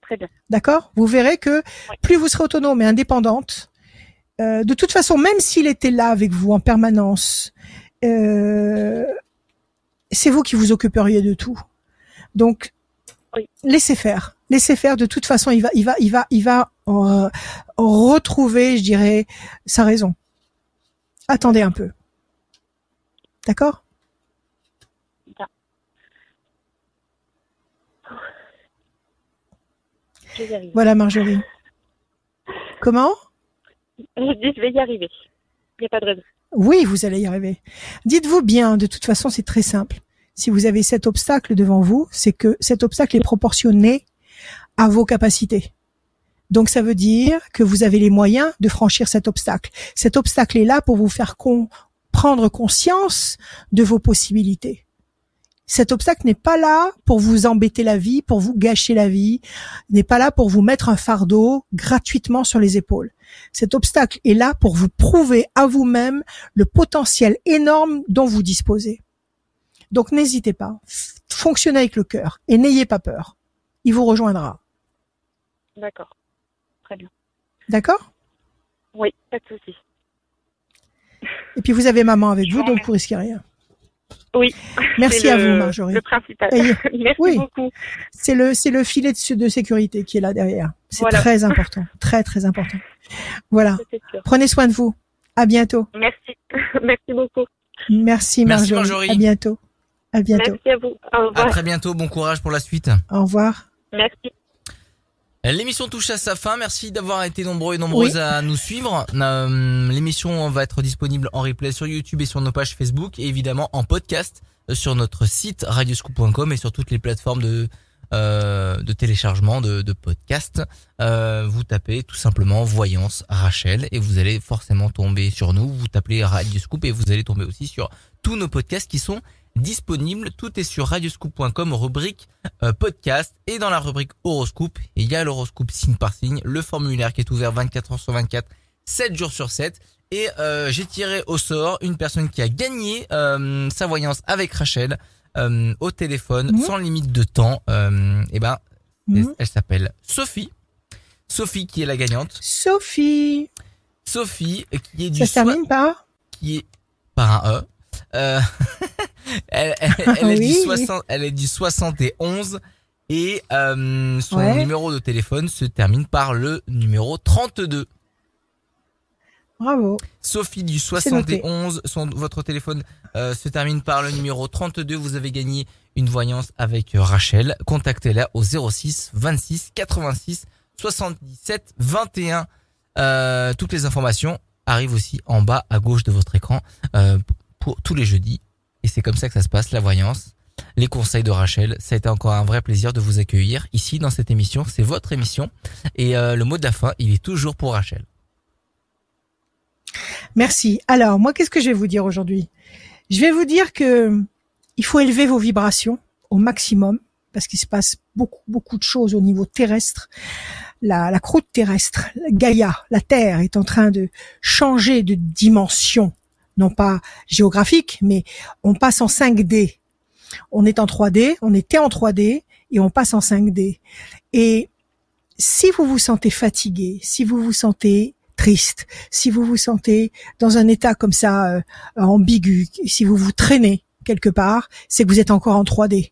Très bien. D'accord? Vous verrez que plus vous serez autonome et indépendante, euh, de toute façon, même s'il était là avec vous en permanence, euh, c'est vous qui vous occuperiez de tout. Donc, Oui. laissez faire. Laissez faire. De toute façon, il va, il va, il va, il va euh, retrouver, je dirais, sa raison. Attendez un peu. D'accord? Je vais y arriver. Voilà, Marjorie. Comment? Je dis, je vais y arriver. Il n'y a pas de raison. Oui, vous allez y arriver. Dites-vous bien, de toute façon, c'est très simple. Si vous avez cet obstacle devant vous, c'est que cet obstacle est proportionné à vos capacités. Donc ça veut dire que vous avez les moyens de franchir cet obstacle. Cet obstacle est là pour vous faire con- prendre conscience de vos possibilités. Cet obstacle n'est pas là pour vous embêter la vie, pour vous gâcher la vie, n'est pas là pour vous mettre un fardeau gratuitement sur les épaules. Cet obstacle est là pour vous prouver à vous-même le potentiel énorme dont vous disposez. Donc n'hésitez pas, fonctionnez avec le cœur et n'ayez pas peur. Il vous rejoindra. D'accord. Très bien. D'accord? Oui, pas de souci. Et puis vous avez maman avec Je vous donc vous risquez rien. Oui. Merci à le- vous, Marjorie. Le principal. Ayez- Merci Oui. beaucoup. C'est le c'est le filet de, de sécurité qui est là derrière. C'est Voilà. très important, très très important. Voilà. Prenez soin de vous. À bientôt. Merci. Merci beaucoup. Merci Merci, Marjorie. Marjorie. À bientôt. À bientôt. Merci à vous. Au À revoir. très bientôt, bon courage pour la suite. Au revoir. Merci. L'émission touche à sa fin. Merci d'avoir été nombreux et nombreuses à nous suivre. Euh, L'émission va être disponible en replay sur YouTube et sur nos pages Facebook et évidemment en podcast euh, sur notre site radioscoop.com et sur toutes les plateformes de euh, de téléchargement de, de podcasts. Euh, vous tapez tout simplement Voyance Rachel et vous allez forcément tomber sur nous. Vous tapez Radioscoop et vous allez tomber aussi sur tous nos podcasts qui sont disponibles. Tout est sur radioscoop.com, rubrique euh, podcast et dans la rubrique horoscope, il y a l'horoscope signe par signe, le formulaire qui est ouvert 24 heures sur 24, 7 jours sur 7 et euh, j'ai tiré au sort une personne qui a gagné euh, sa voyance avec Rachel euh, au téléphone Mhm. sans limite de temps. Euh, et ben elle- Mhm. elle s'appelle Sophie. Sophie qui est la gagnante. Sophie. Sophie qui est du Ça se termine par? qui est par un E. Euh, elle, elle- du Oui. 60, elle est du 71 et euh, son Ouais. numéro de téléphone se termine par le numéro 32. Bravo. Sophie du C'est noté. 71, son, votre téléphone euh, se termine par le numéro 32. Vous avez gagné une voyance avec Rachel. Contactez-la au 06 26 86 77 21. Euh, toutes les informations arrivent aussi en bas à gauche de votre écran euh, pour tous les jeudis. Et c'est comme ça que ça se passe, la voyance. Les conseils de Rachel, ça a été encore un vrai plaisir de vous accueillir ici dans cette émission. C'est votre émission. Et euh, le mot de la fin, il est toujours pour Rachel. Merci. Alors, moi, qu'est-ce que je vais vous dire aujourd'hui? Je vais vous dire que il faut élever vos vibrations au maximum parce qu'il se passe beaucoup, beaucoup de choses au niveau terrestre. La, la croûte terrestre, Gaïa, la Terre est en train de changer de dimension, non pas géographique, mais on passe en 5D. On est en 3D, on était en 3D et on passe en 5D. Et si vous vous sentez fatigué, si vous vous sentez triste, si vous vous sentez dans un état comme ça euh, ambigu, si vous vous traînez quelque part, c'est que vous êtes encore en 3D.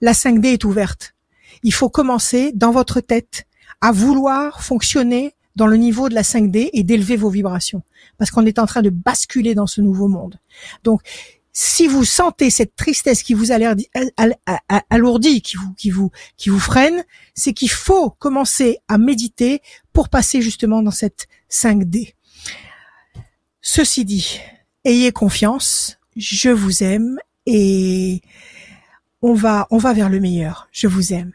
La 5D est ouverte. Il faut commencer dans votre tête à vouloir fonctionner dans le niveau de la 5D et d'élever vos vibrations parce qu'on est en train de basculer dans ce nouveau monde. Donc si vous sentez cette tristesse qui vous a l'air al- al- al- alourdie, qui vous qui vous qui vous freine, c'est qu'il faut commencer à méditer pour passer justement dans cette 5D. Ceci dit, ayez confiance, je vous aime et on va on va vers le meilleur. Je vous aime.